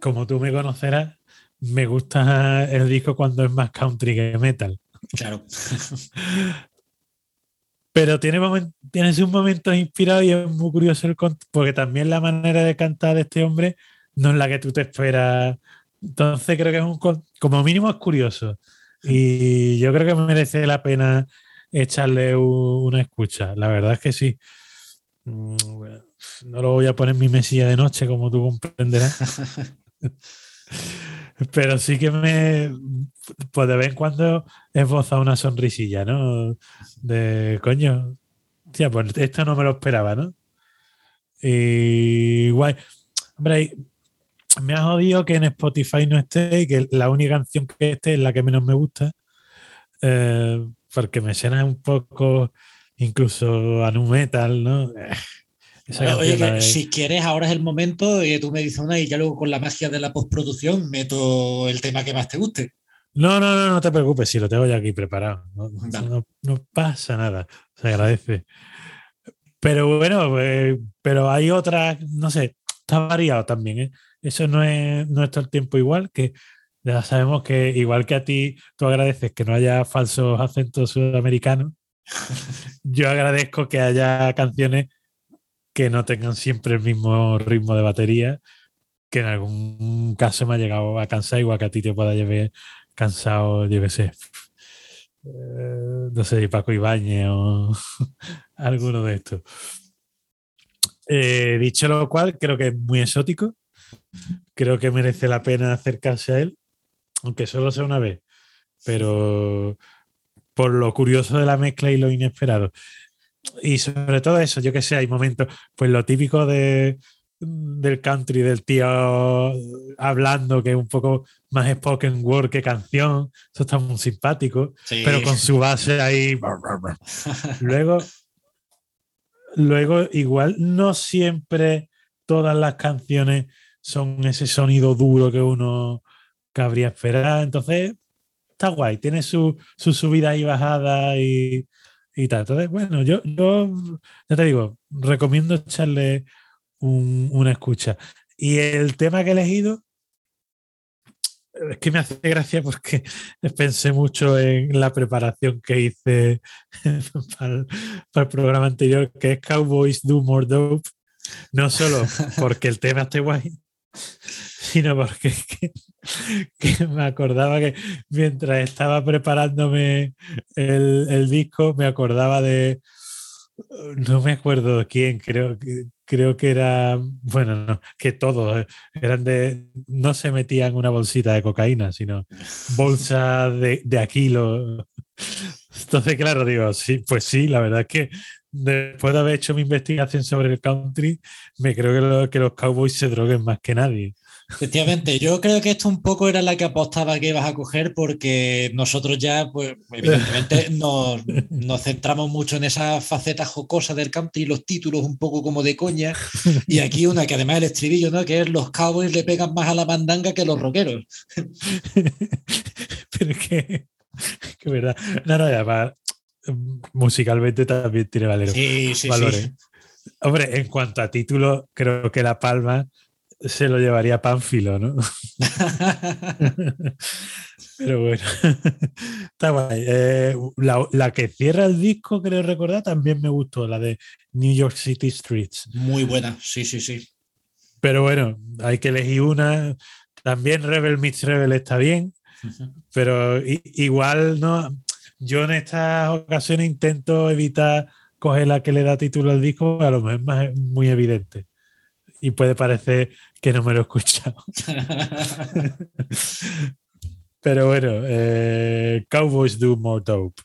S3: como tú me conocerás, me gusta el disco cuando es más country que metal.
S2: Claro.
S3: Pero tiene, tiene un momento inspirado y es muy curioso el porque también la manera de cantar de este hombre no es la que tú te esperas. Entonces creo que es un como mínimo es curioso. Y yo creo que merece la pena echarle una escucha. La verdad es que sí. Mm, no lo voy a poner en mi mesilla de noche, como tú comprenderás. Pero sí que me. Pues de vez en cuando esboza una sonrisilla, ¿no? De coño. Tía, pues esto no me lo esperaba, ¿no? Y guay. Hombre, me ha jodido que en Spotify no esté y que la única canción que esté es la que menos me gusta. Eh, porque me suena un poco incluso a nu metal, ¿no?
S2: Oye, si quieres, ahora es el momento y tú me dices una y ya luego con la magia de la postproducción meto el tema que más te guste.
S3: No, no, no, no te preocupes, si lo tengo ya aquí preparado. No, no, pasa nada, se agradece. Pero bueno, eh, pero hay otras, no sé, está variado también, ¿eh? eso no es nuestro tiempo igual, que ya sabemos que igual que a ti tú agradeces que no haya falsos acentos sudamericanos, yo agradezco que haya canciones que no tengan siempre el mismo ritmo de batería, que en algún caso me ha llegado a cansar, igual que a ti te pueda llevar cansado, sé, eh, no sé, Paco Ibáñez o alguno de estos. Eh, dicho lo cual, creo que es muy exótico creo que merece la pena acercarse a él, aunque solo sea una vez, pero por lo curioso de la mezcla y lo inesperado. Y sobre todo eso, yo que sé, hay momentos, pues lo típico de, del country, del tío hablando, que es un poco más spoken word que canción, eso está muy simpático, pero con su base ahí. luego, luego, igual no siempre todas las canciones son ese sonido duro que uno cabría esperar. Entonces, está guay, tiene su, su subida y bajada y, y tal. Entonces, bueno, yo, yo ya te digo, recomiendo echarle un- una escucha. Y el tema que he elegido es que me hace gracia porque pensé mucho en la preparación que hice para el, para el programa anterior, que es Cowboys Do More Dope. No solo porque el tema esté guay, sino porque que, que me acordaba que mientras estaba preparándome el, el disco, me acordaba de. No me acuerdo quién, creo que, creo que era. Bueno, no, que todos eran de. No se metían una bolsita de cocaína, sino bolsa de, de Aquilo. Entonces, claro, digo, sí, pues sí, la verdad es que después de haber hecho mi investigación sobre el country, me creo que, lo- que los cowboys se droguen más que nadie.
S2: Efectivamente, yo creo que esto un poco era la que apostaba que ibas a coger porque nosotros ya, pues, evidentemente nos, nos centramos mucho en esa faceta jocosa del country y los títulos un poco como de coña. Y aquí una que además el estribillo, ¿no? Que es los cowboys le pegan más a la mandanga que los rockeros.
S3: Pero es que, que verdad. No, no, ya musicalmente también tiene valores.
S2: Sí, sí,
S3: valores.
S2: sí.
S3: Hombre, en cuanto a títulos, creo que La Palma se lo llevaría Pánfilo, ¿no? Pero bueno, está guay. Eh, la, la que cierra el disco, creo recordar, también me gustó, la de New York City Streets.
S2: Muy buena, sí, sí, sí.
S3: Pero bueno, hay que elegir una. También Rebel Meets Rebel está bien, pero igual no. Yo en estas ocasiones intento evitar coger la que le da título al disco, a lo mejor es más- muy evidente. Y puede parecer que no me lo he escuchado. Pero bueno, eh, Cowboys Do More Dope.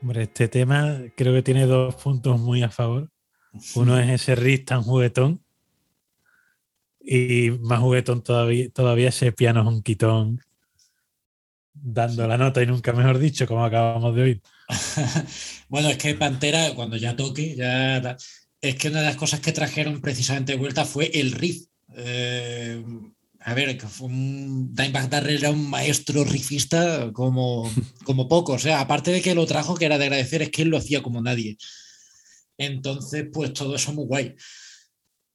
S3: Hombre, este tema creo que tiene dos puntos muy a favor. Uno es ese riff tan juguetón. Y más juguetón todavía, todavía ese piano jonquitón dando la nota y nunca mejor dicho, como acabamos de oír.
S2: bueno, es que Pantera, cuando ya toque, ya es que una de las cosas que trajeron precisamente de vuelta fue el riff. Eh, a ver, que fue un, Dimebag Darrell era un maestro riffista como, como poco. O sea, aparte de que lo trajo, que era de agradecer, es que él lo hacía como nadie. Entonces, pues todo eso muy guay.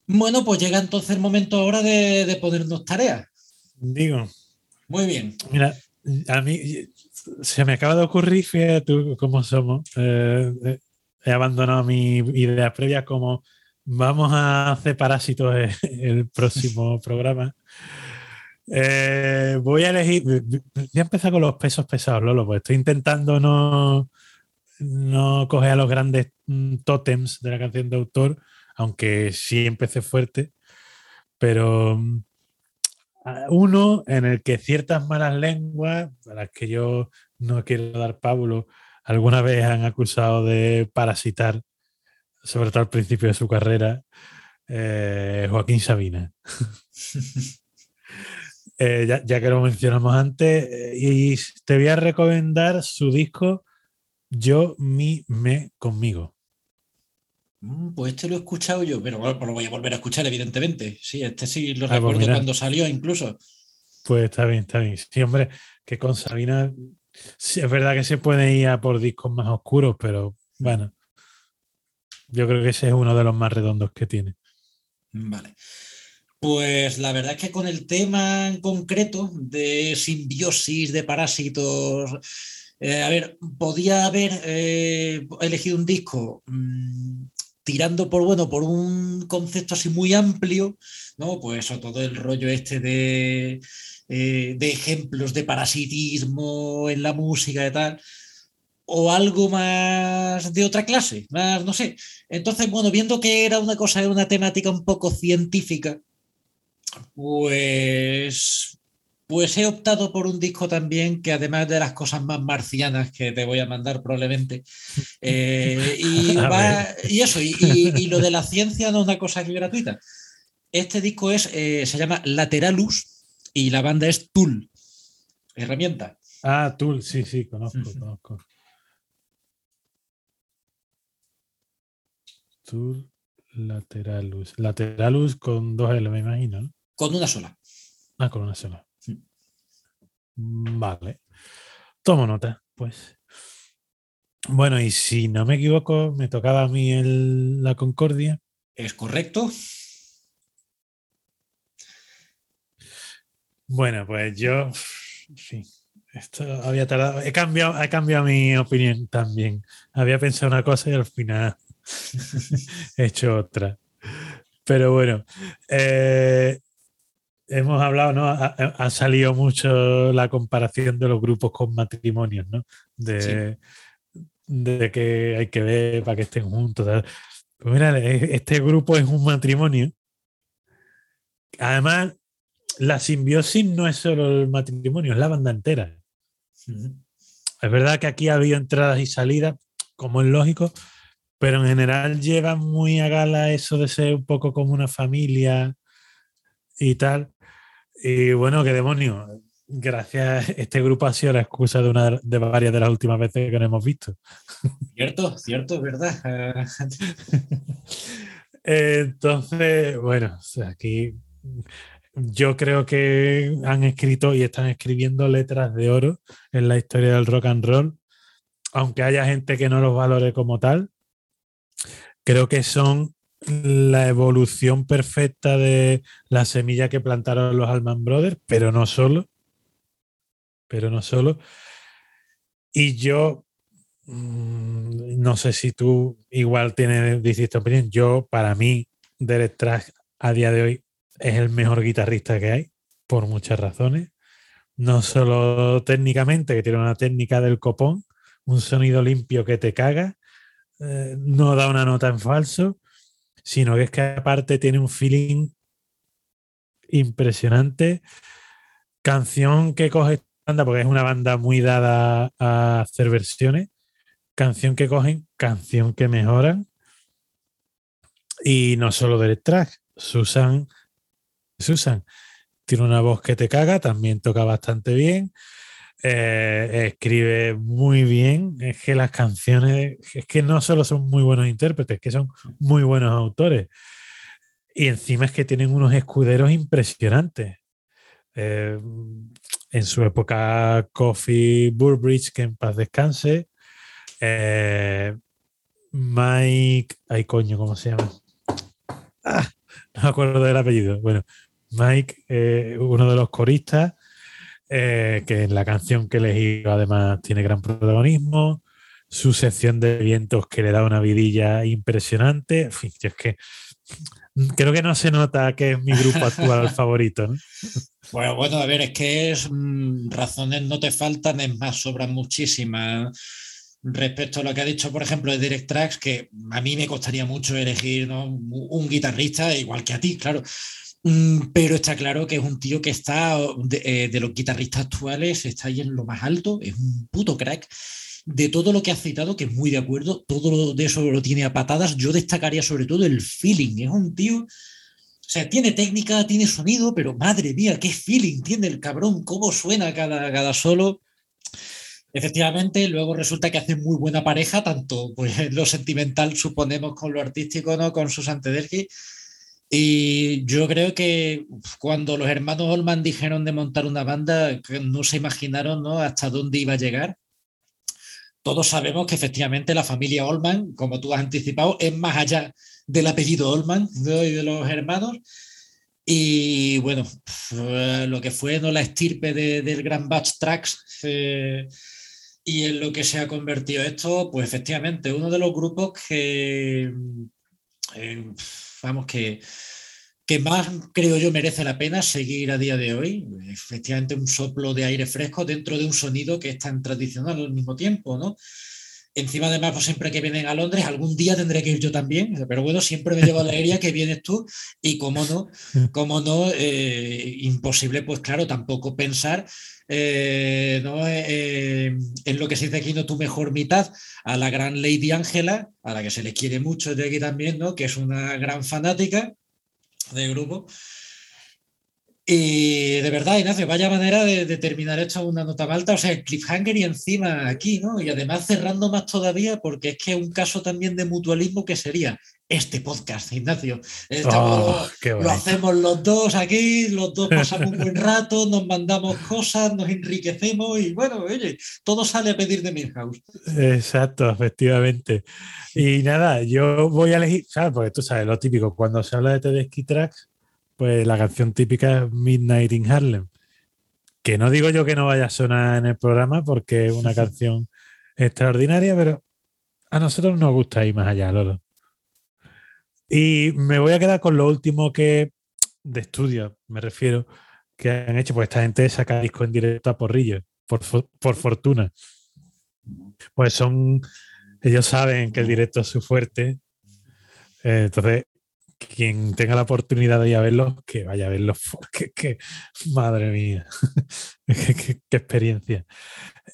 S2: Bueno, pues llega entonces el momento ahora de, de ponernos tareas.
S3: Digo,
S2: Muy bien.
S3: mira, a mí se me acaba de ocurrir, fíjate tú cómo somos. eh, eh, he abandonado mi idea previa como vamos a hacer parásitos el, el próximo programa. Eh, voy a elegir, voy a empezar con los pesos pesados, Lolo, pues estoy intentando no, no coger a los grandes mm, tótems de la canción de autor, aunque sí empecé fuerte, pero mm, uno en el que ciertas malas lenguas, a las que yo no quiero dar pábulo, alguna vez han acusado de parasitar, sobre todo al principio de su carrera, eh, Joaquín Sabina. Eh, ya, ya que lo mencionamos antes, eh, y te voy a recomendar su disco Yo, mi, me, conmigo.
S2: Mm, Pues este lo he escuchado yo, pero bueno, pues lo voy a volver a escuchar, evidentemente. Sí, este sí lo
S3: Ah, pues
S2: recuerdo cuando salió incluso.
S3: Pues está bien, está bien. Sí, hombre, que con Sabina sí, es verdad que se puede ir a por discos más oscuros, pero bueno, yo creo que ese es uno de los más redondos que tiene.
S2: Vale. Pues la verdad es que con el tema en concreto de simbiosis, de parásitos, eh, a ver, podía haber eh, elegido un disco mm, tirando por, bueno, por un concepto así muy amplio, ¿no? Pues o todo el rollo este de, eh, de ejemplos de parasitismo en la música y tal, o algo más de otra clase, más, no sé. Entonces, bueno, viendo que era una cosa, una temática un poco científica, pues, pues he optado por un disco también que además de las cosas más marcianas que te voy a mandar probablemente, eh, y,
S3: A
S2: va- y eso, y, y- y lo de la ciencia no es una cosa gratuita. Este disco es, eh, se llama Lateralus y la banda es Tool, herramienta.
S3: Ah, Tool, sí, sí, conozco, conozco. Tool Lateralus. Lateralus con dos L, me imagino, ¿no?
S2: Con una sola.
S3: Ah, con una sola.
S2: Sí.
S3: Vale. Tomo nota, pues. Bueno, y si no me equivoco, me tocaba a mí el- la Concordia.
S2: ¿Es correcto?
S3: Bueno, pues yo, sí, esto había tardado. He cambiado, he cambiado mi opinión también. Había pensado una cosa y al final he hecho otra. Pero bueno, eh, hemos hablado, ¿no? Ha, salido mucho la comparación de los grupos con matrimonios, ¿no? De, de que hay que ver para que estén juntos. tal. Pues mira, e- este grupo es un matrimonio. Además, la simbiosis no es solo el matrimonio, es la banda entera. Es verdad que aquí ha habido entradas y salidas, como es lógico, pero en general lleva muy a gala eso de ser un poco como una familia y tal. Y bueno, qué demonio. Gracias, este grupo ha sido la excusa de una de varias de las últimas veces que nos hemos visto.
S2: Cierto, cierto, verdad.
S3: Entonces, bueno, aquí yo creo que han escrito y están escribiendo letras de oro en la historia del rock and roll, aunque haya gente que no los valore como tal. Creo que son la evolución perfecta de la semilla que plantaron los Allman Brothers, pero no solo. Pero no solo. Y yo mm, no sé si tú igual tienes distinta opinión. Yo, para mí, Derek Trash a día de hoy es el mejor guitarrista que hay, por muchas razones. no solo técnicamente, que tiene una técnica del copón, un sonido limpio que te caga, eh, no da una nota en falso, sino que es que aparte tiene un feeling impresionante. Canción que coge banda, porque es una banda muy dada a hacer versiones. Canción que cogen, canción que mejoran. Y no solo del track, Susan, Susan tiene una voz que te caga, también toca bastante bien. Eh, escribe muy bien. Es que las canciones, es que no solo son muy buenos intérpretes, que son muy buenos autores. Y encima es que tienen unos escuderos impresionantes. Eh, en su época, Coffee Burbridge, que en paz descanse. Eh, Mike, ay coño, ¿cómo se llama? Ah, no me acuerdo del apellido. Bueno, Mike, uno de los coristas, eh, que en la canción que elegí además tiene gran protagonismo. Su sección de vientos que le da una vidilla impresionante. En fin, yo es que creo que no se nota que es mi grupo actual favorito. ¿no?
S2: Bueno, bueno, a ver, es que es mm, razones no te faltan, es más, sobran muchísimas. Respecto a lo que ha dicho, por ejemplo, de Direct Tracks, que a mí me costaría mucho elegir ¿no? un guitarrista, igual que a ti, claro. Mm, Pero está claro que es un tío que está, de, eh, de los guitarristas actuales, está ahí en lo más alto, es un puto crack. De todo lo que has citado, que es muy de acuerdo, todo de eso lo tiene a patadas. Yo destacaría sobre todo el feeling. Es un tío, o sea, tiene técnica, tiene sonido, pero madre mía, qué feeling tiene el cabrón, cómo suena cada, cada solo. Efectivamente, luego resulta que hacen muy buena pareja, tanto pues, lo sentimental, suponemos, con lo artístico, ¿no? Con Susan Tederski. Y yo creo que cuando los hermanos Olman dijeron de montar una banda, no se imaginaron ¿no? hasta dónde iba a llegar. Todos sabemos que efectivamente la familia Olman, como tú has anticipado, es más allá del apellido Olman ¿no? y de los hermanos. Y bueno, eh, lo que fue ¿no? la estirpe de, del Grand Batch Tracks eh, y en lo que se ha convertido esto, pues efectivamente, uno de los grupos que, eh, vamos, que, que más creo yo merece la pena seguir a día de hoy. Efectivamente, un soplo de aire fresco dentro de un sonido que es tan tradicional al mismo tiempo, ¿no? Encima, además, pues siempre que vienen a Londres, algún día tendré que ir yo también, pero bueno, siempre me llevo la alegría que vienes tú y cómo no, cómo no, eh, imposible, pues claro, tampoco pensar eh, ¿no? eh, en lo que se dice aquí, no tu mejor mitad, a la gran Lady Ángela, a la que se le quiere mucho de aquí también, ¿no? que es una gran fanática del grupo. Y de verdad, Ignacio, vaya manera de, de, terminar esto una nota alta, o sea, el cliffhanger y encima aquí, ¿no? Y además cerrando más todavía, porque es que un caso también de mutualismo que sería este podcast, Ignacio. Estamos,
S3: Oh, qué
S2: lo hacemos los dos aquí, los dos pasamos un buen rato, nos mandamos cosas, nos enriquecemos y bueno, oye, todo sale a pedir de Milhouse.
S3: Exacto, efectivamente. Y nada, yo voy a elegir, ¿sabes? Porque tú sabes, lo típico, cuando se habla de Tedeschi Tracks, pues la canción típica es Midnight in Harlem. Que no digo yo que no vaya a sonar en el programa porque es una canción extraordinaria, pero a nosotros nos gusta ir más allá, Lolo. Y me voy a quedar con lo último que, de estudio, me refiero, que han hecho, pues esta gente saca disco en directo a porrillo, por, por fortuna. Pues son, ellos saben que el directo es su fuerte. entonces, quien tenga la oportunidad de ir a verlos, que vaya a verlos, porque que, madre mía, qué, experiencia.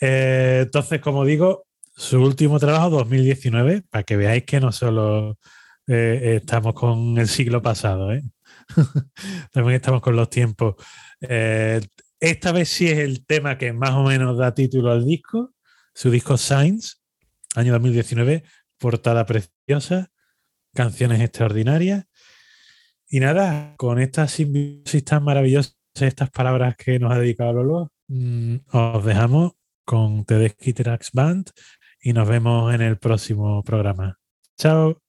S3: Eh, entonces, como digo, su último trabajo, 2019, para que veáis que no solo eh, estamos con el siglo pasado, ¿eh? también estamos con los tiempos. Esta vez sí es el tema que más o menos da título al disco, su disco Signs, año 2019, portada preciosa, canciones extraordinarias. Y nada, con estas simbiosis tan maravillosas, estas palabras que nos ha dedicado Lolo, mm, os dejamos con Tedeschi Tracks Band y nos vemos en el próximo programa. Chao.